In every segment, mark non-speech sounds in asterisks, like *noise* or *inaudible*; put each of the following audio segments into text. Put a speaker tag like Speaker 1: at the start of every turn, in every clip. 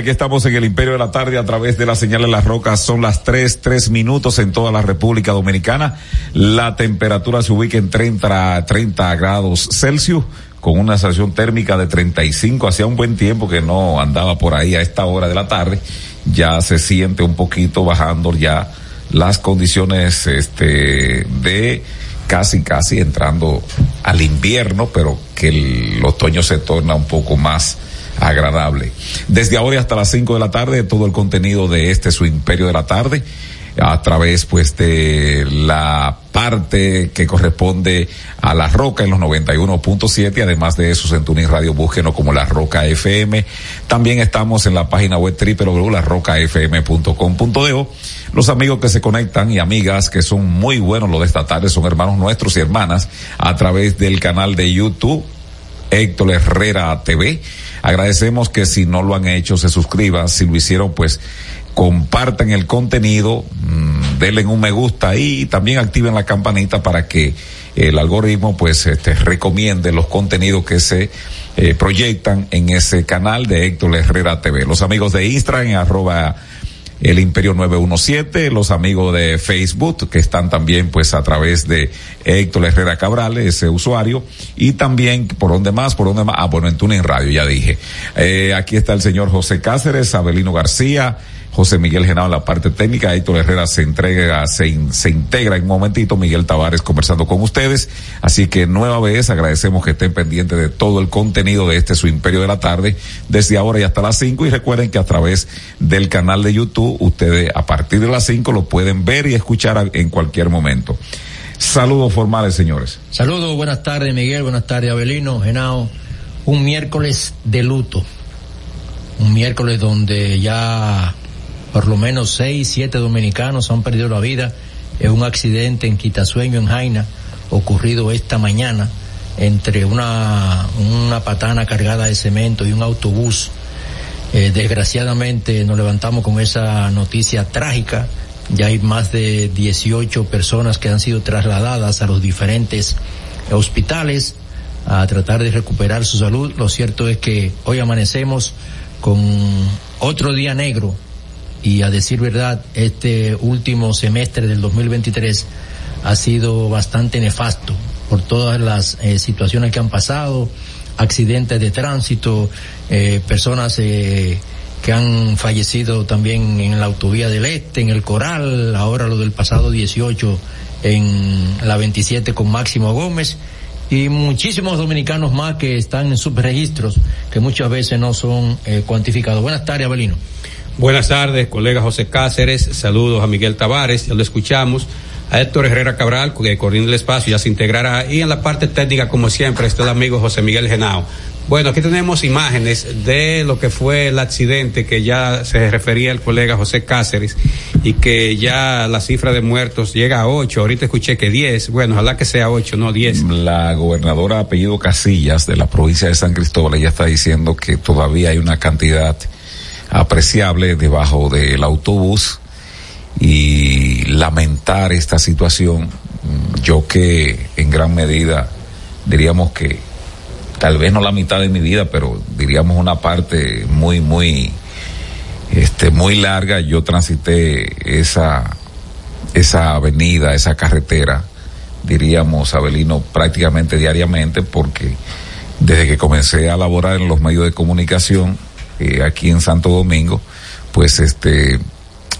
Speaker 1: aquí estamos en el Imperio de la Tarde a través de la señal de las rocas. Son las tres, tres minutos en toda la República Dominicana. La temperatura se ubica en 30, 30 grados Celsius con una sensación térmica de 35. Hacía un buen tiempo que no andaba por ahí a esta hora de la tarde. Ya se siente un poquito bajando ya las condiciones este de casi casi entrando al invierno, pero que el otoño se torna un poco más agradable. Desde ahora hasta las 5 de la tarde, todo el contenido de este su imperio de la tarde a través pues de la parte que corresponde a La Roca en los 91.7 además de eso en Tuning Radio búsquenos como La Roca FM también estamos en la página web www.larrocafm.com.de los amigos que se conectan y amigas que son muy buenos los de esta tarde son hermanos nuestros y hermanas a través del canal de YouTube Héctor Herrera TV Agradecemos que si no lo han hecho se suscriban, si lo hicieron pues compartan el contenido, mmm, denle un me gusta y también activen la campanita para que el algoritmo pues este, recomiende los contenidos que se eh, proyectan en ese canal de Héctor Herrera TV. Los amigos de Instagram arroba el Imperio 917, los amigos de Facebook que están también pues a través de Héctor Herrera Cabral, ese usuario, y también por donde más, por donde más, ah bueno, en Tuning Radio, ya dije. Eh, aquí está el señor José Cáceres, Abelino García, José Miguel Genao en la parte técnica, Héctor Herrera se entrega, se, se, integra en un momentito, Miguel Tavares conversando con ustedes. Así que nueva vez agradecemos que estén pendientes de todo el contenido de este su imperio de la tarde, desde ahora y hasta las 5 y recuerden que a través del canal de YouTube ustedes a partir de las 5 lo pueden ver y escuchar en cualquier momento. Saludos formales, señores.
Speaker 2: Saludos, buenas tardes, Miguel, buenas tardes, Abelino, Genao. Un miércoles de luto. Un miércoles donde ya por lo menos seis, siete dominicanos han perdido la vida en un accidente en Quitasueño, en Jaina, ocurrido esta mañana entre una, una patana cargada de cemento y un autobús. Eh, desgraciadamente nos levantamos con esa noticia trágica. Ya hay más de 18 personas que han sido trasladadas a los diferentes hospitales a tratar de recuperar su salud. Lo cierto es que hoy amanecemos con otro día negro y a decir verdad, este último semestre del 2023 ha sido bastante nefasto por todas las eh, situaciones que han pasado, accidentes de tránsito, eh, personas eh, que han fallecido también en la autovía del Este, en el Coral, ahora lo del pasado 18 en la 27 con Máximo Gómez y muchísimos dominicanos más que están en subregistros que muchas veces no son eh, cuantificados. Buenas tardes, Abelino.
Speaker 3: Buenas tardes, colega José Cáceres. Saludos a Miguel Tavares, ya lo escuchamos. A Héctor Herrera Cabral, que coordina el espacio, ya se integrará. Y en la parte técnica, como siempre, está el amigo José Miguel Genao. Bueno, aquí tenemos imágenes de lo que fue el accidente que ya se refería el colega José Cáceres y que ya la cifra de muertos llega a ocho. Ahorita escuché que diez. Bueno, ojalá que sea ocho, no diez.
Speaker 1: La gobernadora apellido Casillas de la provincia de San Cristóbal ya está diciendo que todavía hay una cantidad apreciable debajo del autobús y lamentar esta situación. Yo que en gran medida diríamos que tal vez no la mitad de mi vida, pero diríamos una parte muy, muy, este, muy larga. Yo transité esa, esa avenida, esa carretera, diríamos, Abelino, prácticamente diariamente, porque desde que comencé a laborar en los medios de comunicación, eh, aquí en Santo Domingo, pues este,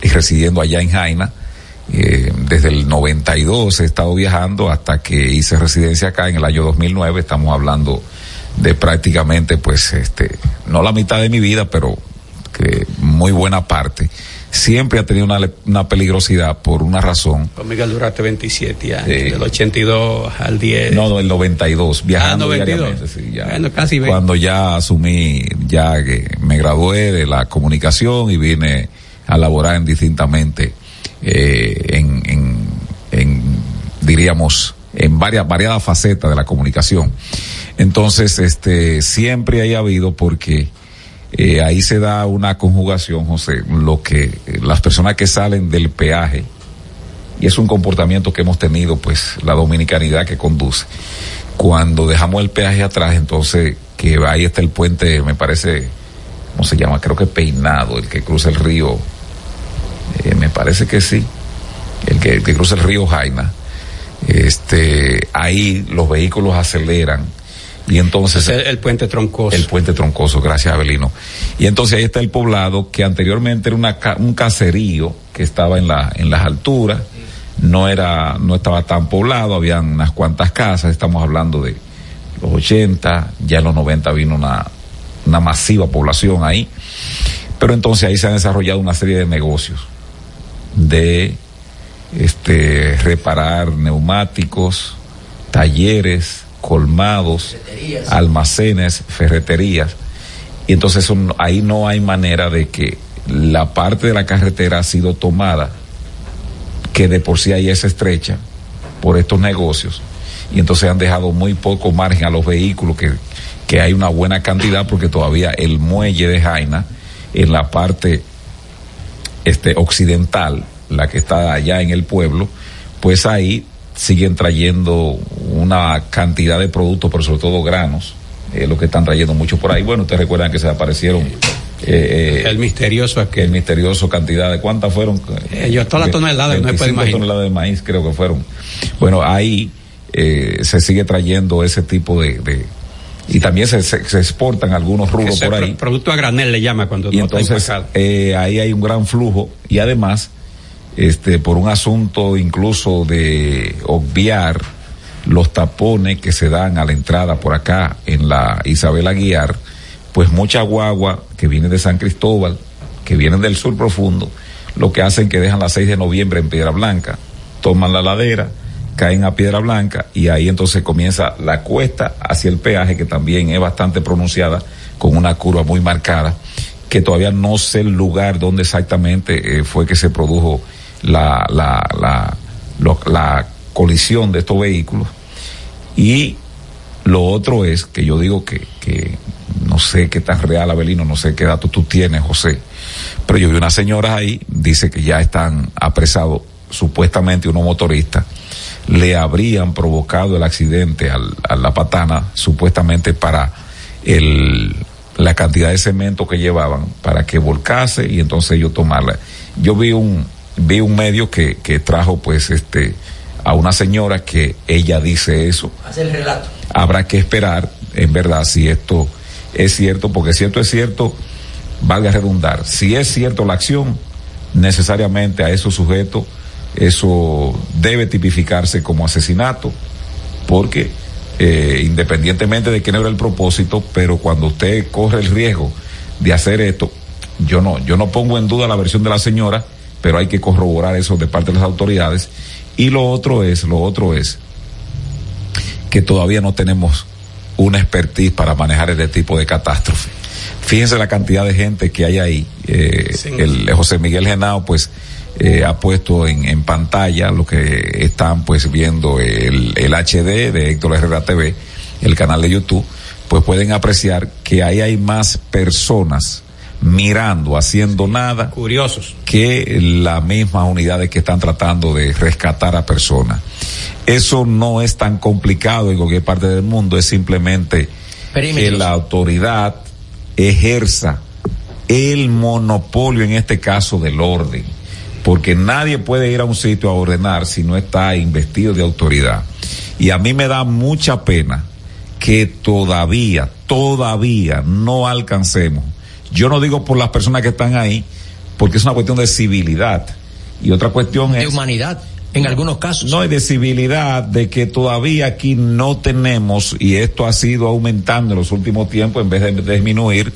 Speaker 1: y residiendo allá en Jaina, eh, desde el 92 he estado viajando hasta que hice residencia acá en el año 2009, estamos hablando de prácticamente pues este, no la mitad de mi vida, pero que muy buena parte siempre ha tenido una, peligrosidad por una razón.
Speaker 3: Con Miguel duraste 27 años, del 82 al 10.
Speaker 1: No, del 92, viajando ah, 92. Sí, ya, bueno, casi Cuando ya asumí, ya que me gradué de la comunicación y vine a laborar indistintamente eh, en, en, en, diríamos, en varias, variadas facetas de la comunicación. Entonces, este, siempre haya habido porque eh, ahí se da una conjugación, José, lo que las personas que salen del peaje, y es un comportamiento que hemos tenido, pues, la dominicanidad que conduce. Cuando dejamos el peaje atrás, entonces, que ahí está el puente, me parece, ¿cómo se llama? Creo que peinado, el que cruza el río, eh, me parece que sí, el que, el que cruza el río Jaina. Este, ahí los vehículos aceleran y entonces.
Speaker 3: el, puente troncoso.
Speaker 1: El puente troncoso, gracias Abelino. Y entonces ahí está el poblado que anteriormente era una, un caserío que estaba en, la, en las alturas. No era, no estaba tan poblado, habían unas cuantas casas, estamos hablando de los 80, ya en los 90 vino una, una masiva población ahí. Pero entonces ahí se han desarrollado una serie de negocios de este reparar neumáticos, talleres, colmados, almacenes, ferreterías. Y entonces ahí no hay manera de que la parte de la carretera ha sido tomada, que de por sí ahí es estrecha, por estos negocios. Y entonces han dejado muy poco margen a los vehículos, que, que hay una buena cantidad, porque todavía el muelle de Jaina, en la parte este, occidental, la que está allá en el pueblo, pues ahí siguen trayendo una cantidad de productos, pero sobre todo granos, eh, lo que están trayendo mucho por ahí. Bueno, ustedes recuerdan que se aparecieron.
Speaker 3: Eh, el misterioso
Speaker 1: aquel. El misterioso cantidad de cuántas fueron.
Speaker 3: Eh, yo todas las toneladas, no
Speaker 1: toneladas de maíz creo que fueron. Bueno, ahí eh, se sigue trayendo ese tipo de, de y también se, se, exportan algunos rubros por ahí.
Speaker 3: producto a granel le llama cuando
Speaker 1: y no entonces eh, ahí hay un gran flujo y además este, por un asunto incluso de obviar los tapones que se dan a la entrada por acá en la Isabel Aguiar, pues mucha guagua que viene de San Cristóbal, que vienen del sur profundo, lo que hacen que dejan la 6 de noviembre en Piedra Blanca, toman la ladera, caen a Piedra Blanca y ahí entonces comienza la cuesta hacia el peaje que también es bastante pronunciada con una curva muy marcada que todavía no sé el lugar donde exactamente eh, fue que se produjo la, la, la, colisión de estos vehículos. Y lo otro es que yo digo que, que no sé qué tan real, Abelino, no sé qué dato tú tienes, José, pero yo vi unas señoras ahí, dice que ya están apresados supuestamente unos motoristas le habrían provocado el accidente al, a la patana supuestamente para el, la cantidad de cemento que llevaban para que volcase y entonces ellos tomarla. Yo vi un, vi un medio que, que trajo pues este a una señora que ella dice eso.
Speaker 2: Hace el relato.
Speaker 1: Habrá que esperar, en verdad, si esto es cierto, porque si esto es cierto, valga redundar, si es cierto la acción, necesariamente a esos sujetos, eso debe tipificarse como asesinato, porque eh, independientemente de quién era el propósito, pero cuando usted corre el riesgo de hacer esto, yo no, yo no pongo en duda la versión de la señora, pero hay que corroborar eso de parte de las autoridades. Y lo otro es, lo otro es que todavía no tenemos una expertise para manejar este tipo de catástrofe. Fíjense la cantidad de gente que hay ahí. Eh, el José Miguel Genao, pues, eh, ha puesto en, en, pantalla lo que están, pues, viendo el, el HD de Héctor Herrera TV, el canal de YouTube, pues pueden apreciar que ahí hay más personas mirando, haciendo nada.
Speaker 3: Curiosos.
Speaker 1: Que las mismas unidades que están tratando de rescatar a personas. Eso no es tan complicado en cualquier parte del mundo, es simplemente que la autoridad ejerza el monopolio, en este caso, del orden. Porque nadie puede ir a un sitio a ordenar si no está investido de autoridad. Y a mí me da mucha pena que todavía, todavía no alcancemos yo no digo por las personas que están ahí, porque es una cuestión de civilidad. Y otra cuestión es...
Speaker 2: De humanidad, en algunos casos.
Speaker 1: No, y de civilidad, de que todavía aquí no tenemos, y esto ha sido aumentando en los últimos tiempos en vez de disminuir,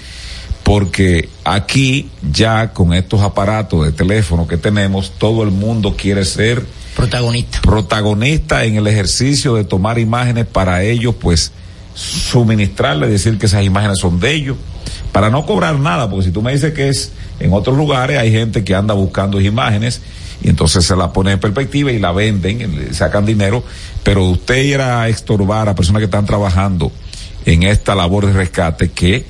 Speaker 1: porque aquí ya con estos aparatos de teléfono que tenemos, todo el mundo quiere ser
Speaker 2: protagonista.
Speaker 1: Protagonista en el ejercicio de tomar imágenes para ellos, pues suministrarle, decir que esas imágenes son de ellos, para no cobrar nada, porque si tú me dices que es en otros lugares, hay gente que anda buscando imágenes y entonces se la ponen en perspectiva y la venden, sacan dinero, pero usted ir a extorbar a personas que están trabajando en esta labor de rescate que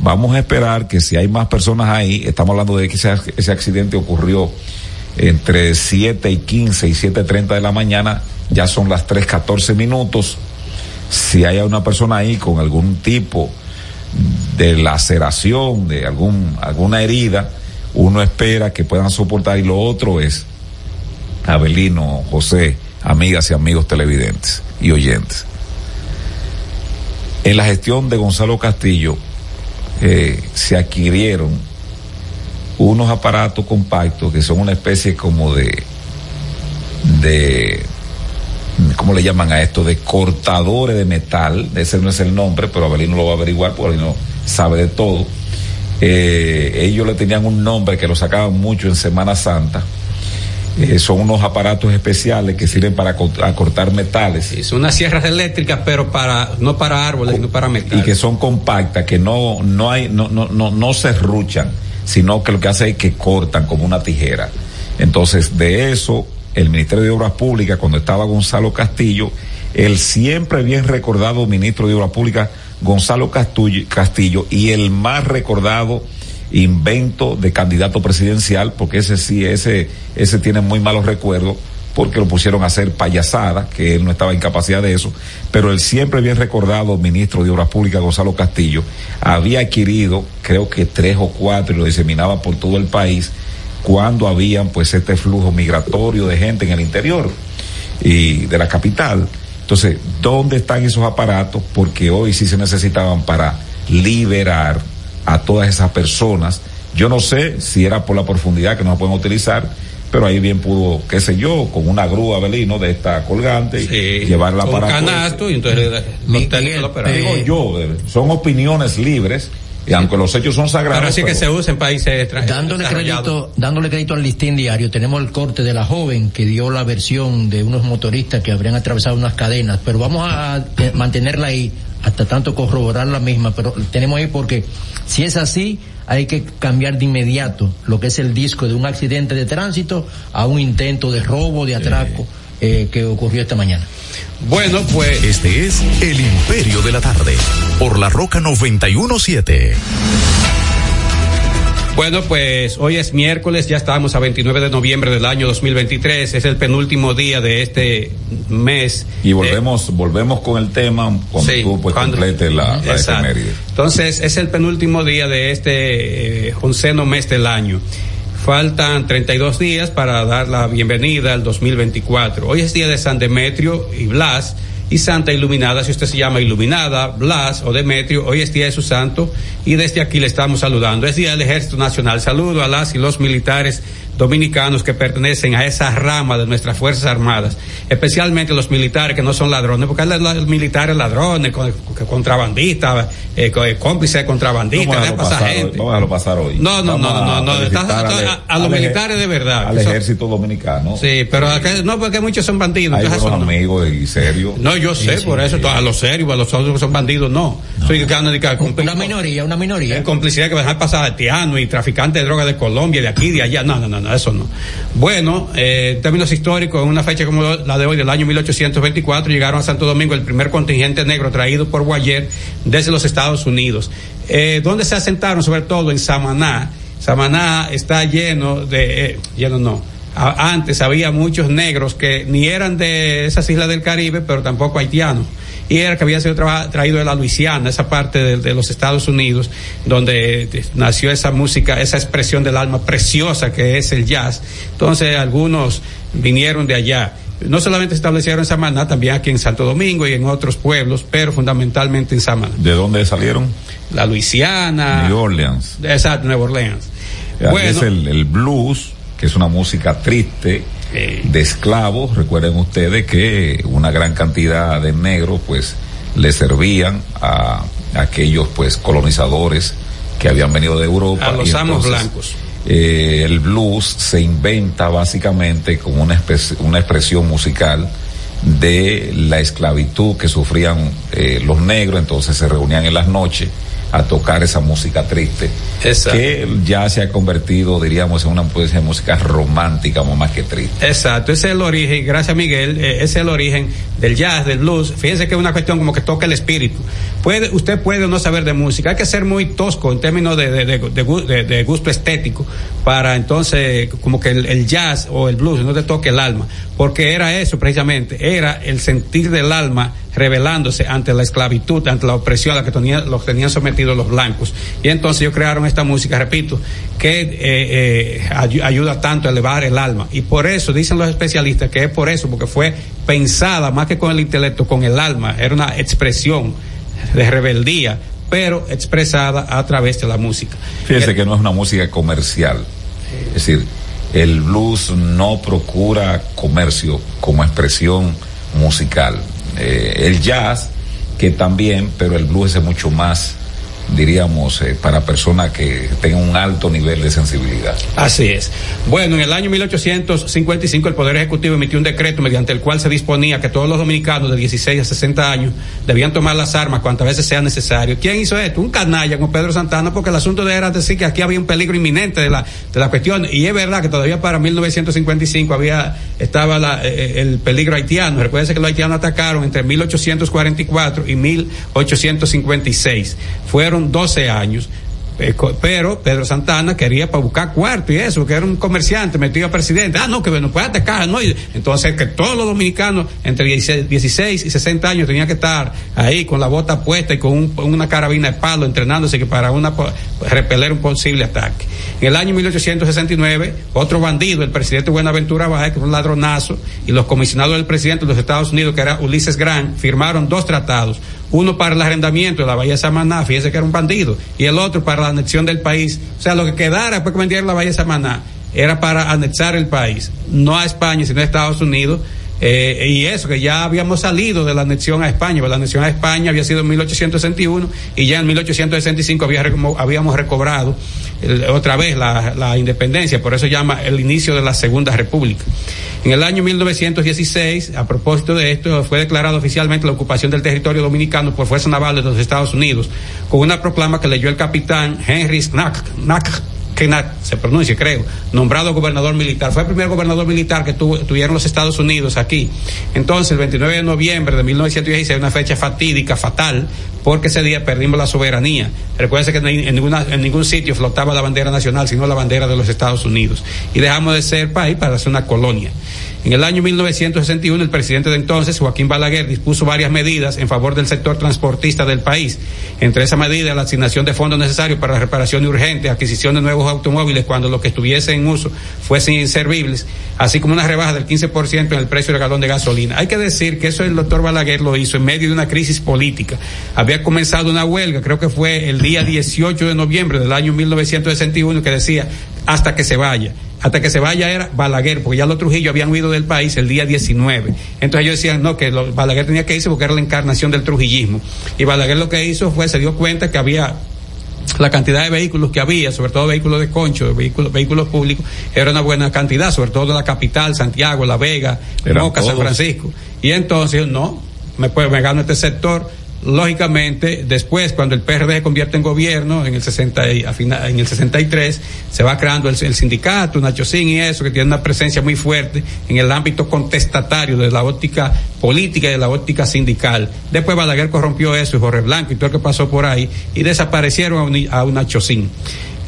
Speaker 1: vamos a esperar que si hay más personas ahí, estamos hablando de que ese, ese accidente ocurrió entre 7 y 15 y 7.30 de la mañana, ya son las 3.14 minutos. Si hay una persona ahí con algún tipo de laceración, de algún, alguna herida, uno espera que puedan soportar y lo otro es, Abelino, José, amigas y amigos televidentes y oyentes. En la gestión de Gonzalo Castillo eh, se adquirieron unos aparatos compactos que son una especie como de, de, ¿cómo le llaman a esto? De cortadores de metal, ese no es el nombre, pero Abelino lo va a averiguar porque no sabe de todo. Eh, ellos le tenían un nombre que lo sacaban mucho en Semana Santa. Eh, son unos aparatos especiales que sirven para cortar metales.
Speaker 3: Sí, son unas sierras eléctricas, pero para no para árboles, sino para metales.
Speaker 1: Y que son compactas, que no no hay no no no, no se ruchan sino que lo que hace es que cortan como una tijera. Entonces, de eso, el Ministerio de Obras Públicas, cuando estaba Gonzalo Castillo, el siempre bien recordado ministro de Obras Públicas, Gonzalo Castillo, y el más recordado invento de candidato presidencial, porque ese sí, ese, ese tiene muy malos recuerdos, porque lo pusieron a hacer payasada, que él no estaba en capacidad de eso, pero el siempre bien recordado ministro de Obras Públicas, Gonzalo Castillo, había adquirido, creo que tres o cuatro, y lo diseminaba por todo el país, cuando habían pues este flujo migratorio de gente en el interior y de la capital. Entonces, ¿dónde están esos aparatos? Porque hoy sí se necesitaban para liberar a todas esas personas. Yo no sé si era por la profundidad que no pueden utilizar, pero ahí bien pudo, qué sé yo, con una grúa, Belino, de esta colgante, llevarla para...
Speaker 3: Un canasto y entonces
Speaker 1: los Digo yo, son opiniones libres, y aunque los hechos son sagrados.
Speaker 3: Pero así que se usa en países
Speaker 2: Dándole crédito, dándole crédito al listín diario, tenemos el corte de la joven que dio la versión de unos motoristas que habrían atravesado unas cadenas, pero vamos a mantenerla ahí hasta tanto corroborar la misma, pero tenemos ahí porque si es así, hay que cambiar de inmediato lo que es el disco de un accidente de tránsito a un intento de robo, de atraco eh, que ocurrió esta mañana.
Speaker 4: Bueno, pues. Este es El Imperio de la Tarde, por la Roca 917.
Speaker 3: Bueno, pues hoy es miércoles, ya estamos a 29 de noviembre del año 2023, es el penúltimo día de este mes.
Speaker 1: Y volvemos, volvemos con el tema cuando tú pues complete la, la
Speaker 3: Entonces, es el penúltimo día de este eh, onceno mes del año. Faltan 32 días para dar la bienvenida al 2024. Hoy es día de San Demetrio y Blas y Santa Iluminada, si usted se llama Iluminada, Blas o Demetrio, hoy es día de su santo y desde aquí le estamos saludando. Es día del Ejército Nacional. Saludo a las y los militares dominicanos que pertenecen a esa rama de nuestras Fuerzas Armadas, especialmente los militares que no son ladrones, porque hay los militares ladrones, contrabandistas, eh, eh, cómplices de contrabandistas,
Speaker 1: pasar hoy, vamos a pasar hoy.
Speaker 3: No, no, no, no, no, a, los militares de verdad.
Speaker 1: Al ejército dominicano.
Speaker 3: Sí, pero no, porque muchos son bandidos.
Speaker 1: Hay buenos amigos y serios.
Speaker 3: No, yo sé, por eso, a los serios, a los otros que son bandidos, no. Soy
Speaker 2: una minoría, una minoría.
Speaker 3: En complicidad que va a dejar pasar a haitianos y traficantes de drogas de Colombia, de aquí, de allá. No, no, no, eso no. Bueno, eh, en términos históricos, en una fecha como la de hoy, del año 1824, llegaron a Santo Domingo el primer contingente negro traído por Guayer desde los Estados Unidos. Eh, ¿Dónde se asentaron? Sobre todo en Samaná. Samaná está lleno de, eh, lleno no, antes había muchos negros que ni eran de esas islas del Caribe, pero tampoco haitianos y era que había sido traído de la Luisiana, esa parte de, los Estados Unidos, donde eh, nació esa música, esa expresión del alma preciosa que es el jazz. Entonces algunos vinieron de allá. No solamente se establecieron en Samaná, también aquí en Santo Domingo y en otros pueblos, pero fundamentalmente en Samaná.
Speaker 1: ¿De dónde salieron?
Speaker 3: La Luisiana.
Speaker 1: New Orleans.
Speaker 3: Exacto, Nueva Orleans.
Speaker 1: Bueno, es el blues, que es una música triste, de esclavos. Recuerden ustedes que una gran cantidad de negros pues le servían a, aquellos pues colonizadores que habían venido de Europa.
Speaker 3: A los amos blancos.
Speaker 1: Eh, el blues se inventa básicamente como una, una expresión musical de la esclavitud que sufrían eh, los negros, entonces se reunían en las noches a tocar esa música triste. Que ya se ha convertido, diríamos, en una de música romántica más que triste.
Speaker 3: Exacto, ese es el origen, gracias Miguel, eh, ese es el origen del jazz, del blues. Fíjense que es una cuestión como que toca el espíritu. Puede, usted puede no saber de música, hay que ser muy tosco en términos de, de, gusto estético para entonces como que el, jazz o el blues no te toque el alma, porque era eso precisamente, era el sentir del alma revelándose ante la esclavitud, ante la opresión a la que tenían, los tenían sometidos los blancos. Y entonces ellos crearon esta música, repito, que eh, eh, ayuda tanto a elevar el alma. Y por eso, dicen los especialistas, que es por eso, porque fue pensada más que con el intelecto, con el alma, era una expresión de rebeldía, pero expresada a través de la música.
Speaker 1: Fíjese que no es una música comercial. Es decir, el blues no procura comercio como expresión musical. Eh, el jazz, que también, pero el blues es mucho más diríamos, eh, para personas que tengan un alto nivel de sensibilidad.
Speaker 3: Así es. Bueno, en el año 1855 el Poder Ejecutivo emitió un decreto mediante el cual se disponía que todos los dominicanos de 16 a 60 años debían tomar las armas cuantas veces sea necesario. ¿Quién hizo esto? Un canalla como Pedro Santana, porque el asunto era decir que aquí había un peligro inminente de la, de la cuestión. Y es verdad que todavía para 1955 había, estaba la, eh, eh, el peligro haitiano. Recuerden que los haitianos atacaron entre 1844 y 1856. Fueron 12 años, eh, pero Pedro Santana quería para buscar cuarto y eso, que era un comerciante metido a presidente. Ah, no, que bueno, puede atacar, ¿no? entonces que todos los dominicanos entre 16, y 60 años tenían que estar ahí con la bota puesta y con una carabina de palo entrenándose que para una repeler un posible ataque. En el año 1869, otro bandido, el presidente Buenaventura Báez, que fue un ladronazo, y los comisionados del presidente de los Estados Unidos, que era Ulises Grant, firmaron dos tratados uno para el arrendamiento de la Bahía Samaná, fíjese que era un bandido, y el otro para la anexión del país. O sea, lo que quedara después que vendieron la Bahía Samaná era para anexar el país, no a España, sino a Estados Unidos. Eh, y eso, que ya habíamos salido de la anexión a España, porque la anexión a España había sido en 1861 y ya en 1865 había, habíamos recobrado otra vez la, independencia, por eso llama el inicio de la Segunda República. En el año 1916, a propósito de esto, fue declarada oficialmente la ocupación del territorio dominicano por Fuerza Naval de los Estados Unidos, con una proclama que leyó el capitán Henry Knack, se pronuncia, creo, nombrado gobernador militar. Fue el primer gobernador militar que tuvieron los Estados Unidos aquí. Entonces, el 29 de noviembre de 1916, una fecha fatídica, fatal, porque ese día perdimos la soberanía. Recuerden que en, ninguna, en ningún sitio flotaba la bandera nacional, sino la bandera de los Estados Unidos. Y dejamos de ser país para ser una colonia. En el año 1961, el presidente de entonces, Joaquín Balaguer, dispuso varias medidas en favor del sector transportista del país. Entre esas medidas, la asignación de fondos necesarios para reparación urgente, adquisición de nuevos automóviles cuando los que estuviesen en uso fuesen inservibles, así como una rebaja del 15% en el precio del galón de gasolina. Hay que decir que eso el doctor Balaguer lo hizo en medio de una crisis política. Había comenzado una huelga, creo que fue el día 18 de noviembre del año 1961, que decía hasta que se vaya hasta que se vaya era Balaguer, porque ya los Trujillo habían huido del país el día 19. Entonces ellos decían, no, que Balaguer tenía que irse porque era la encarnación del trujillismo. Y Balaguer lo que hizo fue, se dio cuenta que había la cantidad de vehículos que había, sobre todo vehículos de concho, vehículos, vehículos públicos, era una buena cantidad, sobre todo de la capital, Santiago, La Vega, Moca, San Francisco. Y entonces, no, me, pues, me gano este sector lógicamente, después, cuando el PRD se convierte en gobierno, en el 60 en el 63, se va creando el, sindicato, Nachosín y eso, que tiene una presencia muy fuerte en el ámbito contestatario de la óptica política y de la óptica sindical. Después Balaguer corrompió eso, y Jorge Blanco y todo lo que pasó por ahí, y desaparecieron a, un, a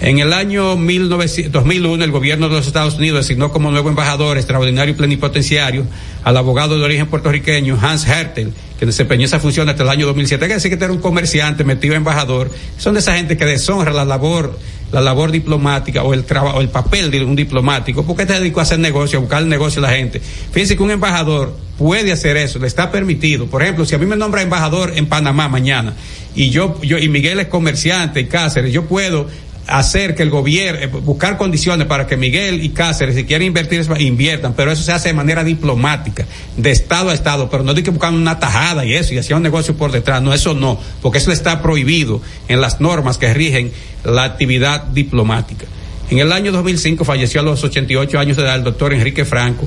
Speaker 3: En el año 2001, el gobierno de los Estados Unidos designó como nuevo embajador extraordinario y plenipotenciario al abogado de origen puertorriqueño Hans Hertel, que desempeñó esa función hasta el año 2007. Hay que decir que este era un comerciante metido embajador. Son de esa gente que deshonra la labor la labor diplomática o el trabajo, el papel de un diplomático, porque te dedicó a hacer negocio, a buscar el negocio de la gente. Fíjense que un embajador puede hacer eso, le está permitido. Por ejemplo, si a mí me nombra embajador en Panamá mañana y yo, yo y Miguel es comerciante y Cáceres, yo puedo hacer que el gobierno, eh, buscar condiciones para que Miguel y Cáceres, si quieren invertir, inviertan, pero eso se hace de manera diplomática, de Estado a Estado, pero no hay que buscar una tajada y eso, y hacía un negocio por detrás, no, eso no, porque eso está prohibido en las normas que rigen la actividad diplomática. En el año 2005 falleció a los 88 años de edad el doctor Enrique Franco,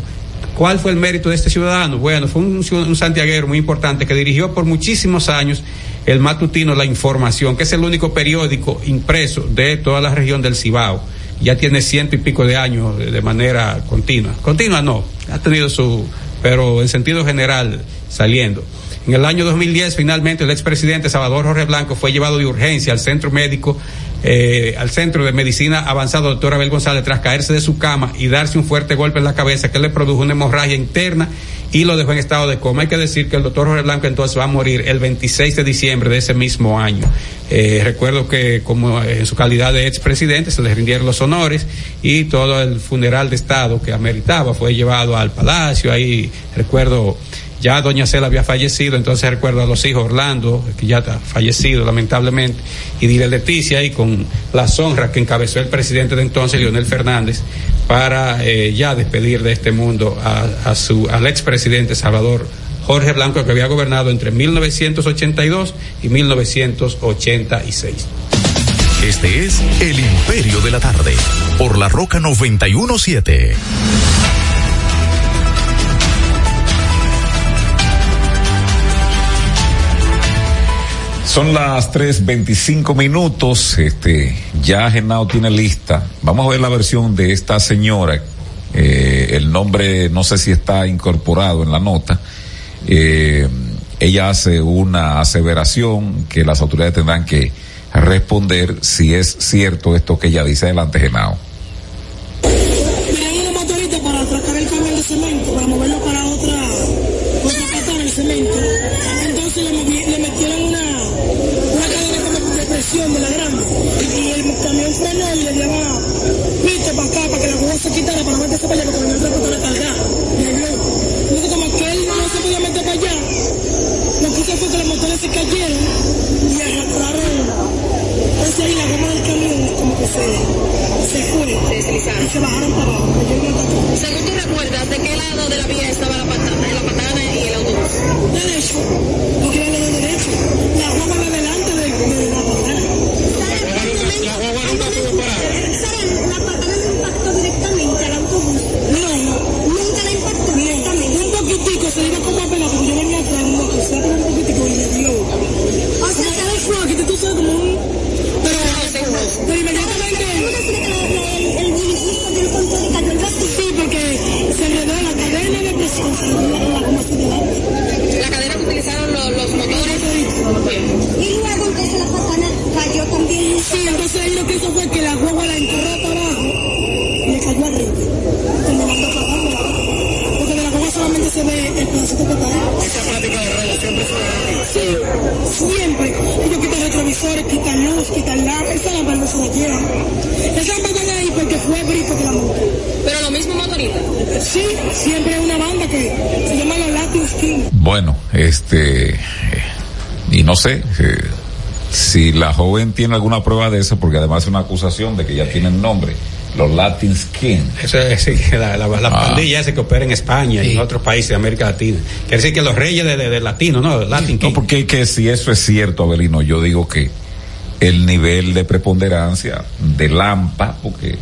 Speaker 3: ¿Cuál fue el mérito de este ciudadano? Bueno, fue un, un, santiaguero muy importante que dirigió por muchísimos años el matutino La Información, que es el único periódico impreso de toda la región del Cibao. Ya tiene ciento y pico de años de manera continua. Continua no, ha tenido su, pero en sentido general saliendo. En el año 2010, finalmente, el expresidente Salvador Jorge Blanco fue llevado de urgencia al centro médico eh, al Centro de Medicina Avanzado, doctor Abel González, tras caerse de su cama y darse un fuerte golpe en la cabeza que le produjo una hemorragia interna y lo dejó en estado de coma. Hay que decir que el doctor Jorge Blanco entonces va a morir el 26 de diciembre de ese mismo año. Eh, recuerdo que como en su calidad de expresidente se le rindieron los honores y todo el funeral de Estado que ameritaba fue llevado al palacio. Ahí recuerdo ya doña Cela había fallecido, entonces recuerdo a los hijos Orlando, que ya está fallecido lamentablemente, y Dile Leticia, y con la honras que encabezó el presidente de entonces, Leonel Fernández, para eh, ya despedir de este mundo a, su, al expresidente Salvador Jorge Blanco, que había gobernado entre 1982 y 1986.
Speaker 4: Este es El Imperio de la Tarde, por la Roca 917.
Speaker 1: Son las 3.25 minutos. Este, ya Genao tiene lista. Vamos a ver la versión de esta señora. Eh, el nombre no sé si está incorporado en la nota. Eh, ella hace una aseveración que las autoridades tendrán que responder si es cierto esto que ella dice. Adelante, Genao.
Speaker 5: Se cayeron y arrastraron. Entonces ahí la goma del camión como que se, se fue. Y se bajaron para abajo.
Speaker 6: Según tú recuerdas, ¿de qué lado de la vía estaba la patana, la patana y el autobús?
Speaker 5: Derecho, porque era de derecho. La goma de delante de, de Sí, entonces ahí lo que hizo fue que la guagua la enterró para abajo y le cayó arriba. Terminando apagándola. Porque de la guagua solamente se ve el pedacito que está ahí.
Speaker 6: Esa práctica de robo siempre se ve.
Speaker 5: Sí, siempre. Ellos quitan retrovisores, quitan luz, quitan lámpara. Esa lámpara no se la llevan. Esa lámpara ahí porque fue Brito que la montó.
Speaker 6: Pero lo mismo motorista.
Speaker 5: Sí, siempre hay una banda que se llama los Latin King.
Speaker 1: Bueno, este, eh, y no sé, eh, si la joven tiene alguna prueba de eso, porque además es una acusación de que ya tienen nombre, los Latin Skin.
Speaker 3: Eso es sí, la, la, la
Speaker 1: Ah.
Speaker 3: pandilla esa que opera en España y en otros países de América Latina. Quiere decir que los reyes de, de, de latino, ¿no? Latin
Speaker 1: No,
Speaker 3: King.
Speaker 1: porque que si eso es cierto, Abelino, yo digo que el nivel de preponderancia de Lampa, porque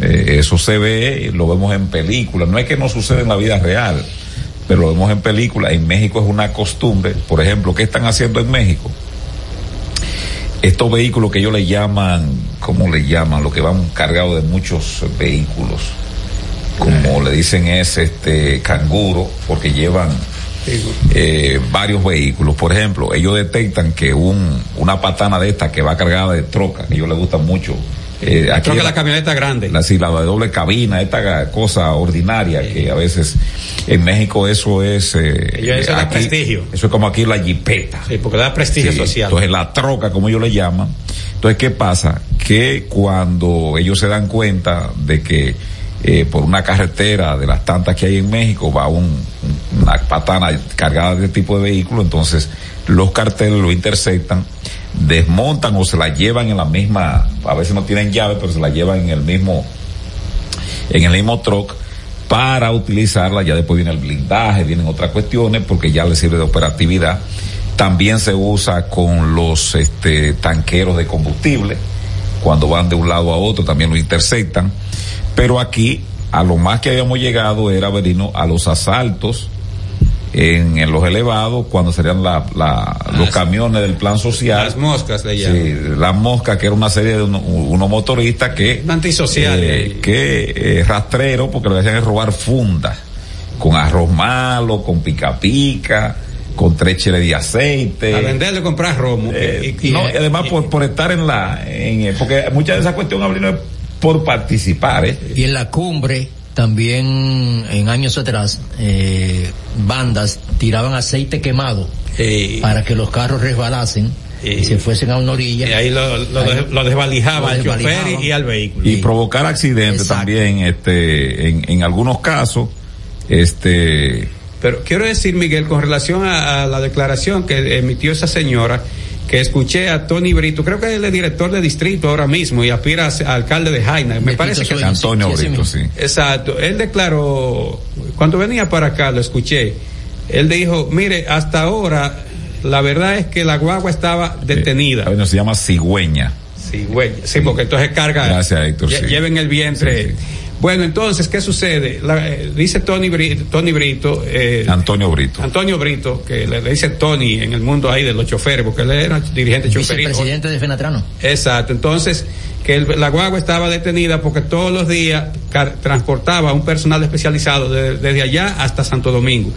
Speaker 1: eh, eso se ve, lo vemos en películas, no es que no sucede en la vida real, pero lo vemos en películas, en México es una costumbre, por ejemplo, ¿qué están haciendo en México? Estos vehículos que ellos le llaman, ¿cómo le llaman? Lo que van cargados de muchos vehículos, como le dicen es este canguro, porque llevan eh, varios vehículos. Por ejemplo, ellos detectan que un, una patana de esta que va cargada de troca, que a ellos les gusta mucho. Eh, aquí
Speaker 3: Creo que la camioneta grande.
Speaker 1: la, sí, la de doble cabina, esta cosa ordinaria que a veces en México eso es. Eh,
Speaker 3: eso da prestigio.
Speaker 1: Eso es como aquí la jipeta.
Speaker 3: Sí, porque da prestigio
Speaker 1: Sí,
Speaker 3: social.
Speaker 1: Entonces la troca, como ellos le llaman. Entonces, ¿qué pasa? Que cuando ellos se dan cuenta de que eh, por una carretera de las tantas que hay en México va un- una patana cargada de este tipo de vehículo, entonces los carteles lo interceptan, desmontan o se la llevan en la misma, a veces no tienen llave, pero se la llevan en el mismo, en el mismo truck para utilizarla, ya después viene el blindaje, vienen otras cuestiones porque ya le sirve de operatividad. También se usa con los este, tanqueros de combustible, cuando van de un lado a otro también lo interceptan. Pero aquí, a lo más que habíamos llegado era, Verino, a los asaltos en, en los elevados, cuando serían la, la, los camiones del plan social.
Speaker 3: Las moscas de allá.
Speaker 1: Sí, las moscas, que era una serie de uno- unos motoristas que
Speaker 3: Antisociales.
Speaker 1: eh, que eh, rastrero porque lo que hacían es robar fundas con arroz malo, con pica pica, con tres cheles de aceite.
Speaker 3: a venderle comprar romo.
Speaker 1: Eh,
Speaker 3: y- y-
Speaker 1: no,
Speaker 3: y-
Speaker 1: además por, por estar en la, en, eh, porque muchas de esas cuestiones Abril, no es por participar, ¿eh?
Speaker 2: Y en la cumbre, también en años atrás, eh, bandas tiraban aceite quemado
Speaker 3: eh,
Speaker 2: para que los carros resbalasen
Speaker 3: Eh,
Speaker 2: y se fuesen a una orilla.
Speaker 3: y ahí lo, lo,
Speaker 2: Ahí
Speaker 3: lo desvalijaba
Speaker 2: lo
Speaker 3: al chofer y, y al vehículo.
Speaker 1: Y provocar accidentes
Speaker 2: Exacto.
Speaker 1: también, este, en, en algunos casos, este,
Speaker 3: Pero quiero decir, Miguel, con relación a, a la declaración que emitió esa señora, que escuché a Tony Brito, creo que él es director de distrito ahora mismo y aspira a ser alcalde de Jaina. Me parece que.
Speaker 1: Antonio
Speaker 2: sí,
Speaker 1: Brito,
Speaker 2: sí.
Speaker 3: Exacto. Él declaró, cuando venía para acá, lo escuché, él dijo, mire, hasta ahora, la verdad es que la guagua estaba detenida.
Speaker 1: Eh, se llama cigüeña.
Speaker 3: Sí, güey. Sí, porque entonces carga.
Speaker 1: Gracias, Héctor,
Speaker 3: lle-
Speaker 1: sí.
Speaker 3: Lleven el vientre.
Speaker 1: Sí, sí.
Speaker 3: Bueno, entonces, ¿qué sucede? La- eh, dice Tony Brito, Tony Brito eh,
Speaker 1: Antonio Brito.
Speaker 3: Antonio Brito, que le, le dice Tony en el mundo ahí de los choferes, porque él era dirigente choferil.
Speaker 2: Vicepresidente de Fenatrano.
Speaker 3: Exacto. Entonces, que el- la guagua estaba detenida porque todos los días car- transportaba un personal especializado de- desde allá hasta Santo Domingo.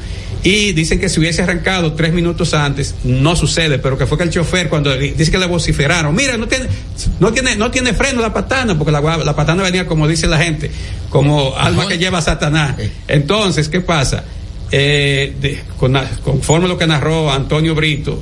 Speaker 3: Y dicen que si hubiese arrancado tres minutos antes, no sucede, pero que fue que el chofer cuando dice que le vociferaron, mira, no tiene, no tiene, no tiene freno la patana, porque la, la patana venía como dice la gente, como alma que lleva a Satanás. Entonces, ¿qué pasa? Eh, de- con- conforme lo que narró Antonio Brito,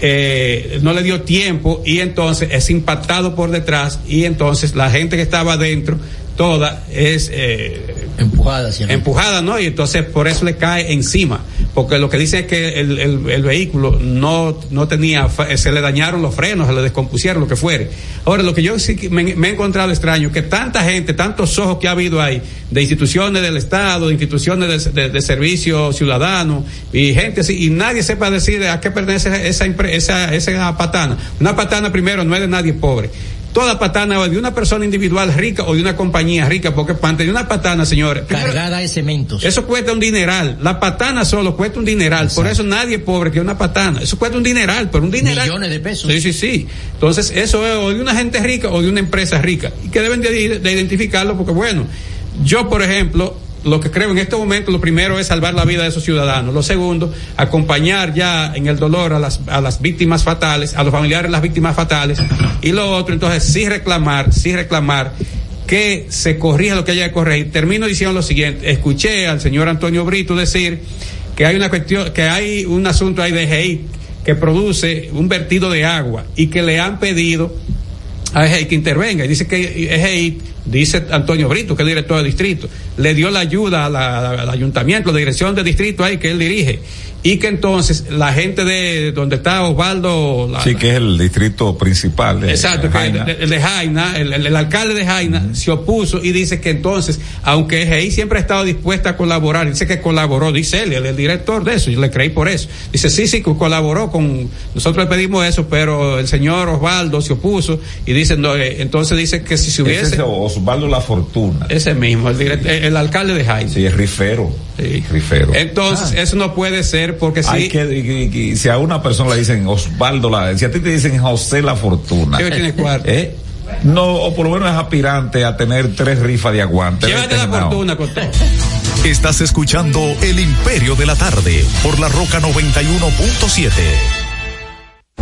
Speaker 3: eh, no le dio tiempo y entonces es impactado por detrás y entonces la gente que estaba adentro toda es eh,
Speaker 2: Empujada
Speaker 3: empujada, ¿no? Y entonces por eso le cae encima, porque lo que dice es que el, el- el vehículo no, no tenía, fa- se le dañaron los frenos, se le descompusieron, lo que fuere. Ahora, lo que yo sí me, me he encontrado extraño, que tanta gente, tantos ojos que ha habido ahí, de instituciones del Estado, de instituciones de, de- de servicio ciudadano, y gente así, y nadie sepa decir a qué pertenece esa, esa, esa patana. Una patana primero no es de nadie pobre. Toda patana o de una persona individual rica o de una compañía rica, porque para tener una patana, señores,
Speaker 2: Cargada de cementos.
Speaker 3: eso cuesta un dineral. La patana solo cuesta un dineral. Por eso nadie es pobre que una patana. Eso cuesta un dineral, pero un dineral.
Speaker 2: Millones de pesos.
Speaker 3: Sí, sí, sí. Entonces, eso es o de una gente rica o de una empresa rica. Y que deben de, de identificarlo porque, bueno, yo, por ejemplo, lo que creo en este momento, lo primero es salvar la vida de esos ciudadanos. Lo segundo, acompañar ya en el dolor a las, a las víctimas fatales, a los familiares de las víctimas fatales. Y lo otro, entonces, sí reclamar, sí reclamar que se corrija lo que haya que corregir. Termino diciendo lo siguiente. Escuché al señor Antonio Brito decir que hay una cuestión, que hay un asunto ahí de GEI que produce un vertido de agua y que le han pedido a EGEI que intervenga. Y dice que EGEI, dice Antonio Brito, que es director de distrito, le dio la ayuda la- al ayuntamiento, la dirección de distrito ahí que él dirige. Y que entonces la gente de donde está Osvaldo, la-
Speaker 1: Sí, que es el distrito principal de
Speaker 3: Exacto, que
Speaker 1: Jaina.
Speaker 3: el, el de Jaina, el, el- el alcalde de Jaina se opuso y dice que entonces, aunque EGI siempre ha estado dispuesta a colaborar, dice que colaboró, dice él, el, el director de eso, yo le creí por eso. Dice, sí, sí, que colaboró con, nosotros le pedimos eso, pero el señor Osvaldo se opuso y dice, no, eh, entonces dice que si se
Speaker 1: Ese
Speaker 3: hubiese,
Speaker 1: es Osvaldo La Fortuna.
Speaker 3: ese mismo, el, direct- el, el alcalde de Jaina.
Speaker 1: Sí, es rifero.
Speaker 3: Sí.
Speaker 1: Rifero.
Speaker 3: Entonces, eso no puede ser porque si...
Speaker 1: Hay que, y- y- y si a una persona le dicen Osvaldo La, si a ti te dicen José La Fortuna.
Speaker 3: Tiene cuarto.
Speaker 1: ¿eh? No, o por lo menos es aspirante a tener tres rifas de aguante.
Speaker 3: Llévate la fortuna con todo.
Speaker 4: Estás escuchando El Imperio de la Tarde por la Roca 91.7.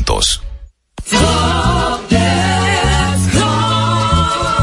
Speaker 7: juntos.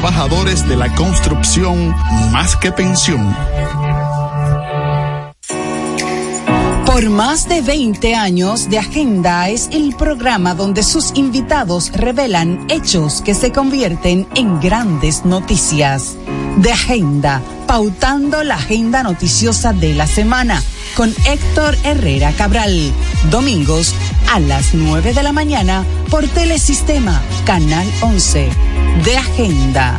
Speaker 8: de la construcción más que pensión.
Speaker 9: Por más de 20 años de Agenda es el programa donde sus invitados revelan hechos que se convierten en grandes noticias. De Agenda, pautando la agenda noticiosa de la semana con Héctor Herrera Cabral. Domingos a las 9 de la mañana por Telesistema, Canal 11. De Agenda.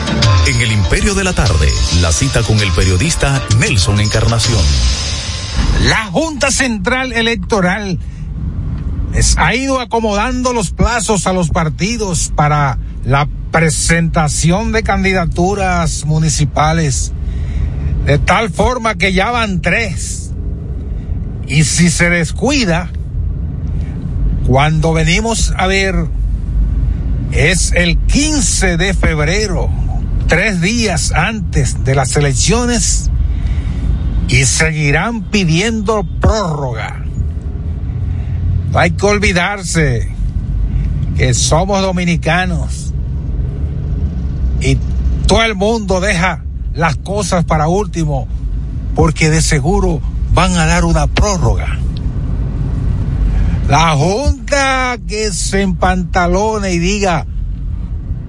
Speaker 4: En El Imperio de la Tarde, la cita con el periodista Nelson Encarnación.
Speaker 10: La Junta Central Electoral les ha ido acomodando los plazos a los partidos para la presentación de candidaturas municipales, de tal forma que ya van tres. Y si se descuida, cuando venimos a ver, es el 15 de febrero, tres días antes de las elecciones, y seguirán pidiendo prórroga. No hay que olvidarse que somos dominicanos y todo el mundo deja las cosas para último porque de seguro van a dar una prórroga. La Junta que se empantalone y diga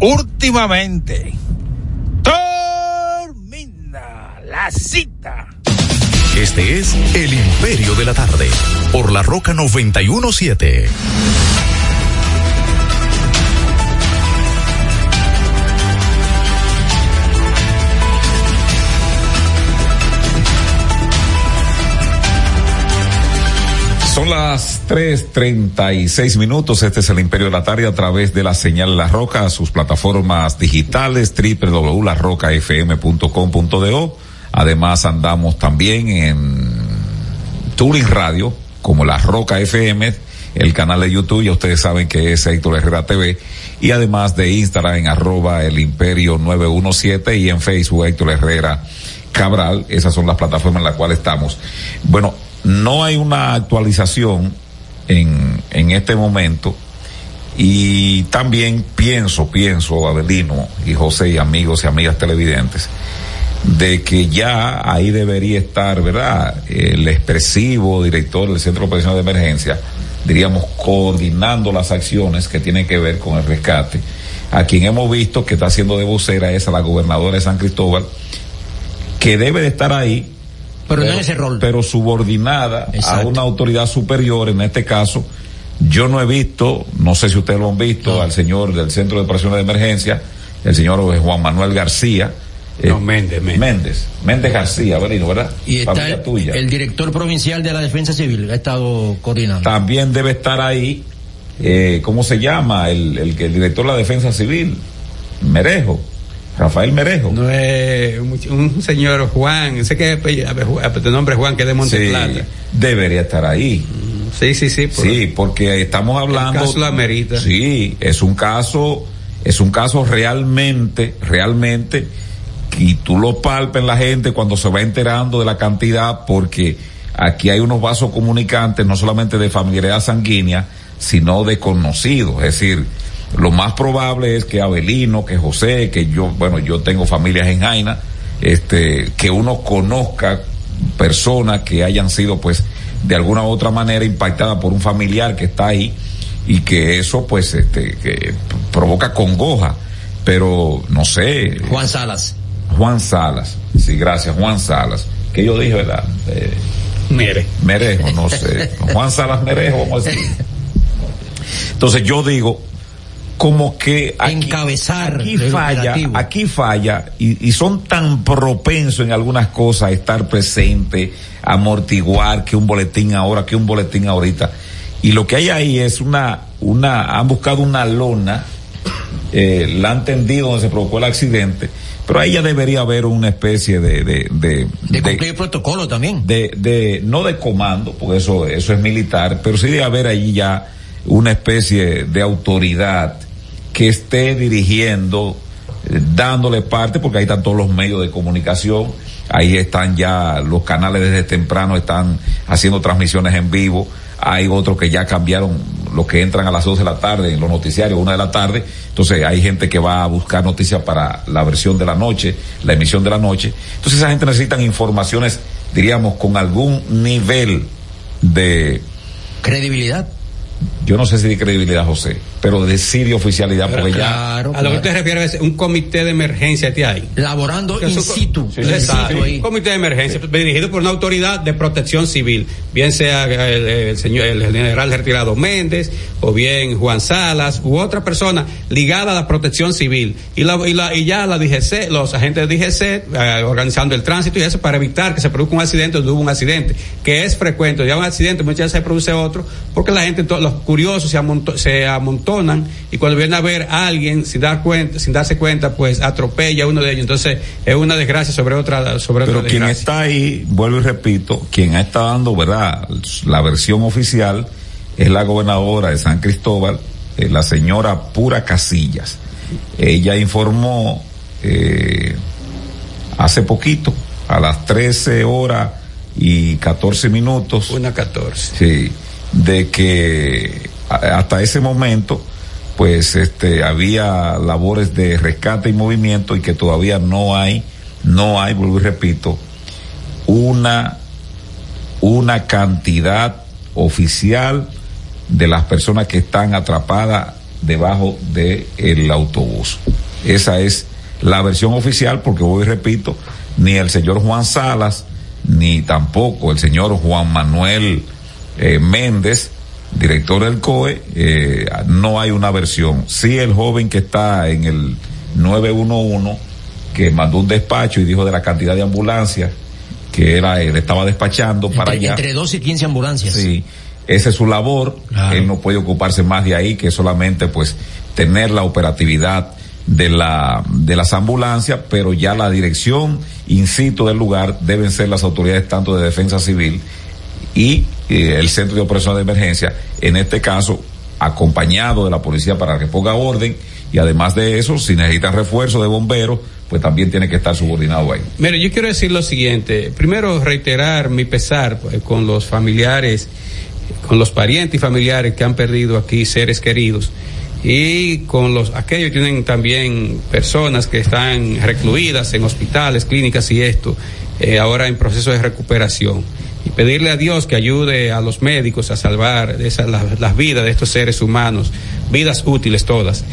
Speaker 10: últimamente cita.
Speaker 4: Este es El Imperio de la Tarde, por la Roca 917.
Speaker 1: Son las 3.36 minutos. Este es el Imperio de la Tarde a través de la señal La Roca, sus plataformas digitales www.larrocafm.com.do. Además andamos también en Turing Radio, como La Roca FM, el canal de YouTube, ya ustedes saben que es Héctor Herrera TV, y además de Instagram en arroba el imperio 917 y en Facebook Héctor Herrera Cabral, esas son las plataformas en las cuales estamos. Bueno, no hay una actualización en, en este momento y también pienso, pienso, Adelino y José y amigos y amigas televidentes, de que ya ahí debería estar, ¿verdad? El expresivo director del Centro de Operaciones de Emergencia, diríamos, coordinando las acciones que tienen que ver con el rescate. A quien hemos visto que está haciendo de vocera es a la gobernadora de San Cristóbal, que debe de estar ahí
Speaker 2: pero, no en ese rol.
Speaker 1: Pero subordinada
Speaker 2: Exacto.
Speaker 1: a una autoridad superior, en este caso, yo no he visto, no sé si ustedes lo han visto, al señor del Centro de Operaciones de Emergencia, el señor Juan Manuel García.
Speaker 3: No, Méndez, Méndez.
Speaker 1: Méndez, Méndez García, Avelino, ¿verdad?
Speaker 2: Y está el,
Speaker 1: tuya.
Speaker 2: el director provincial de la Defensa Civil, ha estado coordinando.
Speaker 1: También debe estar ahí, eh, ¿cómo se llama? El, el, el director de la Defensa Civil, Merejo. Rafael Merejo.
Speaker 3: No es un, un señor Juan, sé que de nombre Juan que es de Monteplata.
Speaker 1: Sí, debería estar ahí.
Speaker 3: Sí, sí, sí.
Speaker 1: Por, sí, porque estamos hablando.
Speaker 3: El caso la amerita.
Speaker 1: Sí, es un caso, es un caso realmente, realmente, y tú lo palpes en la gente cuando se va enterando de la cantidad, porque aquí hay unos vasos comunicantes, no solamente de familiaridad sanguínea, sino de conocidos. Es decir, lo más probable es que Abelino, que José, que yo, bueno, yo tengo familias en Jaina, este, que uno conozca personas que hayan sido, pues, de alguna u otra manera impactadas por un familiar que está ahí y que eso, pues, este, que provoca congoja. Pero, no sé.
Speaker 2: Juan Salas.
Speaker 1: Juan Salas. Sí, gracias, Juan Salas. Que yo dije, ¿verdad? Eh,
Speaker 3: Mere.
Speaker 1: Merejo, no sé. Juan Salas Merejo, vamos a decir. Entonces yo digo, como que aquí,
Speaker 2: encabezar
Speaker 1: aquí falla, aquí falla y, y, son tan propensos en algunas cosas a estar presente, a amortiguar que un boletín ahora, que un boletín ahorita. Y lo que hay ahí es una, una, han buscado una lona, eh, la han tendido donde se provocó el accidente, pero ahí ya debería haber una especie de, de, de,
Speaker 2: de cumplir el protocolo también.
Speaker 1: De, de, no de comando, porque eso, eso es militar, pero sí de haber allí ya una especie de autoridad que esté dirigiendo, eh, dándole parte, porque ahí están todos los medios de comunicación, ahí están ya los canales desde temprano, están haciendo transmisiones en vivo, hay otros que ya cambiaron los que entran a las 2 de la tarde en los noticiarios, una de la tarde, entonces hay gente que va a buscar noticias para la versión de la noche, la emisión de la noche, entonces esa gente necesitan informaciones, diríamos, con algún nivel de
Speaker 2: credibilidad
Speaker 1: yo no sé si de credibilidad, José, pero de sí de oficialidad,
Speaker 3: pero
Speaker 1: porque
Speaker 3: claro,
Speaker 1: ya.
Speaker 3: A lo que usted refiere es un comité de emergencia que hay.
Speaker 2: Laborando in situ.
Speaker 3: Sí, exacto. Un comité de emergencia sí. dirigido por una autoridad de protección civil, bien sea el, el, señor, el general retirado Méndez, o bien Juan Salas, u otra persona ligada a la protección civil. Y, la, y, la, y ya la DGC, los agentes de DGC, eh, organizando el tránsito y eso para evitar que se produzca un accidente donde hubo un accidente, que es frecuente. Ya un accidente, muchas veces se produce otro, porque la gente, los curiosos se, amonto, se amontonan y cuando vienen a ver a alguien sin dar cuenta, sin darse cuenta, pues atropella a uno de ellos. Entonces es una desgracia sobre otra, sobre
Speaker 1: Pero
Speaker 3: otra
Speaker 1: quien
Speaker 3: desgracia.
Speaker 1: está ahí, vuelvo y repito, quien está dando, verdad, la versión oficial es la gobernadora de San Cristóbal, eh, la señora Pura Casillas. Ella informó eh, hace poquito, a las 13 horas y 14 minutos.
Speaker 3: Una 14.
Speaker 1: Sí, de que hasta ese momento pues este había labores de rescate y movimiento y que todavía no hay no hay vuelvo y repito una una cantidad oficial de las personas que están atrapadas debajo del el autobús. Esa es la versión oficial porque voy y repito ni el señor Juan Salas ni tampoco el señor Juan Manuel eh, Méndez, director del COE, eh, no hay una versión. Sí el joven que está en el 911, que mandó un despacho y dijo de la cantidad de ambulancias que era, él estaba despachando para allá.
Speaker 2: Entre 12 y 15 ambulancias.
Speaker 1: Sí. esa es su labor, él no puede ocuparse más de ahí que solamente pues tener la operatividad de la de las ambulancias, pero ya la dirección in situ del lugar deben ser las autoridades tanto de defensa civil y eh, el centro de operación de emergencia, en este caso acompañado de la policía para que ponga orden y además de eso, si necesitan refuerzo de bomberos, pues también tiene que estar subordinado ahí.
Speaker 3: Mire, yo quiero decir lo siguiente. Primero, reiterar mi pesar pues, con los familiares, con los parientes y familiares que han perdido aquí seres queridos y con los aquellos que tienen también personas que están recluidas en hospitales, clínicas y esto, eh, ahora en proceso de recuperación. Y pedirle a Dios que ayude a los médicos a salvar esas, las, vidas de estos seres humanos, vidas útiles todas.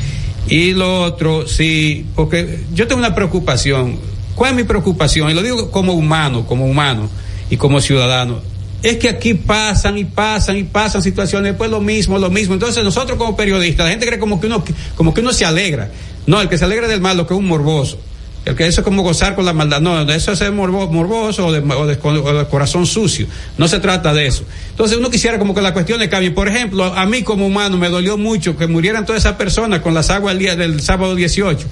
Speaker 3: Y lo otro, sí, porque yo tengo una preocupación. ¿Cuál es mi preocupación? Y lo digo como humano, como humano y como ciudadano. Es que aquí pasan y pasan y pasan situaciones, después lo mismo, lo mismo. Entonces nosotros como periodistas, la gente cree como que uno, como que uno se alegra. No, el que se alegra del mal, lo que es un morboso. El que eso es como gozar con la maldad. No, eso es morbo, morboso o de, corazón sucio. No se trata de eso. Entonces uno quisiera como que las cuestiones cambien. Por ejemplo, a mí como humano me dolió mucho que murieran todas esas personas con las aguas el día del sábado 18.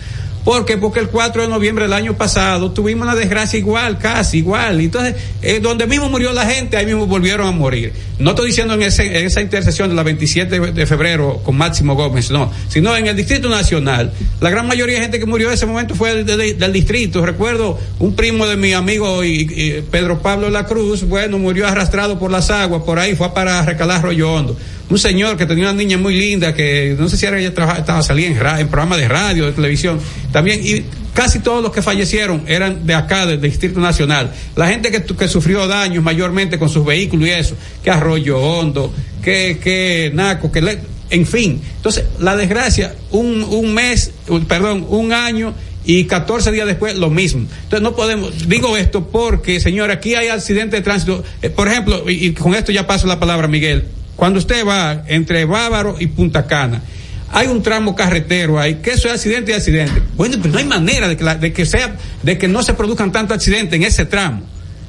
Speaker 3: ¿Por qué? Porque el 4 de noviembre del año pasado tuvimos una desgracia igual, casi igual. Entonces, eh, donde mismo murió la gente, ahí mismo volvieron a morir. No estoy diciendo en, ese, en esa intersección de la 27 de febrero con Máximo Gómez, no, sino en el Distrito Nacional. La gran mayoría de gente que murió en ese momento fue de, de, del distrito. Recuerdo un primo de mi amigo y, y Pedro Pablo La Cruz, bueno, murió arrastrado por las aguas, por ahí fue para recalar Rollo Hondo un señor que tenía una niña muy linda que no sé si era ella trabajaba, estaba salía en, en programas de radio, de televisión, también, y casi todos los que fallecieron eran de acá, del Distrito Nacional. La gente que, sufrió daños mayormente con sus vehículos y eso, que Arroyo Hondo, que, que Naco, que le, en fin. Entonces, la desgracia, un, un mes, perdón, un año y 14 días después lo mismo. Entonces no podemos, digo esto porque, señor, aquí hay accidentes de tránsito. Eh, por ejemplo, y, y, con esto ya paso la palabra, Miguel, cuando usted va entre Bávaro y Punta Cana, hay un tramo carretero ahí, que eso es accidente y accidente. Bueno, pues no hay manera de que, la, de que sea, de que no se produzcan tantos accidentes en ese tramo,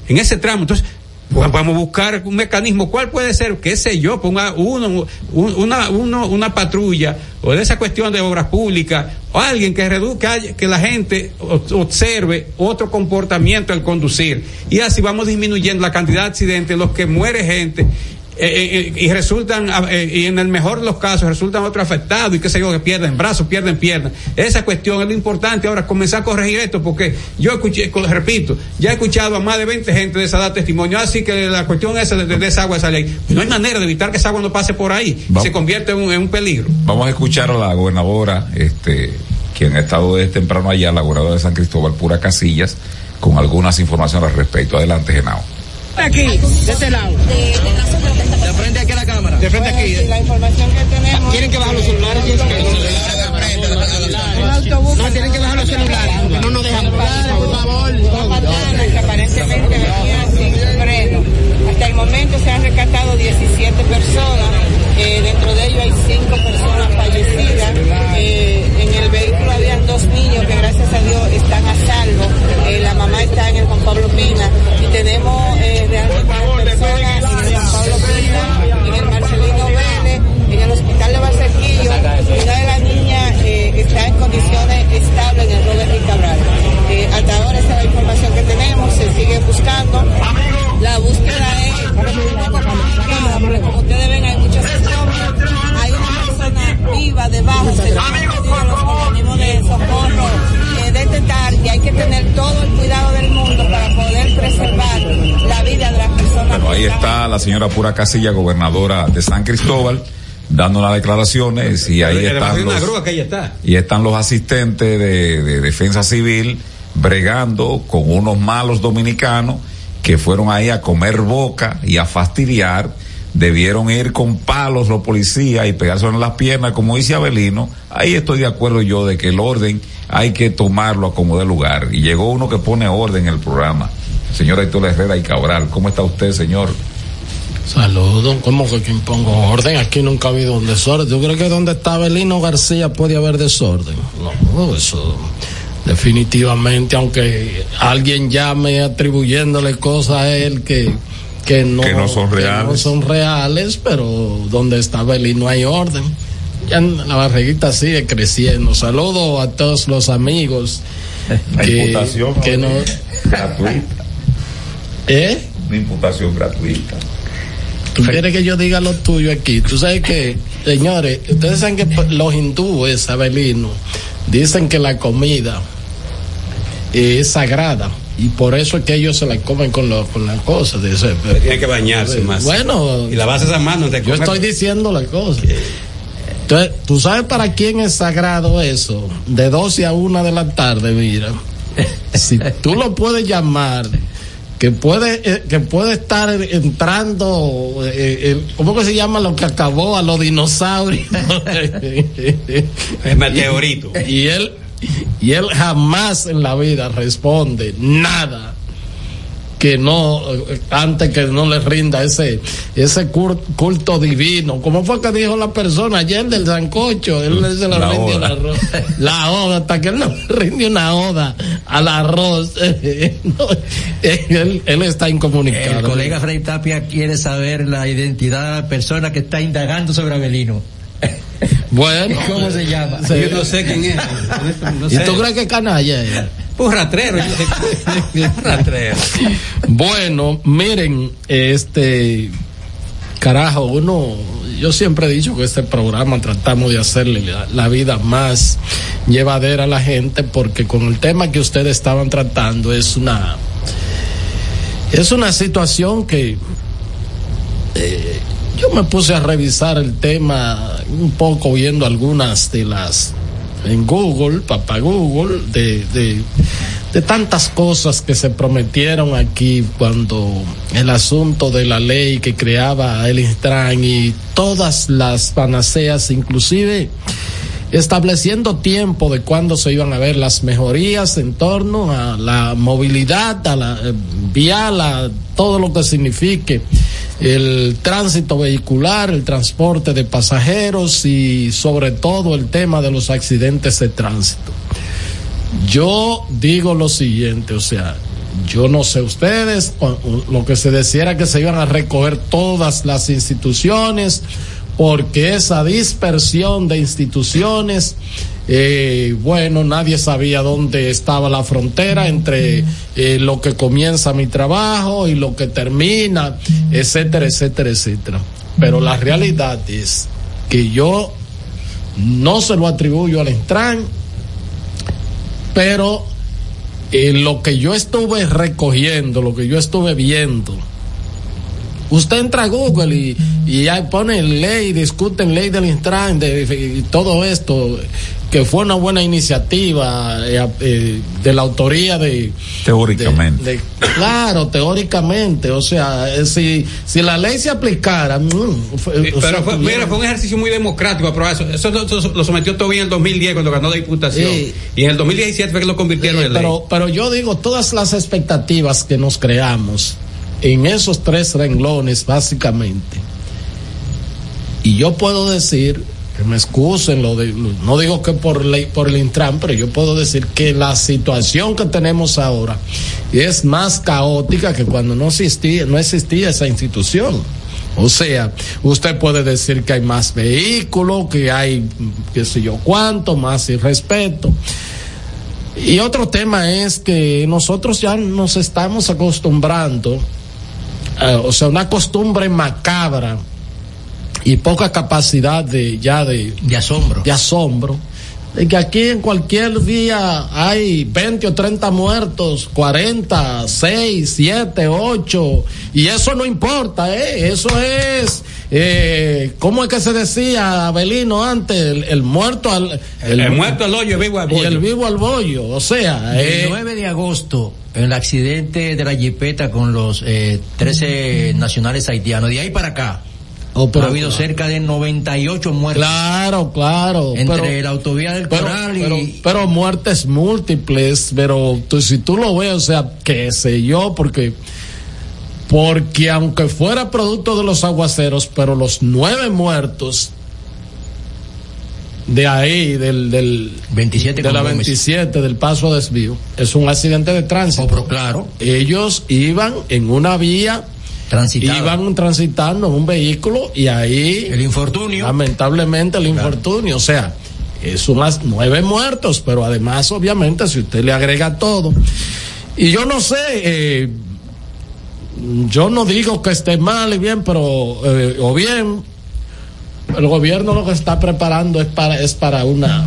Speaker 3: en ese tramo. Entonces, vamos a buscar un mecanismo. ¿Cuál puede ser? ¿Qué sé yo? Ponga uno, una, uno, una patrulla o de esa cuestión de obras públicas o alguien que reduzca, que la gente observe otro comportamiento al conducir. Y así vamos disminuyendo la cantidad de accidentes, los que muere gente eh, eh, y resultan, eh, y en el mejor de los casos, resultan otros afectados y qué sé yo, que pierden brazos, pierden piernas. Esa cuestión es lo importante ahora, comenzar a corregir esto, porque yo escuché, repito, ya he escuchado a más de 20 gente de esa dar testimonio, así que la cuestión esa de, de esa agua esa ley, no hay manera de evitar que esa agua no pase por ahí
Speaker 1: Vamos.
Speaker 3: y se convierte en un, en un peligro.
Speaker 1: Vamos a escuchar a la gobernadora, este, quien ha estado desde temprano allá, la gobernadora de San Cristóbal, Pura Casillas, con algunas informaciones al respecto. Adelante, Genao.
Speaker 5: Aquí, de este lado.
Speaker 11: De frente aquí a la cámara.
Speaker 5: De frente aquí.
Speaker 11: Sí, la información que tenemos.
Speaker 5: ¿Tienen que bajar los celulares?
Speaker 11: No, tienen que bajar los celulares, no nos dejan pasar, por favor.
Speaker 12: que aparentemente venían sin freno. Hasta el momento se han rescatado 17 personas. Eh, dentro de ellos hay 5 personas fallecidas. Eh, en el vehículo habían dos niños que gracias a Dios están a salvo. Eh, la mamá está en el Juan Pablo Pina. Y tenemos realmente personas en el Juan Pablo Pina, en el Marcelino Vélez, en el Hospital de Barcequillo. Una de las niñas está en condiciones estables en el Robert y Cabral. hasta ahora esa es la información que tenemos. Se sigue buscando. La búsqueda es como ustedes ven hay una viva debajo, pedido los organismos de socorro eh, detectar y hay que tener todo el cuidado del mundo para poder preservar la vida de las personas.
Speaker 1: Bueno, ahí está la señora Pura Casilla, gobernadora de San Cristóbal dando las declaraciones y ahí están los,
Speaker 3: está.
Speaker 1: y están los asistentes de, de defensa civil bregando con unos malos dominicanos que fueron ahí a comer boca y a fastidiar, debieron ir con palos los policías y pegarse en las piernas, como dice Abelino, ahí estoy de acuerdo yo de que el orden hay que tomarlo a como de lugar. Y llegó uno que pone orden en el programa. Señor Héctor Herrera y Cabral, ¿cómo está usted, señor?
Speaker 13: Saludos, ¿cómo que quien pongo orden? Aquí nunca ha habido un desorden. ¿Tú crees que donde está Abelino García puede haber desorden? No, eso definitivamente, aunque alguien llame atribuyéndole cosas a él que, que no,
Speaker 1: Que no son
Speaker 13: que
Speaker 1: reales.
Speaker 13: no son reales, pero donde está Belín no hay orden. Ya la barriguita sigue creciendo. Saludo a todos los amigos.
Speaker 1: La
Speaker 13: que,
Speaker 1: imputación
Speaker 13: que no,
Speaker 1: gratuita.
Speaker 13: ¿Eh?
Speaker 1: Una imputación gratuita.
Speaker 13: Tú quieres que yo diga lo tuyo aquí. Tú sabes que, señores, ustedes saben que los hindúes, Abelino, dicen que la comida es sagrada. Y por eso es que ellos se la comen con, lo- con las cosas. Ese-
Speaker 3: Tiene que bañarse más.
Speaker 13: Bueno,
Speaker 3: y lavarse esas manos antes de
Speaker 13: yo estoy diciendo la cosa. Entonces, ¿tú sabes para quién es sagrado eso? De 12 a 1 de la tarde, mira. *laughs* Si tú lo puedes llamar, que puede, eh, que puede estar entrando, eh, eh, ¿cómo que se llama lo que acabó a los dinosaurios? *laughs*
Speaker 3: El meteorito.
Speaker 13: Y, y él, *laughs* y él jamás en la vida responde nada que no antes que no le rinda ese ese culto divino como fue que dijo la persona ayer del sancocho él le se le
Speaker 1: La
Speaker 13: rindió el
Speaker 1: oda.
Speaker 13: arroz *laughs* la oda hasta que él no le rindió una oda al arroz *laughs* No, él, él está incomunicado
Speaker 2: El colega Fray Tapia quiere saber la identidad de la persona que está indagando sobre Abelino.
Speaker 13: Bueno *laughs*
Speaker 2: ¿Cómo se llama?
Speaker 3: Yo no sé quién es. No *laughs*
Speaker 13: ¿y tú crees que canalla es?
Speaker 3: Un ratrero. Un *laughs* ratrero.
Speaker 13: Bueno, miren, este carajo, uno, yo siempre he dicho que este programa tratamos de hacerle la, la vida más llevadera a la gente porque con el tema que ustedes estaban tratando es una es una situación que eh, yo me puse a revisar el tema un poco viendo algunas de las en Google, papá Google, de, de, tantas cosas que se prometieron aquí cuando el asunto de la ley que creaba el Intran y todas las panaceas, inclusive estableciendo tiempo de cuándo se iban a ver las mejorías en torno a la movilidad, a la eh, vial, a todo lo que signifique el tránsito vehicular, el transporte de pasajeros y sobre todo el tema de los accidentes de tránsito. Yo digo lo siguiente, o sea, yo no sé ustedes, lo que se decía que se iban a recoger todas las instituciones, porque esa dispersión de instituciones, eh, bueno, nadie sabía dónde estaba la frontera entre eh, lo que comienza mi trabajo y lo que termina, etcétera, etcétera, etcétera. Pero la realidad es que yo no se lo atribuyo al Intran, pero eh, lo que yo estuve recogiendo, lo que yo estuve viendo, usted entra a Google y, y ahí pone ley, discuten ley del Intran de, y todo esto, que fue una buena iniciativa eh, eh, de la autoría de,
Speaker 1: Teóricamente.
Speaker 13: de- claro, teóricamente, o sea, eh, si, si la ley se aplicara, mm, fue- o sea,
Speaker 3: Pero fue,
Speaker 13: tuviera-
Speaker 3: mira, fue un ejercicio muy democrático aprobar eso. Eso, lo- eso lo sometió todavía en el 2010 cuando ganó la diputación.
Speaker 13: Sí.
Speaker 3: Y en el 2017 fue que lo convirtieron en ley.
Speaker 13: pero, pero yo digo, todas las expectativas que nos creamos en esos tres renglones, básicamente, y yo puedo decir, que me excusen, lo de, no digo que por, ley, por el Intran, pero yo puedo decir que la situación que tenemos ahora es más caótica que cuando no existía, no existía esa institución. O sea, usted puede decir que hay más vehículos, que hay qué sé yo cuánto, más irrespeto. Y otro tema es que nosotros ya nos estamos acostumbrando, eh, o sea, una costumbre macabra y poca capacidad de ya de,
Speaker 2: De asombro.
Speaker 13: de asombro. De que aquí en cualquier día hay 20 o 30 muertos, 40, 6, 7, 8, y eso no importa, ¿eh? Eso es, eh, ¿cómo es que se decía, Abelino, antes? El, el muerto al.
Speaker 3: El- el muerto al hoyo, el vivo al
Speaker 13: Y el
Speaker 3: bollo.
Speaker 13: vivo al bollo, o sea.
Speaker 2: El
Speaker 13: eh,
Speaker 2: 9 de agosto, el accidente de la jipeta con los eh, 13 nacionales haitianos. De ahí para acá,
Speaker 13: Oh, pero
Speaker 2: ha habido
Speaker 13: claro.
Speaker 2: cerca de 98 muertos.
Speaker 13: Claro, claro.
Speaker 2: Entre
Speaker 13: pero-
Speaker 2: la autovía del
Speaker 13: pero,
Speaker 2: Coral y...
Speaker 13: pero, pero muertes múltiples, pero tú- si tú lo ves, o sea, qué sé yo, porque porque aunque fuera producto de los aguaceros, pero los nueve muertos de ahí, del, del
Speaker 2: 27
Speaker 13: de la
Speaker 2: Gómez.
Speaker 13: 27 del paso a desvío, es un accidente de tránsito.
Speaker 2: Oh, pero claro.
Speaker 13: Ellos iban en una vía
Speaker 2: Transitado.
Speaker 13: iban transitando en un vehículo y ahí
Speaker 2: El infortunio.
Speaker 13: lamentablemente el infortunio, o sea, es unas nueve muertos, pero además obviamente si usted le agrega todo y yo no sé, eh, yo no digo que esté mal y bien, pero eh, o bien el gobierno lo que está preparando es para es para una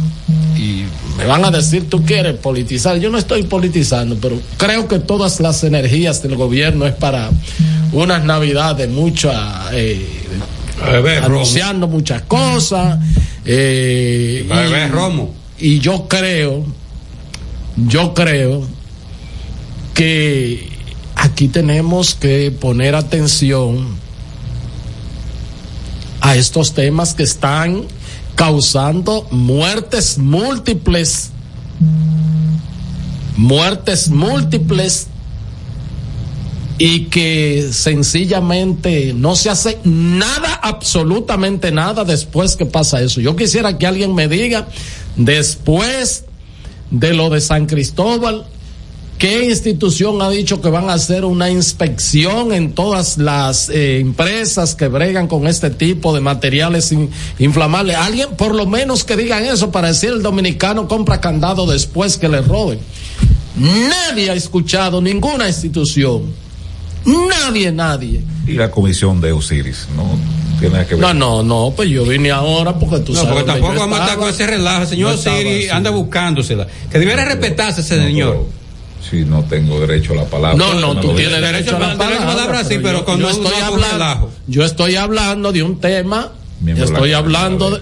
Speaker 13: y me van a decir tú quieres politizar yo no estoy politizando pero creo que todas las energías del gobierno es para unas navidades mucha eh,
Speaker 3: Beber romo.
Speaker 13: anunciando muchas cosas eh,
Speaker 3: Va a beber
Speaker 13: y-
Speaker 3: romo.
Speaker 13: y yo creo yo creo que aquí tenemos que poner atención a estos temas que están causando muertes múltiples, muertes múltiples y que sencillamente no se hace nada, absolutamente nada después que pasa eso. Yo quisiera que alguien me diga, después de lo de San Cristóbal, ¿Qué institución ha dicho que van a hacer una inspección en todas las eh, empresas que bregan con este tipo de materiales in- inflamables? Alguien por lo menos que digan eso para decir el dominicano compra candado después que le roben. Nadie ha escuchado ninguna institución. Nadie, nadie.
Speaker 1: Y la comisión de Osiris, no tiene que ver.
Speaker 13: No, no, no, pues yo vine ahora porque tú
Speaker 3: No,
Speaker 13: sabes.
Speaker 3: porque tampoco vamos a estar con ese relajo. Señor
Speaker 13: así.
Speaker 3: anda buscándosela. Que debiera respetarse ese señor.
Speaker 1: Si no tengo derecho a la palabra.
Speaker 13: No, no, tú tienes derecho a la
Speaker 3: derecho a la
Speaker 13: palabra,
Speaker 3: palabra, sí, pero
Speaker 13: yo-
Speaker 3: con
Speaker 13: yo
Speaker 3: no-
Speaker 13: estoy hablando,
Speaker 3: relajo.
Speaker 13: yo estoy hablando de un tema,
Speaker 1: Miembro
Speaker 13: estoy hablando de,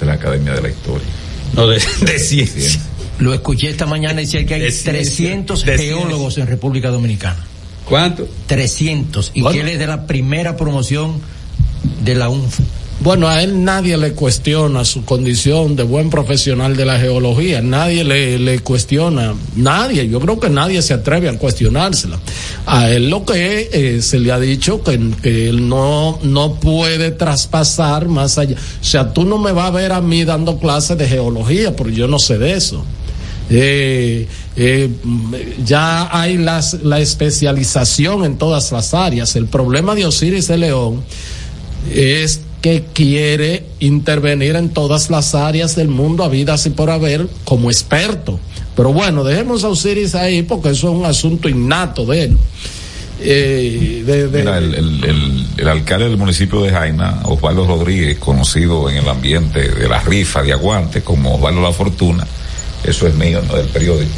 Speaker 1: de la Academia de la Historia.
Speaker 3: No, de, de ciencia.
Speaker 2: Lo escuché esta mañana decir que hay
Speaker 3: De ciencia,
Speaker 2: 300
Speaker 3: de
Speaker 2: geólogos en República Dominicana.
Speaker 3: ¿Cuánto?
Speaker 2: 300. Y
Speaker 13: Bueno.
Speaker 2: que él es de la primera promoción de la UNFU.
Speaker 13: bueno, a él nadie le cuestiona su condición de buen profesional de la geología, nadie le, le cuestiona, nadie, yo creo que nadie se atreve a cuestionársela. A él lo que eh, se le ha dicho que, que él no, no puede traspasar más allá. O sea, tú no me vas a ver a mí dando clases de geología, porque yo no sé de eso. Eh, eh, ya hay las, la especialización en todas las áreas. El problema de Osiris de León es que quiere intervenir en todas las áreas del mundo habidas y por haber como experto. Pero bueno, dejemos a Osiris ahí porque eso es un asunto innato de él. Eh, de-
Speaker 1: Mira, el- el alcalde del municipio de Jaina, Osvaldo Rodríguez, conocido en el ambiente de la rifa de aguante como Osvaldo La Fortuna, eso es mío, no del periódico,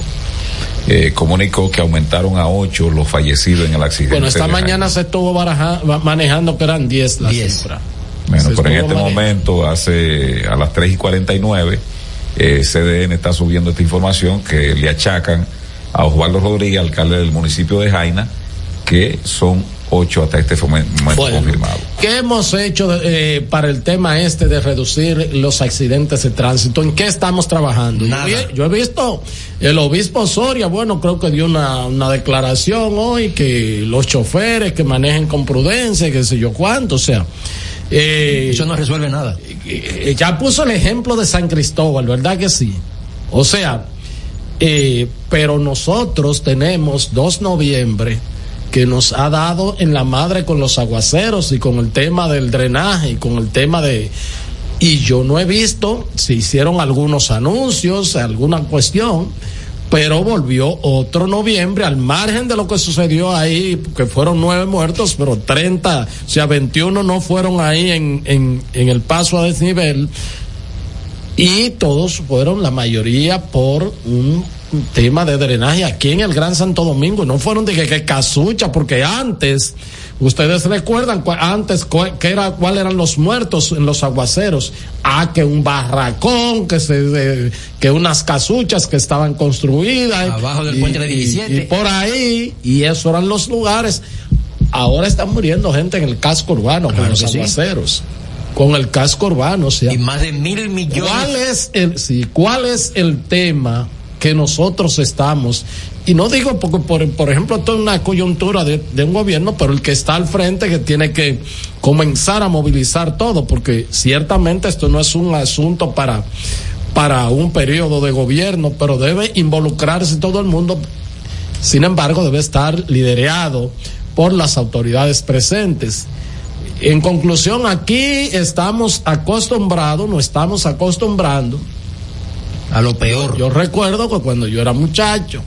Speaker 1: eh, comunicó que aumentaron a ocho los fallecidos en el accidente.
Speaker 13: bueno, esta mañana se estuvo baraja- manejando que eran 10 la cifra.
Speaker 1: Bueno,
Speaker 13: Se
Speaker 1: pero en este
Speaker 13: manejando.
Speaker 1: momento, hace a las 3 y 49, eh, CDN está subiendo esta información que le achacan a Osvaldo Rodríguez, alcalde del municipio de Jaina, que son ocho hasta este momento
Speaker 13: Bueno.
Speaker 1: confirmado.
Speaker 13: ¿Qué hemos hecho eh, para el tema este de reducir los accidentes de tránsito? ¿En qué estamos trabajando? Yo, vi- yo he visto el obispo Soria, bueno, creo que dio una, una declaración hoy que los choferes que manejen con prudencia, que sé yo cuánto, o sea. eh,
Speaker 2: Eso no resuelve nada.
Speaker 13: eh, ya puso el ejemplo de San Cristóbal, ¿verdad que sí? O sea, eh, pero nosotros tenemos 2 noviembre que nos ha dado en la madre con los aguaceros y con el tema del drenaje y con el tema de... Y yo no he visto si hicieron algunos anuncios, alguna cuestión, pero volvió otro noviembre al margen de lo que sucedió ahí, que fueron nueve muertos, pero 30, o sea, 21 no fueron ahí en, en, en el paso a desnivel. Y todos fueron, la mayoría, por un tema de drenaje aquí en el Gran Santo Domingo. No fueron de que, que casucha, porque antes, ustedes recuerdan, antes, que era, cuáles eran los muertos en los aguaceros. Ah, que un barracón, que se, que unas casuchas que estaban construidas.
Speaker 2: Abajo del
Speaker 13: y-
Speaker 2: puente de
Speaker 13: y-
Speaker 2: 17.
Speaker 13: y por ahí, y esos eran los lugares. Ahora están muriendo gente en el casco urbano con
Speaker 2: Claro
Speaker 13: los
Speaker 2: que sí.
Speaker 13: aguaceros. Con el casco urbano, o sea.
Speaker 2: Y más de mil millones.
Speaker 13: ¿Cuál es el, sí, cuál es el tema que nosotros estamos? Y no digo porque, por, por ejemplo, esto es una coyuntura de, un gobierno, pero el que está al frente que tiene que comenzar a movilizar todo, porque ciertamente esto no es un asunto para, para un periodo de gobierno, pero debe involucrarse todo el mundo sin embargo, debe estar liderado por las autoridades presentes. En conclusión, aquí estamos acostumbrados, no estamos acostumbrando
Speaker 2: a lo peor.
Speaker 13: Yo, recuerdo que cuando yo era muchacho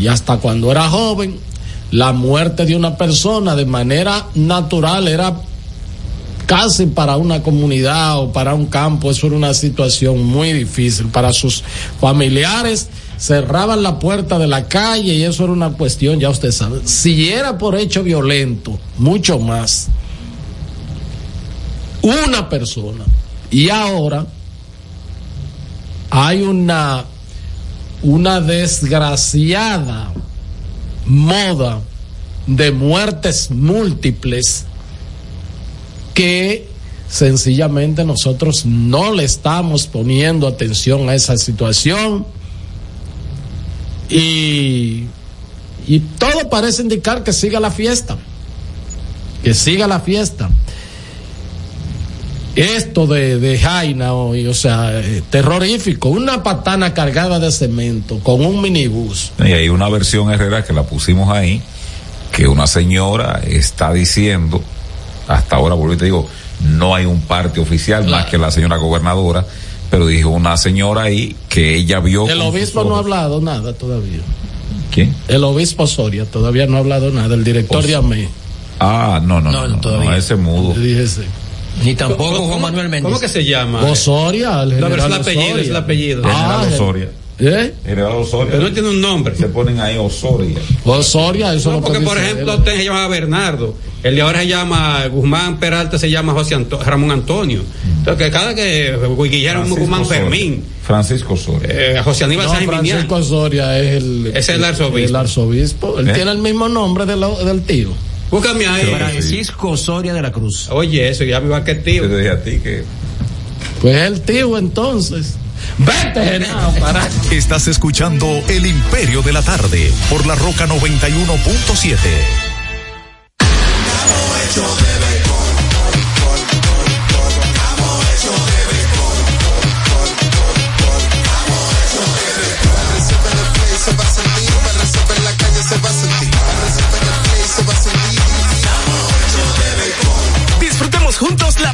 Speaker 13: y hasta cuando era joven, la muerte de una persona de manera natural era casi para una comunidad o para un campo, eso era una situación muy difícil. Para sus familiares cerraban la puerta de la calle y eso era una cuestión, ya usted sabe. Si era por hecho violento, mucho más. Una persona. Y ahora hay una, una desgraciada moda de muertes múltiples que sencillamente nosotros no le estamos poniendo atención a esa situación y, y todo parece indicar que siga la fiesta, que siga la fiesta. Esto de, de Jaina, hoy, o sea, eh, terrorífico, una patana cargada de cemento con un minibús.
Speaker 1: Y hay una versión Herrera que la pusimos ahí, que una señora está diciendo, hasta ahora, y te digo, no hay un parte oficial más que la señora gobernadora, pero dijo una señora ahí que ella vio.
Speaker 13: El obispo no ha hablado nada todavía.
Speaker 1: ¿Quién?
Speaker 13: El obispo Soria todavía no ha hablado nada, el director de AME.
Speaker 1: Ah, no, no, no, no, no, ese mudo.
Speaker 2: Ni tampoco
Speaker 3: ¿Cómo-
Speaker 2: Juan Manuel Méndez.
Speaker 3: ¿Cómo que se llama?
Speaker 13: Osoria, el
Speaker 3: No, pero es el apellido,
Speaker 13: Osoria.
Speaker 3: es el apellido.
Speaker 13: Ah,
Speaker 1: General Osoria.
Speaker 13: ¿Eh?
Speaker 1: General Osoria.
Speaker 3: Pero no tiene un nombre.
Speaker 1: Se ponen ahí Osoria.
Speaker 13: Osoria, eso
Speaker 3: No, porque
Speaker 13: que
Speaker 3: por ejemplo
Speaker 13: él.
Speaker 3: usted se llama Bernardo, el de ahora se llama Guzmán Peralta, se llama José Anto- Ramón Antonio. Entonces que cada que Guillermo
Speaker 1: Francisco
Speaker 3: Guzmán
Speaker 1: Osoria.
Speaker 3: Fermín,
Speaker 1: Francisco Osoria.
Speaker 3: eh, José Aníbal
Speaker 13: No,
Speaker 3: Minián.
Speaker 13: Francisco Osoria es el,
Speaker 3: Es el arzobispo.
Speaker 13: el arzobispo. Él
Speaker 1: ¿Eh?
Speaker 13: tiene el mismo nombre de lo- del tío.
Speaker 3: Búscame ahí.
Speaker 2: Francisco Osoria de la Cruz.
Speaker 3: Oye, eso ya me va que tío.
Speaker 1: Yo te dije a ti que
Speaker 13: Pues el tío entonces. Vete, Genao, para.
Speaker 4: Estás escuchando El Imperio de la Tarde por la Roca 91.7.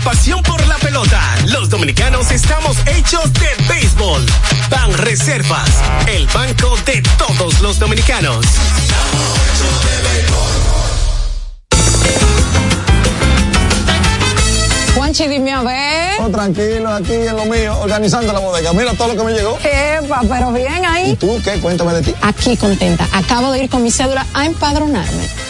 Speaker 14: pasión por la pelota. Los dominicanos estamos hechos de béisbol. Ban Reservas, el banco de todos los dominicanos.
Speaker 15: Juanchi, dime a ver.
Speaker 16: Oh, tranquilo, aquí en lo mío, organizando la bodega. Mira todo lo que me llegó.
Speaker 15: Epa, pero bien ahí.
Speaker 16: ¿Y tú qué? Cuéntame de ti.
Speaker 15: Aquí contenta. Acabo de ir con mi cédula a empadronarme.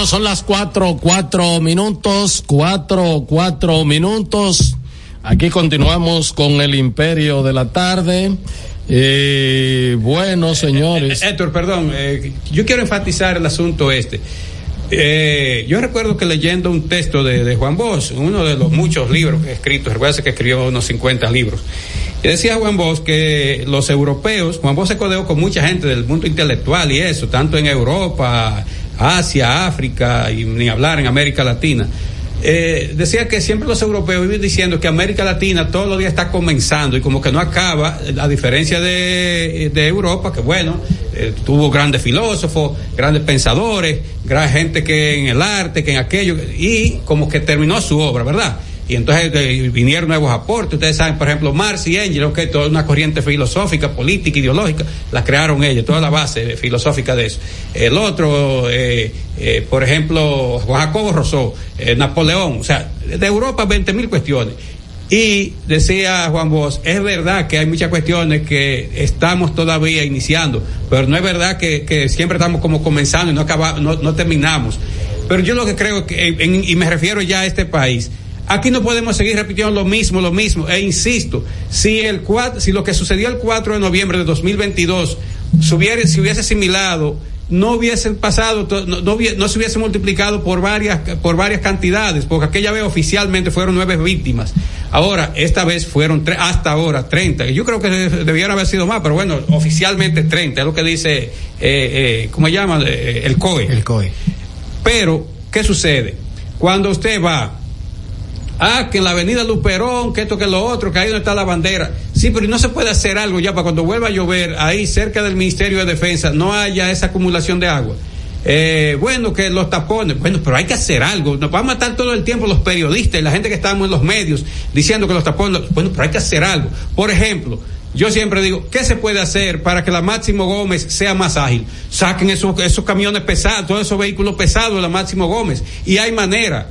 Speaker 13: Bueno, son las cuatro, cuatro minutos, cuatro, cuatro minutos. Aquí continuamos con el imperio de la tarde. Eh, bueno, señores.
Speaker 3: Eh, Héctor, perdón, eh, yo quiero enfatizar el asunto este. Eh, yo recuerdo que leyendo un texto de, de Juan Bosch, uno de los muchos libros escritos, recuerda que escribió unos 50 libros, y decía Juan Bosch que los europeos, Juan Bosch se codeó con mucha gente del mundo intelectual y eso, tanto en Europa, Asia, África y ni hablar en América Latina. Eh, decía que siempre los europeos viven diciendo que América Latina todos los días está comenzando y como que no acaba, a diferencia de, de Europa, que bueno, eh, tuvo grandes filósofos, grandes pensadores, gran gente que en el arte, que en aquello, y como que terminó su obra, ¿verdad? Y entonces eh, vinieron nuevos aportes. Ustedes saben, por ejemplo, Marx y Engels, que toda una corriente filosófica, política, ideológica, la crearon ellos, toda la base filosófica de eso. El otro, eh, eh, por ejemplo, Juan Jacobo Rousseau, eh, Napoleón, o sea, de Europa 20 mil cuestiones. Y decía Juan Bosch, es verdad que hay muchas cuestiones que estamos todavía iniciando, pero no es verdad que, siempre estamos como comenzando y no, acabamos, no, no terminamos. Pero yo lo que creo que, en, y me refiero ya a este país, Aquí no podemos seguir repitiendo lo mismo, lo mismo. E insisto, si el cuatro, si lo que sucedió el 4 de noviembre de 2022 se hubiera, si hubiese asimilado, no hubiesen pasado, no, no, no, se hubiese multiplicado por varias, por varias cantidades, porque aquella vez oficialmente fueron nueve víctimas. Ahora, esta vez fueron tre hasta ahora 30. Yo creo que debieron haber sido más, pero bueno, oficialmente 30, es lo que dice, eh, eh, ¿cómo se llama? Eh, el COE.
Speaker 2: El COE.
Speaker 3: Pero, ¿qué sucede? Cuando usted va ah, que en la avenida Luperón, que esto, que lo otro, que ahí donde está la bandera. Sí, pero no se puede hacer algo ya para cuando vuelva a llover, ahí cerca del Ministerio de Defensa, no haya esa acumulación de agua. Eh, bueno, que los tapones, bueno, pero hay que hacer algo. Nos van a matar todo el tiempo los periodistas y la gente que estamos en los medios diciendo que los tapones, bueno, pero hay que hacer algo. Por ejemplo, yo siempre digo, ¿qué se puede hacer para que la Máximo Gómez sea más ágil? Saquen esos, esos camiones pesados, todos esos vehículos pesados de la Máximo Gómez. Y hay manera.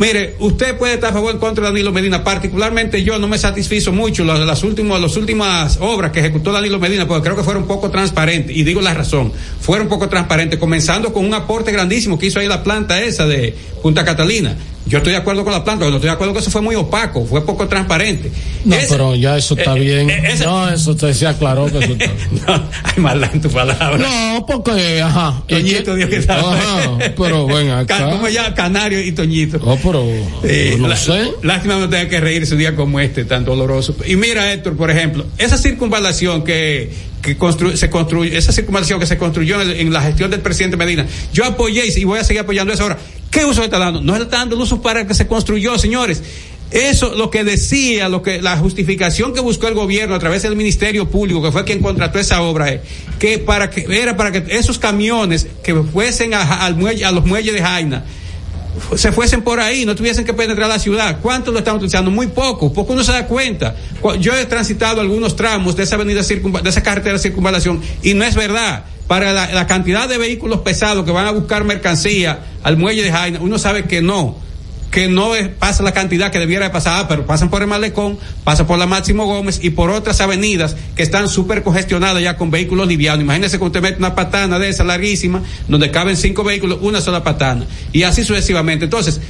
Speaker 3: Mire, usted puede estar a favor en contra de Danilo Medina. Particularmente yo no me satisfizo mucho las, las, últimas, las últimas obras que ejecutó Danilo Medina, porque creo que fueron poco transparentes. Y digo la razón, fueron poco transparentes, comenzando con un aporte grandísimo que hizo ahí la planta esa de Punta Catalina. Yo estoy de acuerdo con la planta, pero no estoy de acuerdo que eso fue muy opaco, fue poco transparente.
Speaker 13: No, ese, pero ya eso está eh, bien. Eh, ese, no, eso te se aclaró que eso está *laughs* bien.
Speaker 3: no, hay maldad en tu palabra.
Speaker 13: No, porque, ajá.
Speaker 3: Toñito Dios que está.
Speaker 13: Ajá, pero ven acá.
Speaker 3: ¿Cómo ya Canario y Toñito?
Speaker 13: Oh, pero, eh, no
Speaker 3: la,
Speaker 13: sé.
Speaker 3: Lástima no tener que reírse un día como este, tan doloroso. Y mira, Héctor, por ejemplo, esa circunvalación que, que constru se construyó, esa circunvalación que se construyó en, en, la gestión del presidente Medina, yo apoyé y voy a seguir apoyando eso ahora. ¿Qué uso está dando? No le está dando el uso para que se construyó, señores. Eso, lo que decía, lo que, la justificación que buscó el gobierno a través del Ministerio Público, que fue quien contrató esa obra, eh, que para que, era para que esos camiones que fuesen a, los muelles de Jaina, se fuesen por ahí, no tuviesen que penetrar la ciudad. ¿Cuántos lo están utilizando? Muy poco, porque uno se da cuenta. Cu- Yo he transitado algunos tramos de esa avenida de esa carretera de circunvalación y no es verdad. Para la, la cantidad de vehículos pesados que van a buscar mercancía al muelle de Jaina, uno sabe que no que no pasa la cantidad que debiera de pasar, pero pasan por el Malecón, pasan por la Máximo Gómez y por otras avenidas que están súper congestionadas ya con vehículos livianos. Imagínese que usted mete una patana de esa larguísima, donde caben cinco vehículos, una sola patana, y así sucesivamente. Entonces,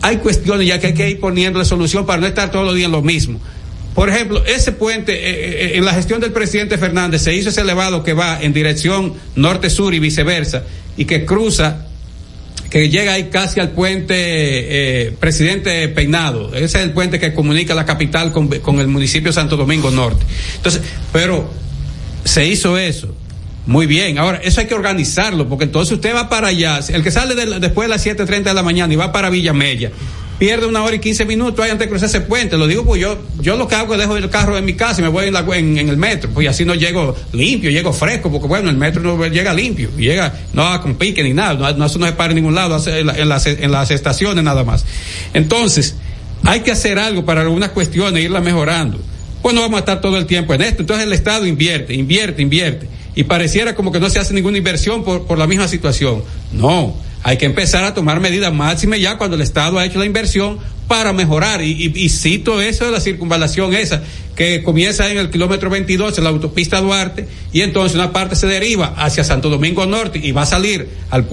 Speaker 3: hay cuestiones ya que hay que ir poniéndole solución para no estar todos los días en lo mismo. Por ejemplo, ese puente, eh, eh, en la gestión del presidente Fernández, se hizo ese elevado que va en dirección norte-sur y viceversa, y que cruza que llega ahí casi al puente eh, Presidente Peinado. Ese es el puente que comunica la capital con, con el municipio Santo Domingo Norte. Entonces, pero se hizo eso. Muy bien, ahora eso hay que organizarlo, porque entonces usted va para allá, el que sale después de las 7.30 de la mañana y va para Villamella, pierde una hora y 15 minutos ahí antes de cruzar ese puente. Lo digo pues yo, yo lo que hago es dejo el carro en mi casa y me voy en, la- en- el metro, pues así no llego limpio, llego fresco, porque bueno, el metro no llega limpio, llega, no con pique ni nada, no, no, eso no se para en ningún lado, en, la- en las, estaciones nada más. Entonces, hay que hacer algo para algunas cuestiones, irla mejorando. Pues no vamos a estar todo el tiempo en esto. Entonces el Estado invierte, invierte, invierte. Y pareciera como que no se hace ninguna inversión por, por la misma situación. No, hay que empezar a tomar medidas máximas ya cuando el Estado ha hecho la inversión para mejorar. Y, y- cito eso de la circunvalación esa, que comienza en el kilómetro 22, en la autopista Duarte, y entonces una parte se deriva hacia Santo Domingo Norte y va a salir al,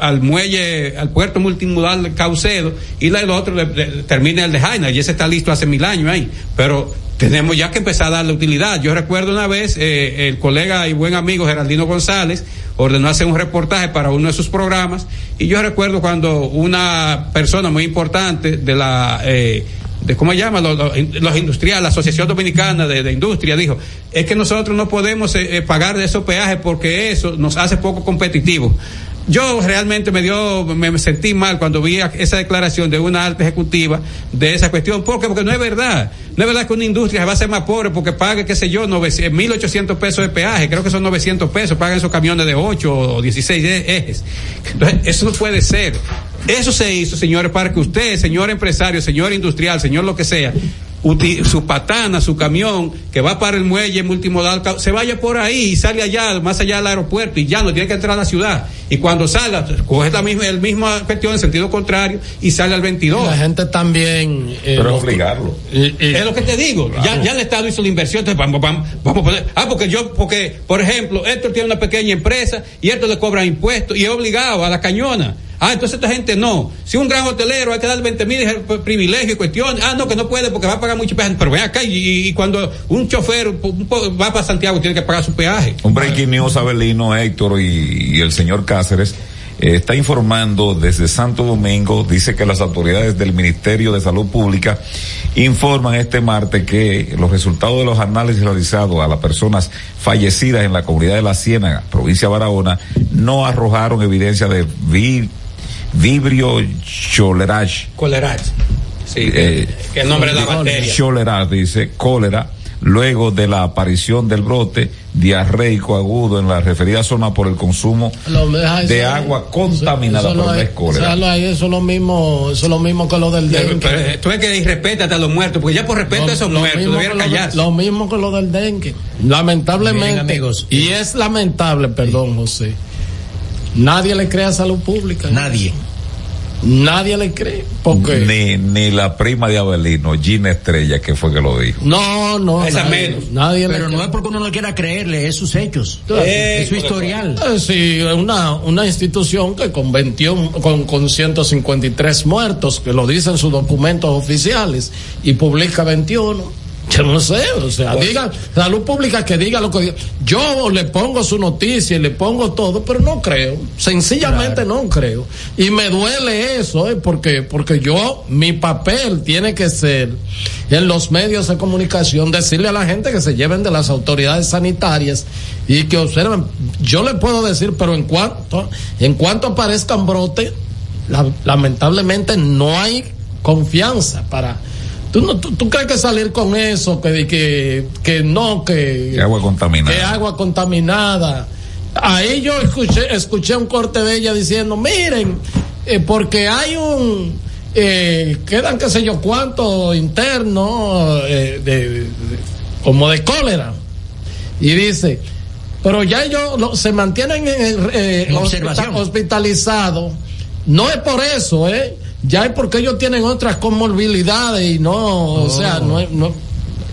Speaker 3: al, muelle, al puerto multimodal Caucedo, y la, el otro le- le- termina el de Jaina, y ese está listo hace mil años ahí. Pero tenemos ya que empezar a darle utilidad. Yo recuerdo una vez, eh, el colega y buen amigo Geraldino González ordenó hacer un reportaje para uno de sus programas, y yo recuerdo cuando una persona muy importante de la... Eh, de cómo se llama los, los, industriales, la Asociación Dominicana de, de Industria dijo, es que nosotros no podemos eh, eh, pagar de esos peajes porque eso nos hace poco competitivos. Yo realmente me dio, me sentí mal cuando vi esa declaración de una alta ejecutiva de esa cuestión. ¿Por qué? Porque no es verdad. No es verdad que una industria se va a hacer más pobre porque pague, qué sé yo, 900, 1.800 pesos de peaje. Creo que son 900 pesos. Pagan esos camiones de 8 o 16 e- ejes. Entonces, eso no puede ser. Eso se hizo, señores, para que usted, señor empresario, señor industrial, señor lo que sea, su patana, su camión, que va para el muelle multimodal, se vaya por ahí y sale allá, más allá del aeropuerto, y ya no tiene que entrar a la ciudad. Y cuando salga, coge la misma, el misma cuestión en sentido contrario y sale al 22.
Speaker 13: La gente también. eh,
Speaker 1: Pero
Speaker 13: lo-
Speaker 1: obligarlo.
Speaker 3: es lo que te digo. Ya, ya el Estado hizo la inversión. Entonces vamos, vamos, vamos a poner. Ah, porque yo, porque, por ejemplo, Héctor tiene una pequeña empresa y Héctor le cobra impuestos y es obligado a la cañona. Ah, entonces esta gente no. Si un gran hotelero hay que dar 20 mil privilegios y cuestiones. Ah, no, que no puede porque va a pagar mucho peaje. Pero ven acá y, cuando un chofer va para Santiago tiene que pagar su peaje.
Speaker 1: Un breaking news, Abelino, Héctor y, el señor Cáceres. eh, está informando desde Santo Domingo, dice que las autoridades del Ministerio de Salud Pública informan este martes que los resultados de los análisis realizados a las personas fallecidas en la comunidad de La Ciénaga, provincia de Barahona, no arrojaron evidencia de vi- vibrio cholerage.
Speaker 3: Colerach. Sí,
Speaker 1: Eh,
Speaker 3: que el nombre de la bacteria.
Speaker 1: Cólera, dice, cólera, luego de la aparición del brote diarreico agudo en la referida zona por el consumo
Speaker 13: Lo- eso
Speaker 1: de
Speaker 13: ahí.
Speaker 1: agua contaminada
Speaker 13: Eso no
Speaker 1: por la cólera.
Speaker 13: ahí, eso es lo mismo, eso es lo mismo que lo del dengue.
Speaker 3: Pero, eh, tú ves que irrespétate a los muertos, porque ya por respeto a esos
Speaker 13: Lo
Speaker 3: muertos
Speaker 13: mismo
Speaker 3: debieran
Speaker 13: que lo
Speaker 3: callarse.
Speaker 13: Lo mismo que lo del dengue. Lamentablemente.
Speaker 2: Miren, amigos.
Speaker 13: Y es lamentable, perdón, José. Nadie le cree a salud pública.
Speaker 2: Nadie.
Speaker 13: Nadie le cree. Porque.
Speaker 1: Ni, ni la prima de Abelino, Gina Estrella, que fue que lo dijo.
Speaker 13: No, no.
Speaker 3: Esa
Speaker 13: nadie,
Speaker 3: menos.
Speaker 13: nadie
Speaker 2: Pero no es porque uno no quiera creerle, es sus hechos.
Speaker 3: Eh,
Speaker 2: es su historial.
Speaker 13: Eh, Sí, una, una institución que con 21, con, con 153 muertos, que lo dicen sus documentos oficiales, y publica 21. Yo no sé, o sea, diga, salud pública que diga lo que diga. Yo le pongo su noticia y le pongo todo, pero no creo. Sencillamente no creo. Y me duele eso, eh, porque, porque yo, mi papel tiene que ser en los medios de comunicación decirle a la gente que se lleven de las autoridades sanitarias y que observen. Yo le puedo decir, pero en cuanto, en cuanto aparezcan brotes, la- lamentablemente no hay confianza para. ¿Tú, no, tú, tú crees que salir con eso, que, que, que no, que,
Speaker 1: Que agua contaminada.
Speaker 13: que agua contaminada. Ahí yo escuché, escuché un corte de ella diciendo, miren, eh, porque hay un eh, quedan qué sé yo cuántos internos eh, de, de- como de cólera y dice pero ya ellos lo- se mantienen eh, hospitalizados no es por eso eh ya es porque ellos tienen otras comorbilidades y no o sea no, es- no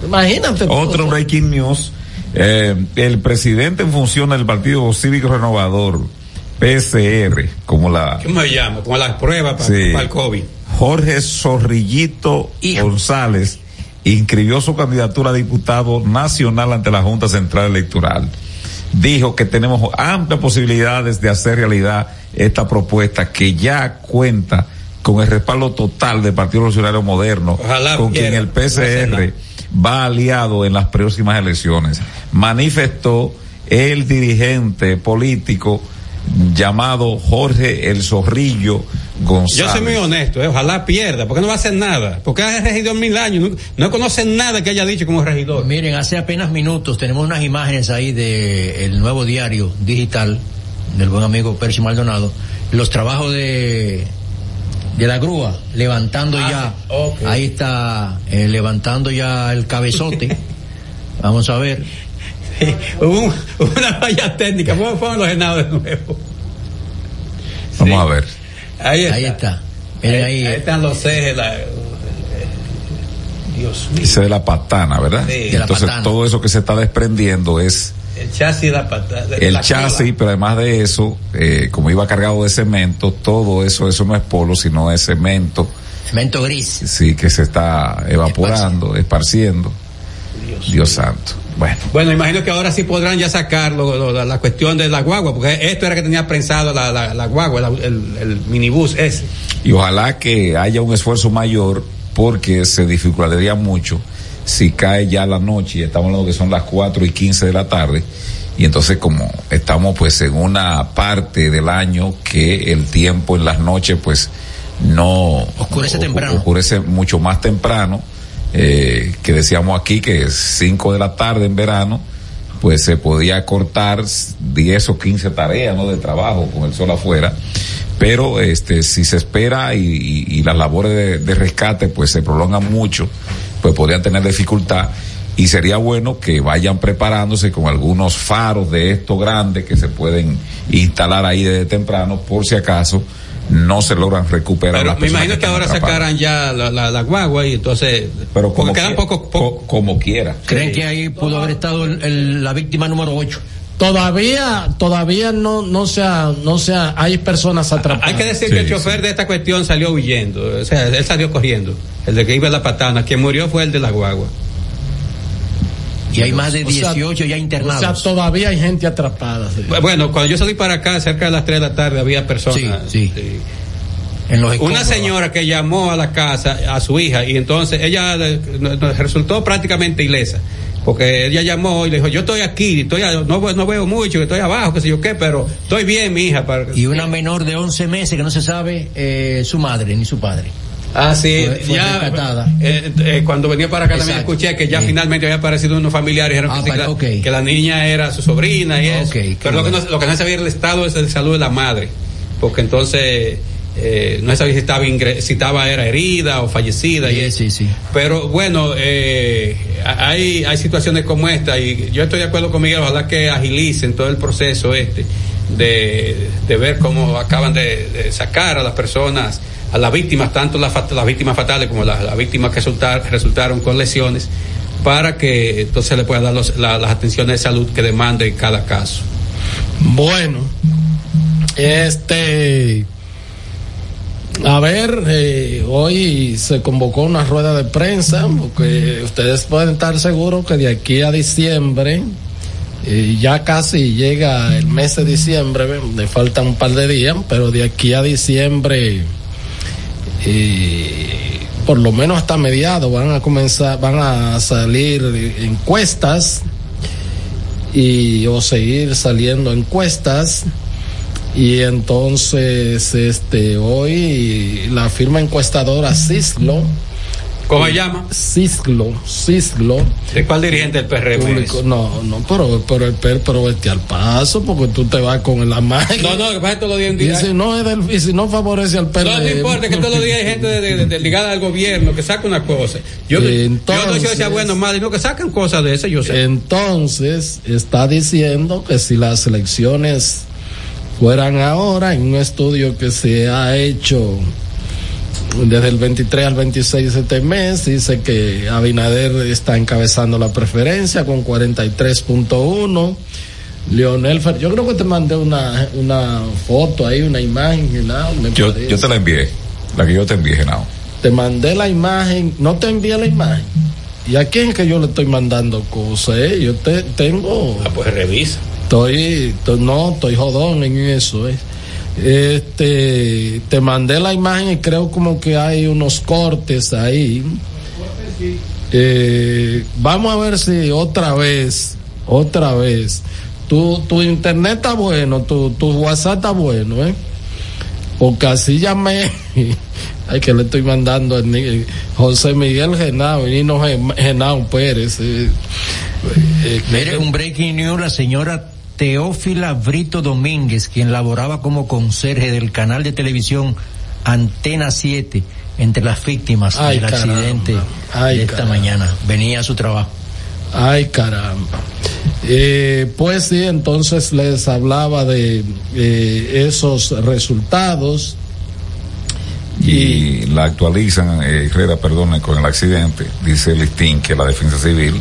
Speaker 13: imagínate
Speaker 1: Otro breaking news. eh, el presidente en función del Partido Cívico Renovador, PCR, como la
Speaker 3: ¿Cómo se llama? Como las pruebas para,
Speaker 1: Sí.
Speaker 3: para el COVID.
Speaker 1: Jorge Zorrillito González inscribió su candidatura a diputado nacional ante la Junta Central Electoral. Dijo que tenemos amplias posibilidades de hacer realidad esta propuesta que ya cuenta con el respaldo total del Partido Revolucionario Moderno,
Speaker 3: Ojalá
Speaker 1: con quien el PCR va aliado en las próximas elecciones. Manifestó el dirigente político llamado Jorge El Zorrillo González.
Speaker 3: Yo soy muy honesto, eh, ojalá pierda, porque no va a hacer nada. Porque ha regidor mil años, no, no conoce nada que haya dicho como regidor.
Speaker 2: Miren, hace apenas minutos tenemos unas imágenes ahí del nuevo diario digital del buen amigo Percy Maldonado. Los trabajos de, de la grúa, levantando ya. Ahí está, eh, levantando ya el cabezote. *laughs* Vamos a ver.
Speaker 3: Hubo un- hubo una falla técnica, ¿cómo fueron los genados de nuevo?
Speaker 1: Vamos a ver.
Speaker 3: Ahí está.
Speaker 2: Ahí está. Miren ahí.
Speaker 3: están los ejes. la- Dios mío.
Speaker 1: Dice de la patana, ¿verdad?
Speaker 3: Sí,
Speaker 1: Entonces
Speaker 3: patana.
Speaker 1: todo eso que se está desprendiendo es
Speaker 3: El chasis de la patada.
Speaker 1: el
Speaker 3: la
Speaker 1: chasis, pero además de eso, eh, como iba cargado de cemento, todo eso, eso no es polo, sino es cemento.
Speaker 2: Cemento gris.
Speaker 1: Sí, que se está evaporando, esparciendo. Dios, santo. Bueno.
Speaker 3: Bueno, imagino que ahora sí podrán ya sacar lo- lo- la, la cuestión de la guagua, porque esto era que tenía prensado la, la, la guagua, el, el minibús ese.
Speaker 1: Y ojalá que haya un esfuerzo mayor porque se dificultaría mucho si cae ya la noche y estamos hablando que son las 4 y 15 de la tarde y entonces como estamos pues en una parte del año que el tiempo en las noches pues no
Speaker 2: Oscurece temprano.
Speaker 1: oscurece mucho más temprano eh, que decíamos aquí que es 5 de la tarde en verano pues se podía cortar 10 o 15 tareas ¿no? de trabajo con el sol afuera pero este si se espera y, y- y las labores de, de rescate pues se prolongan mucho pues podrían tener dificultad y sería bueno que vayan preparándose con algunos faros de estos grandes que se pueden instalar ahí desde temprano por si acaso no se logran recuperar
Speaker 3: Pero
Speaker 1: las
Speaker 3: me imagino que ahora
Speaker 1: atrapadas.
Speaker 3: sacaran ya la, la, la guagua y entonces.
Speaker 1: pero como
Speaker 3: quedan
Speaker 1: quiera,
Speaker 3: poco, poco.
Speaker 1: como quiera
Speaker 2: ¿Creen que ahí pudo haber estado el- el- la víctima número 8?
Speaker 13: Todavía todavía no no sea no sea hay personas atrapadas
Speaker 3: Hay que decir que el chofer de esta cuestión salió huyendo, o sea, él salió corriendo. El de que iba a la patana, quien murió fue el de la guagua.
Speaker 2: Y hay más de
Speaker 13: O sea,
Speaker 2: 18 ya internados.
Speaker 13: o sea todavía hay gente atrapada sí.
Speaker 3: Bueno, cuando yo salí para acá, cerca de las 3 de la tarde, había personas.
Speaker 2: Sí, En los
Speaker 3: Una señora que llamó a la casa a su hija y entonces ella eh, resultó prácticamente ilesa. Porque ella llamó y le dijo, yo estoy aquí, estoy a- no, no veo mucho, estoy abajo, qué sé yo qué, pero estoy bien, mi hija. Para...
Speaker 2: Y una menor de 11 meses que no se sabe eh, su madre ni su padre.
Speaker 3: Ah, sí,
Speaker 2: Fue- fue
Speaker 3: ya
Speaker 2: rescatada.
Speaker 3: eh, eh, cuando venía para acá también
Speaker 2: Exacto.
Speaker 3: escuché que ya finalmente había aparecido unos familiares dijeron
Speaker 2: Ah,
Speaker 3: que,
Speaker 2: para-
Speaker 3: la, que niña era su sobrina y eso. Pero lo que, no, lo que no sabía era el estado de salud de la madre, porque entonces eh, no sabía si estaba, ingre- si estaba era herida o fallecida.
Speaker 2: Sí, sí, sí.
Speaker 3: Pero bueno, eh, hay, hay situaciones como esta y yo estoy de acuerdo con Miguel, ojalá que agilicen todo el proceso este de, de ver cómo acaban de, de sacar a las personas, a las víctimas, tanto las, las víctimas fatales como las, las víctimas que resultar- resultaron con lesiones, para que entonces le puedan dar los- la- las atenciones de salud que demande cada caso.
Speaker 13: Bueno, este, a ver, eh, hoy se convocó una rueda de prensa, porque ustedes pueden estar seguros que de aquí a diciembre, eh, ya casi llega el mes de diciembre, le faltan un par de días, pero de aquí a diciembre, eh, por lo menos hasta mediados, van a comenzar, van a salir encuestas y o seguir saliendo encuestas y entonces este hoy la firma encuestadora Cislo
Speaker 3: ¿Cómo se llama?
Speaker 13: Cislo, Cislo.
Speaker 3: ¿De cuál dirigente del PRM?
Speaker 13: No, no, pero, pero el PER, pero vete al paso, porque tú te vas con la magia.
Speaker 3: No, no, que pasa todos los días en
Speaker 13: Y si no, es del, y si no favorece al PER.
Speaker 3: No, no importa que todos los días hay gente de, de- de- ligada al gobierno que saca una cosa. Yo, yo no sea bueno o malo, sino que sacan cosas de esas, yo sé.
Speaker 13: Entonces, está diciendo que si las elecciones fueran ahora, en un estudio que se ha hecho desde el 23 al 26 de este mes, dice que Abinader está encabezando la preferencia con 43.1. Leonel Fer, yo creo que te mandé una, una foto ahí, una imagen, ¿no? me
Speaker 1: Yo, yo te la envié, la que yo te envié, Genao.
Speaker 13: Te mandé la imagen, no te envié la imagen. ¿Y a quién es que yo le estoy mandando cosas? eh? Yo te, tengo.
Speaker 3: Ah, pues revisa.
Speaker 13: Estoy, no, estoy jodón en eso. eh. Este, te mandé la imagen y creo como que hay unos cortes ahí. Eh, vamos a ver si otra vez, otra vez. Tu, tu internet está bueno, tu, tu WhatsApp está bueno, ¿eh? Porque así llamé. *laughs* Ay, que le estoy mandando a José Miguel Genao Nino Gen- Genao Pérez. eh. Eh,
Speaker 2: Mire, un breaking news, la señora Teófila Brito Domínguez, quien laboraba como conserje del canal de televisión Antena 7, entre las víctimas
Speaker 13: Ay,
Speaker 2: del
Speaker 13: caramba.
Speaker 2: accidente
Speaker 13: Ay,
Speaker 2: de esta
Speaker 13: caramba.
Speaker 2: mañana. Venía a su trabajo.
Speaker 13: Ay, caramba. Eh, pues sí, entonces les hablaba de eh, esos resultados.
Speaker 1: y la actualizan, eh, Herrera, perdone, con el accidente, dice Listín que la Defensa Civil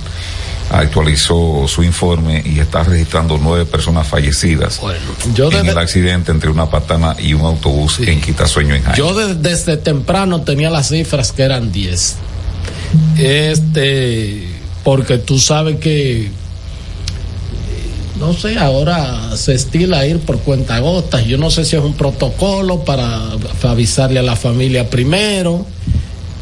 Speaker 1: actualizó su informe y está registrando nueve personas fallecidas
Speaker 13: yo
Speaker 1: en
Speaker 13: desde-
Speaker 1: el accidente entre una patana y un autobús en Quitasueño en Jaén.
Speaker 13: Yo de- desde temprano tenía las cifras que eran 10. Este, porque tú sabes que, no sé, ahora se estila ir por cuentagotas. Yo no sé si es un protocolo para avisarle a la familia primero,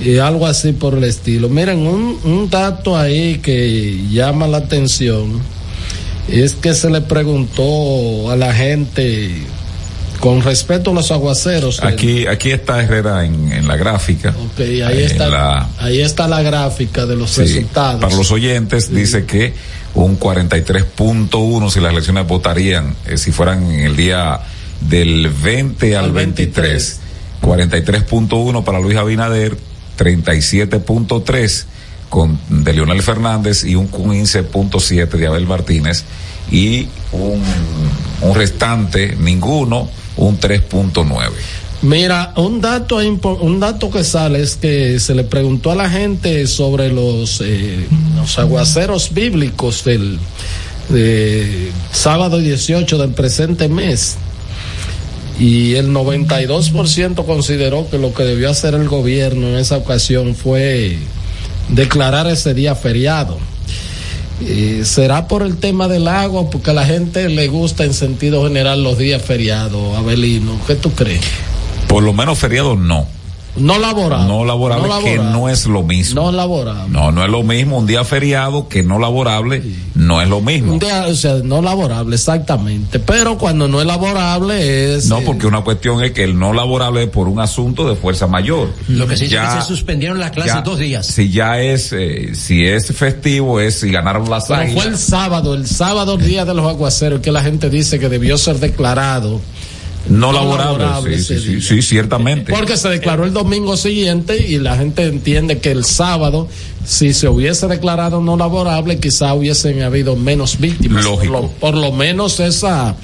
Speaker 13: y algo así por el estilo. Miren, un, un dato ahí que llama la atención es que se le preguntó a la gente con respecto a los aguaceros.
Speaker 1: Aquí, aquí está Herrera en, en la gráfica.
Speaker 13: Ok, ahí está,
Speaker 1: la-
Speaker 13: ahí está la gráfica de los
Speaker 1: Sí,
Speaker 13: resultados.
Speaker 1: Para los oyentes dice que un 43.1 si las elecciones votarían, eh, si fueran en el día del 20 al, 23. 43.1 para Luis Abinader, 37.3 con de Leonel Fernández y un 15.7 de Abel Martínez y un, un restante, ninguno, un 3.9.
Speaker 13: Mira, un dato un dato que sale es que se le preguntó a la gente sobre los eh, los aguaceros bíblicos del de sábado 18 del presente mes y el 92% consideró que lo que debió hacer el gobierno en esa ocasión fue declarar ese día feriado. Eh, ¿Será por el tema del agua? Porque a la gente le gusta en sentido general los días feriados, Abelino. ¿Qué tú crees?
Speaker 1: Por lo menos feriado no.
Speaker 13: No laborable.
Speaker 1: No laborable,
Speaker 13: No
Speaker 1: que
Speaker 13: laborable.
Speaker 1: no es lo mismo.
Speaker 13: No laborable.
Speaker 1: No, no es lo mismo. Un día feriado que no laborable no es lo mismo.
Speaker 13: Un día, o sea, no laborable, exactamente. Pero cuando no es laborable es.
Speaker 1: No, porque una cuestión es que el no laborable es por un asunto de fuerza mayor.
Speaker 2: Lo que se dice
Speaker 1: Ya-
Speaker 2: es que se suspendieron las clases
Speaker 1: ya-
Speaker 2: dos días.
Speaker 1: Si ya es, eh, si es festivo, es si ganaron las
Speaker 13: Pero fue
Speaker 1: águilas.
Speaker 13: el sábado, el sábado día de los aguaceros, que la gente dice que debió ser declarado.
Speaker 1: No,
Speaker 13: no
Speaker 1: laborable,
Speaker 13: laborable
Speaker 1: sí, sí, sí, ciertamente.
Speaker 13: Porque se declaró el domingo siguiente y la gente entiende que el sábado, si se hubiese declarado no laborable, quizá hubiesen habido menos víctimas.
Speaker 1: Lógico.
Speaker 13: Por lo, por lo menos esa,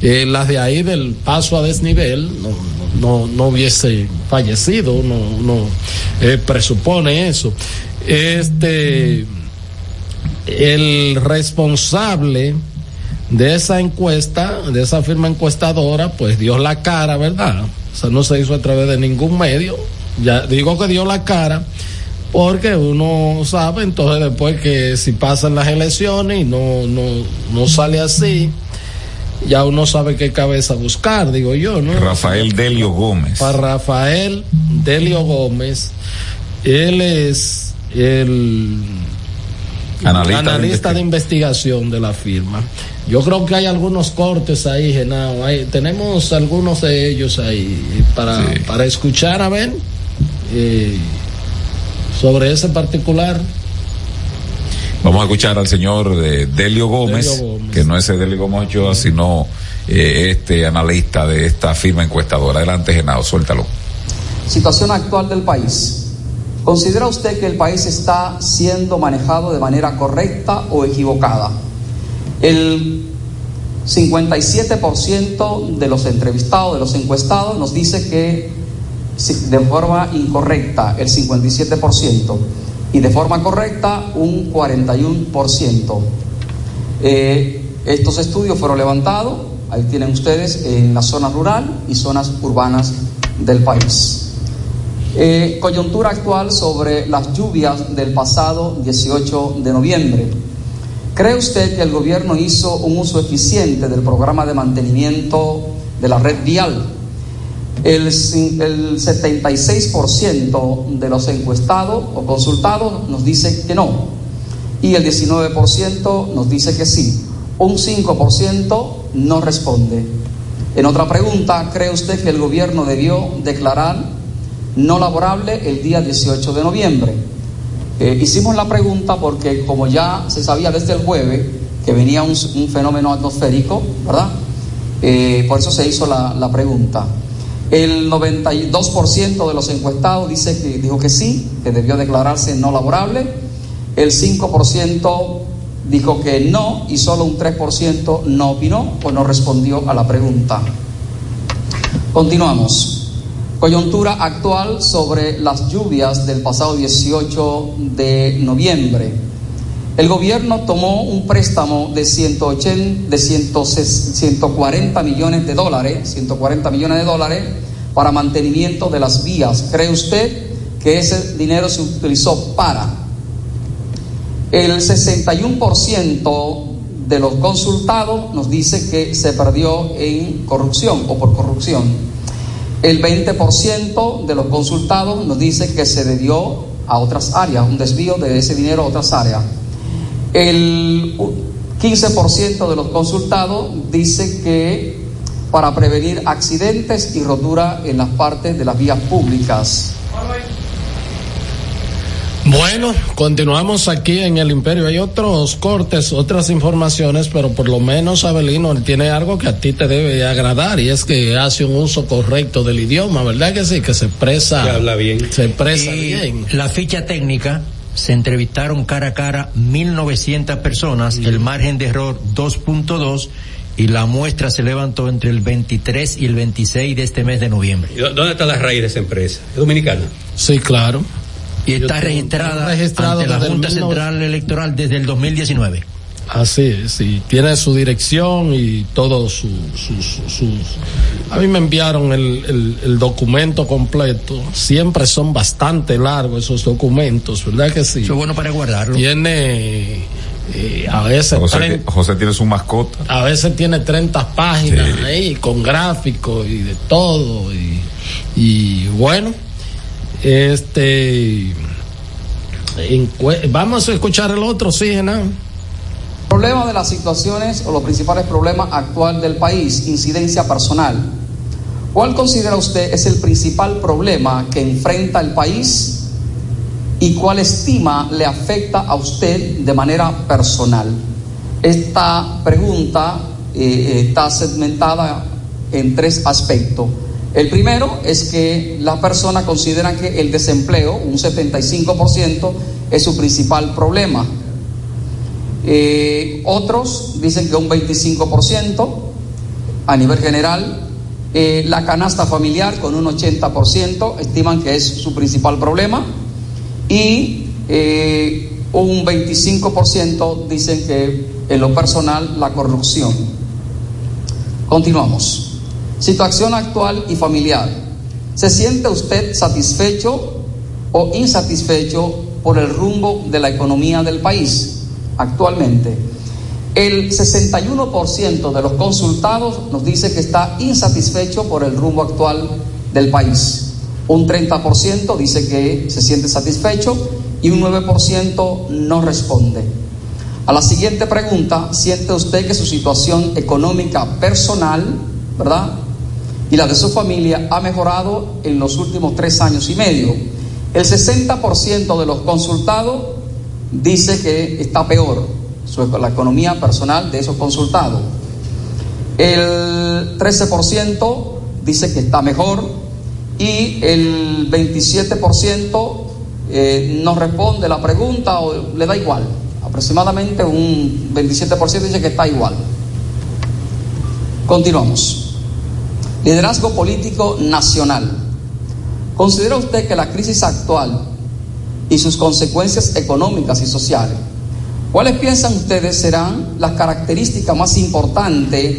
Speaker 13: eh, las de ahí del paso a desnivel, no, no, no hubiese fallecido, uno, uno, eh, presupone eso. Este, el responsable de esa encuesta, de esa firma encuestadora, pues dio la cara, ¿verdad? O sea, no se hizo a través de ningún medio. Ya digo que dio la cara porque uno sabe entonces después que si pasan las elecciones y no, no, no sale así, ya uno sabe qué cabeza buscar, digo yo, ¿no?
Speaker 1: Rafael Delio Gómez.
Speaker 13: Para Rafael Delio Gómez, él es el
Speaker 1: Analista de
Speaker 13: analista de investigación de la firma. Yo creo que hay algunos cortes ahí, Genao. Hay, tenemos algunos de ellos ahí para, para escuchar, a ver. eh, sobre ese particular.
Speaker 1: Vamos a escuchar al señor eh, Delio, Gómez, Delio, Gómez, que no es el Delio Gómez Ochoa, sino eh, este analista de esta firma encuestadora. Adelante, Genao, suéltalo.
Speaker 17: Situación actual del país. ¿Considera usted que el país está siendo manejado de manera correcta o equivocada? El 57% de los entrevistados, de los encuestados, nos dice que de forma incorrecta el 57% y de forma correcta un 41%. Eh, estos estudios fueron levantados, ahí tienen ustedes, en la zona rural y zonas urbanas del país. Eh, coyuntura actual sobre las lluvias del pasado 18 de noviembre. ¿Cree usted que el gobierno hizo un uso eficiente del programa de mantenimiento de la red vial? El, el 76% de los encuestados o consultados nos dice que no y el 19% nos dice que sí. Un 5% no responde. En otra pregunta, ¿cree usted que el gobierno debió declarar no laborable el día 18 de noviembre? Eh, hicimos la pregunta porque como ya se sabía desde el jueves que venía un, fenómeno atmosférico, ¿verdad? Eh, por eso se hizo la, la pregunta. El 92% de los encuestados dice que, dijo que sí, que debió declararse no laborable. El 5% dijo que no y solo un 3% no opinó o no respondió a la pregunta. Continuamos. Coyuntura actual sobre las lluvias del pasado 18 de noviembre. El gobierno tomó un préstamo de, 180, de 140 millones de dólares, 140 millones de dólares para mantenimiento de las vías. ¿Cree usted que ese dinero se utilizó para? El 61% de los consultados nos dice que se perdió en corrupción o por corrupción. El 20% de los consultados nos dice que se debió a otras áreas, un desvío de ese dinero a otras áreas. El 15% de los consultados dice que para prevenir accidentes y rotura en las partes de las vías públicas.
Speaker 13: Bueno, continuamos aquí en el Imperio. Hay otros cortes, otras informaciones, pero por lo menos Abelino tiene algo que a ti te debe agradar y es que hace un uso correcto del idioma, ¿verdad que sí? Que se expresa.
Speaker 3: Que habla bien.
Speaker 13: Se expresa
Speaker 2: Y
Speaker 13: bien.
Speaker 2: La ficha técnica se entrevistaron cara a cara 1900 personas, el margen de error 2.2 y la muestra se levantó entre el 23 y el 26 de este mes de noviembre.
Speaker 3: ¿Y ¿Dónde está la raíz de esa empresa? ¿Es dominicana?
Speaker 13: Sí, claro.
Speaker 2: Y está registrada
Speaker 13: registrado
Speaker 2: ante la
Speaker 13: el
Speaker 2: Junta
Speaker 13: 19
Speaker 2: Central Electoral desde el 2019.
Speaker 13: Así es, sí, tiene su dirección y todo su, su- su- sus... A mí me enviaron el, el- el documento completo, siempre son bastante largos esos documentos, ¿verdad que sí?
Speaker 2: Eso es bueno para guardarlo.
Speaker 13: Tiene, eh, a veces...
Speaker 1: José, tiene su mascota.
Speaker 13: a veces tiene 30 páginas
Speaker 1: Sí.
Speaker 13: ahí con gráficos y de todo y, y bueno este vamos a escuchar el otro sí Genao.
Speaker 17: Problema de las situaciones o los principales problemas actual del país, incidencia personal. ¿Cuál considera usted es el principal problema que enfrenta el país y cuál estima le afecta a usted de manera personal? Esta pregunta eh, está segmentada en tres aspectos. El primero es que las personas consideran que el desempleo, un 75%, es su principal problema. Eh, otros dicen que un 25% a nivel general. Eh, la canasta familiar con un 80% estiman que es su principal problema. Y eh, un 25% dicen que en lo personal la corrupción. Continuamos. Situación actual y familiar. ¿Se siente usted satisfecho o insatisfecho por el rumbo de la economía del país actualmente? El 61% de los consultados nos dice que está insatisfecho por el rumbo actual del país. Un 30% dice que se siente satisfecho y un 9% no responde. A la siguiente pregunta, ¿siente usted que su situación económica personal, verdad? Y la de su familia ha mejorado en los últimos tres años y medio. El 60% de los consultados dice que está peor la economía personal de esos consultados. El 13% dice que está mejor y el 27% eh, no responde la pregunta o le da igual. Aproximadamente un 27% dice que está igual. Continuamos. Liderazgo político nacional. ¿Considera usted que la crisis actual y sus consecuencias económicas y sociales, cuáles piensan ustedes serán las características más importantes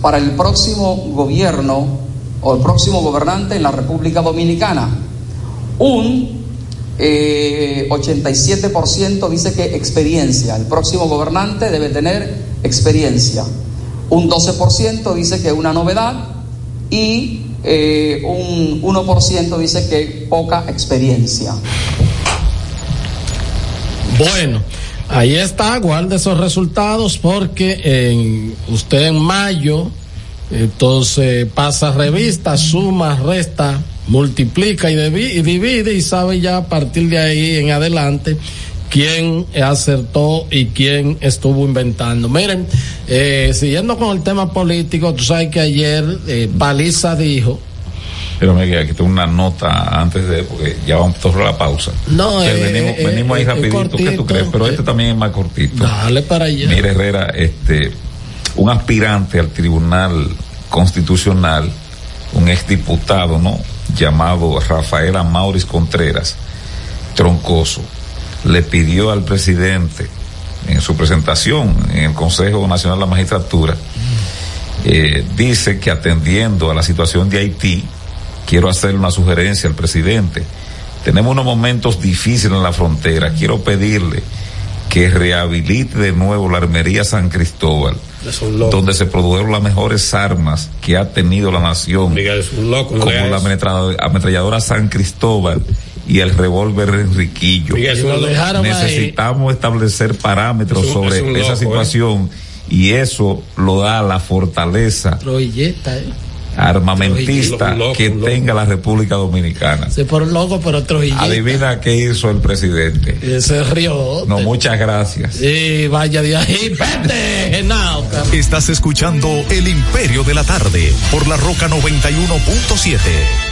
Speaker 17: para el próximo gobierno o el próximo gobernante en la República Dominicana? Un 87% eh, dice que experiencia, el próximo gobernante debe tener experiencia. Un 12% dice que una novedad y eh, un 1% dice que poca experiencia.
Speaker 13: Bueno, ahí está, guarde esos resultados porque en, usted en mayo, entonces pasa revista, suma, resta, multiplica y, divide y sabe ya a partir de ahí en adelante quién acertó y quién estuvo inventando. Miren, eh, siguiendo con el tema político, tú sabes que ayer eh, Paliza dijo
Speaker 1: pero me aquí tengo una nota antes de, porque ya vamos a la pausa.
Speaker 13: No,
Speaker 1: eh, venimos, eh, venimos ahí rapidito, ¿qué tú crees? Pero este también es más cortito.
Speaker 13: Dale para allá.
Speaker 1: Mire, Herrera, este, un aspirante al Tribunal Constitucional, un exdiputado, ¿no? Llamado Rafael Amauris Contreras, Troncoso, le pidió al presidente en su presentación en el Consejo Nacional de la Magistratura, eh, dice que atendiendo a la situación de Haití, quiero hacerle una sugerencia al presidente. Tenemos unos momentos difíciles en la frontera. Quiero pedirle que rehabilite de nuevo la armería San Cristóbal, donde se produjeron las mejores armas que ha tenido la nación, como la ametralladora San Cristóbal y el revólver Enriquillo. Necesitamos establecer parámetros sobre esa ¿eh? situación y eso lo da la fortaleza.
Speaker 13: ¿eh?
Speaker 1: armamentista que tenga la República Dominicana.
Speaker 13: Se por loco, pero trujilleta.
Speaker 1: Adivina qué hizo el presidente.
Speaker 13: Se rió.
Speaker 1: No, muchas gracias.
Speaker 13: Sí, vaya de ahí, vete,
Speaker 4: Estás escuchando El Imperio de la Tarde por la Roca 91.7.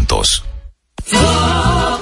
Speaker 8: Señor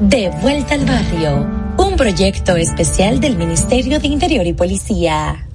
Speaker 18: De vuelta al barrio, un proyecto especial del Ministerio de Interior y Policía.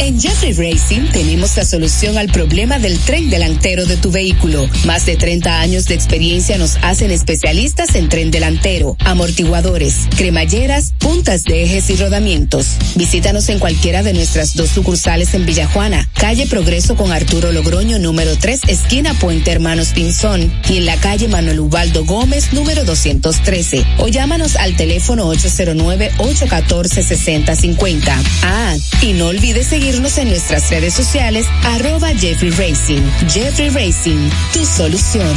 Speaker 19: En Jeffrey Racing tenemos la solución al problema del tren delantero de tu vehículo. Más de 30 años de experiencia nos hacen especialistas en tren delantero, amortiguadores, cremalleras, puntas de ejes y rodamientos. Visítanos en cualquiera de nuestras dos sucursales en Villajuana, calle Progreso con Arturo Logroño número 3, esquina Puente Hermanos Pinzón, y en la calle Manuel Ubaldo Gómez número 213. O llámanos al teléfono 809-814-6050. Ah, y no olvides seguirnos en nuestras redes sociales, arroba Jeffrey Racing. Jeffrey Racing, tu solución.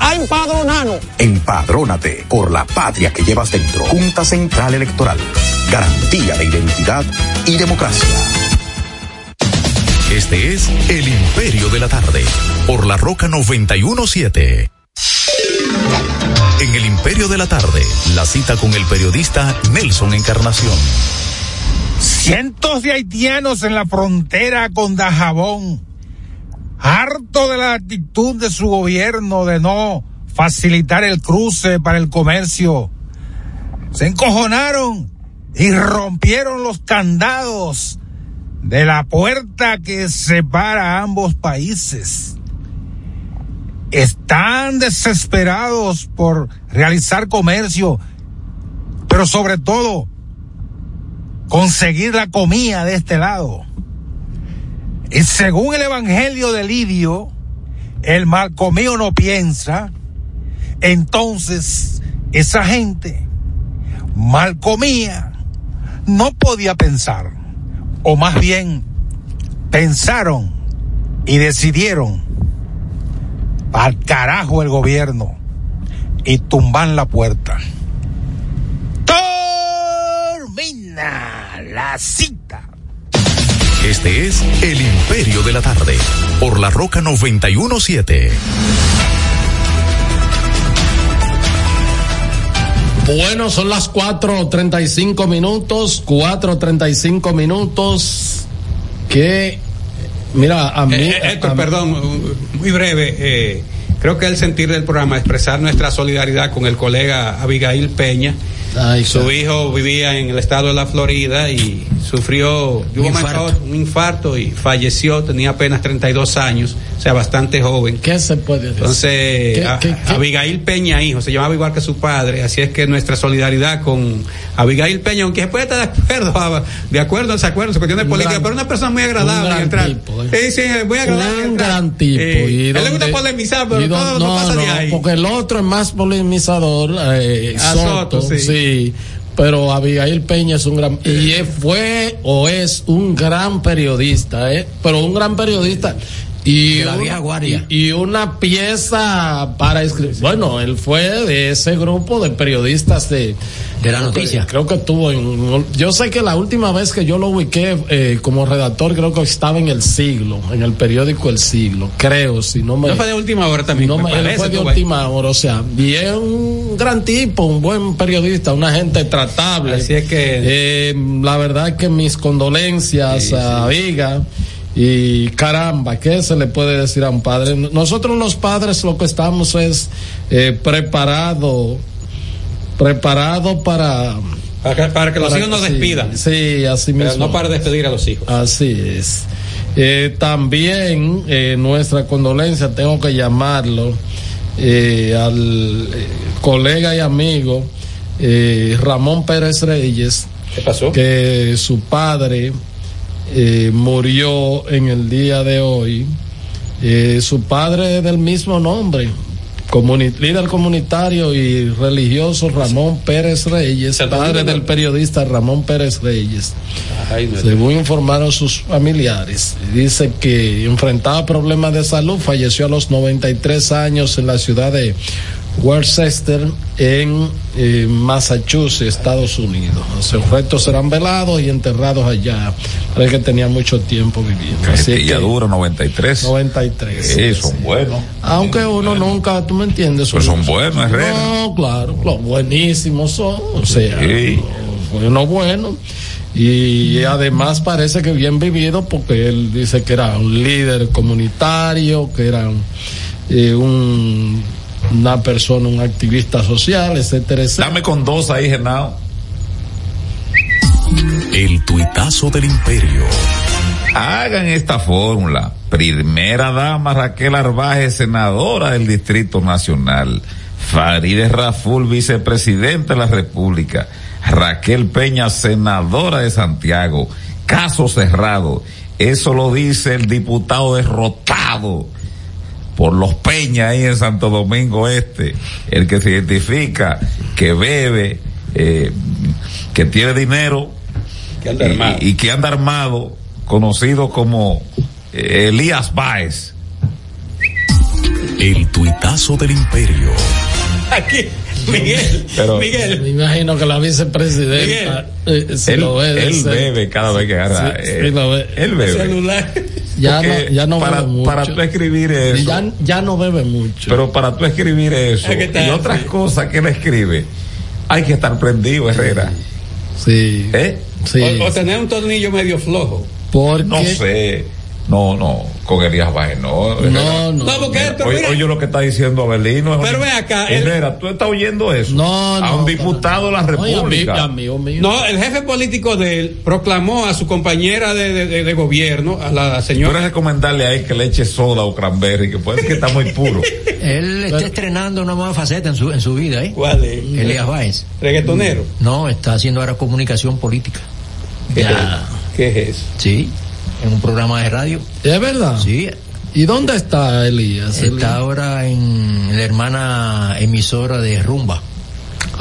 Speaker 16: a empadronarnos.
Speaker 7: Empadrónate por la patria que llevas dentro. Junta Central Electoral. Garantía de identidad y democracia.
Speaker 4: Este es El Imperio de la Tarde, por la Roca 917. En El Imperio de la Tarde, la cita con el periodista Nelson Encarnación.
Speaker 10: Cientos de haitianos en la frontera con Dajabón, harto de la actitud de su gobierno de no facilitar el cruce para el comercio, se encojonaron y rompieron los candados de la puerta que separa a ambos países. Están desesperados por realizar comercio, pero sobre todo conseguir la comida de este lado. Según el Evangelio de Lidio, el mal comido no piensa, entonces esa gente mal comía, no podía pensar o más bien pensaron y decidieron al carajo el gobierno y tumban la puerta. Termina la cita.
Speaker 4: Este es El Imperio de la Tarde, por la Roca 917.
Speaker 13: Bueno, son las 4.35 minutos, 4.35 minutos que, mira, a mí...
Speaker 3: Eh, eh, Héctor,
Speaker 13: a-
Speaker 3: perdón, muy breve. eh, creo que el sentir del programa es expresar nuestra solidaridad con el colega Abigail Peña. Su hijo vivía en el estado de la Florida y sufrió de un, otro un infarto y falleció, tenía apenas 32 años, o sea, bastante joven.
Speaker 13: ¿Qué se puede decir?
Speaker 3: Entonces,
Speaker 13: ¿Qué-
Speaker 3: a-
Speaker 13: qué- qué?
Speaker 3: Abigail Peña, hijo, se llamaba igual que su padre, así es que nuestra solidaridad con Abigail Peña, aunque se puede estar de acuerdo, a- *laughs* de acuerdo, se acuerdo, su cuestión de política,
Speaker 13: gran-
Speaker 3: pero una persona muy agradable
Speaker 13: un gran tipo,
Speaker 3: Sí, sí, muy agradable.
Speaker 13: Un gran tipo.
Speaker 3: Eh,
Speaker 13: y
Speaker 3: él le gusta polemizar, pero todo no,
Speaker 13: no,
Speaker 3: pasa de
Speaker 13: no,
Speaker 3: ahí.
Speaker 13: Porque el otro es más polemizador, eh,
Speaker 3: Ah,
Speaker 13: Soto,
Speaker 3: Soto, sí.
Speaker 13: sí. Pero Abigail Peña es un gran, y fue o es un gran periodista, eh, pero un gran periodista. Y,
Speaker 2: De la
Speaker 13: una-
Speaker 2: vieja guardia.
Speaker 13: y, y una pieza para escribir. Bueno, él fue de ese grupo de periodistas de,
Speaker 2: De la noticia.
Speaker 13: Creo que estuvo en. Yo sé que la última vez que yo lo ubiqué eh, como redactor, creo que estaba en El Siglo, en el periódico El Siglo, creo, si no me.
Speaker 3: No fue de última hora también.
Speaker 13: No
Speaker 3: me
Speaker 13: me, él fue de última hora, o sea, bien un gran tipo, un buen periodista, una gente tratable.
Speaker 3: Así es que-
Speaker 13: Eh, la verdad es que mis condolencias a Viga. Y caramba, ¿qué se le puede decir a un padre? Nosotros los padres lo que estamos es eh, preparado, preparado para...
Speaker 3: Para que, para que los hijos nos
Speaker 13: sí,
Speaker 3: despidan.
Speaker 13: Sí, así
Speaker 3: Pero
Speaker 13: mismo.
Speaker 3: no para despedir a los hijos.
Speaker 13: Así es. Eh, también eh, nuestra condolencia, tengo que llamarlo, eh, al colega y amigo Ramón Pérez Reyes,
Speaker 3: ¿Qué pasó?
Speaker 13: Que su padre eh, murió en el día de hoy. Eh, su padre es del mismo nombre, comuni- líder comunitario y religioso Ramón Pérez Reyes, padre del periodista Ramón Pérez Reyes.
Speaker 3: Ay.
Speaker 13: Según informaron sus familiares, dice que enfrentaba problemas de salud, falleció a los 93 años en la ciudad de Worcester, en eh, Massachusetts, Estados Unidos. Sus restos serán velados y enterrados allá. Parece que tenía mucho tiempo viviendo. Así
Speaker 1: ya
Speaker 13: que,
Speaker 1: dura 93.
Speaker 13: 93.
Speaker 1: Sí, son buenos.
Speaker 13: Aunque uno nunca, tú me entiendes.
Speaker 1: Pero son buenos, Herrera.
Speaker 13: No, claro, los buenísimos son. O sea, bueno, bueno. Y además parece que bien vivido porque él dice que era un líder comunitario, que era eh, un, una persona, un activista social, etcétera, etcétera.
Speaker 1: Dame con dos ahí, Genao.
Speaker 4: El tuitazo del imperio.
Speaker 1: Hagan esta fórmula. Primera dama Raquel Arbaje, senadora del Distrito Nacional. Farideh Raful, vicepresidente de la República. Raquel Peña, senadora de Santiago. Caso cerrado. Eso lo dice el diputado derrotado por los Peña ahí en Santo Domingo Este. El que se identifica, que bebe, eh, que tiene dinero
Speaker 3: Que anda
Speaker 1: y-
Speaker 3: armado.
Speaker 1: Y, que anda armado, conocido como eh, Elías Báez.
Speaker 4: El tuitazo del imperio.
Speaker 3: Aquí, Miguel,
Speaker 1: Pero-
Speaker 3: Miguel.
Speaker 13: Me imagino que la vicepresidenta eh, se
Speaker 1: él
Speaker 13: lo ve
Speaker 1: él bebe cada vez que agarra.
Speaker 13: Sí,
Speaker 1: eh,
Speaker 13: sí lo ve.
Speaker 1: Él bebe.
Speaker 3: celular.
Speaker 13: Ya no, ya no
Speaker 1: para,
Speaker 13: bebe mucho.
Speaker 1: para tú escribir eso.
Speaker 13: ya, ya no bebe mucho.
Speaker 1: Pero para tú escribir eso
Speaker 3: Es que está
Speaker 1: y otras
Speaker 3: así.
Speaker 1: cosas que él escribe, hay que estar prendido, Herrera.
Speaker 13: Sí.
Speaker 1: ¿Eh?
Speaker 13: Sí.
Speaker 3: O, o tener un tornillo medio flojo.
Speaker 13: Porque
Speaker 1: No sé. No, no, con Elías Báez no.
Speaker 13: No, no.
Speaker 3: No, porque esto,
Speaker 1: Oye,
Speaker 3: mira,
Speaker 1: oye lo que está diciendo Abelino. es
Speaker 3: Pero
Speaker 1: un-
Speaker 3: ve acá, el-
Speaker 1: Herrera, tú estás oyendo eso.
Speaker 13: No,
Speaker 1: A
Speaker 13: no,
Speaker 1: un
Speaker 13: para
Speaker 1: diputado de la
Speaker 13: Oye,
Speaker 1: República.
Speaker 13: amigo, amigo mío.
Speaker 3: no, el jefe político de él proclamó a su compañera de, de- de- de gobierno, a la
Speaker 1: Puedes
Speaker 3: señora.
Speaker 1: recomendarle a él que le eche soda o cranberry, que puede que está muy puro. *laughs*
Speaker 2: Él está estrenando una nueva faceta en su, en su vida, ¿eh?
Speaker 3: ¿Cuál es?
Speaker 2: Elías Báez.
Speaker 3: Reggaetonero.
Speaker 2: No, está haciendo ahora comunicación política.
Speaker 3: ¿Qué,
Speaker 2: Ya.
Speaker 3: es? ¿Qué es eso?
Speaker 2: Sí, en un programa de radio.
Speaker 13: ¿Es verdad?
Speaker 2: Sí,
Speaker 13: ¿Y dónde está Elías?
Speaker 2: está
Speaker 13: Elías?
Speaker 2: ahora en la hermana emisora de Rumba.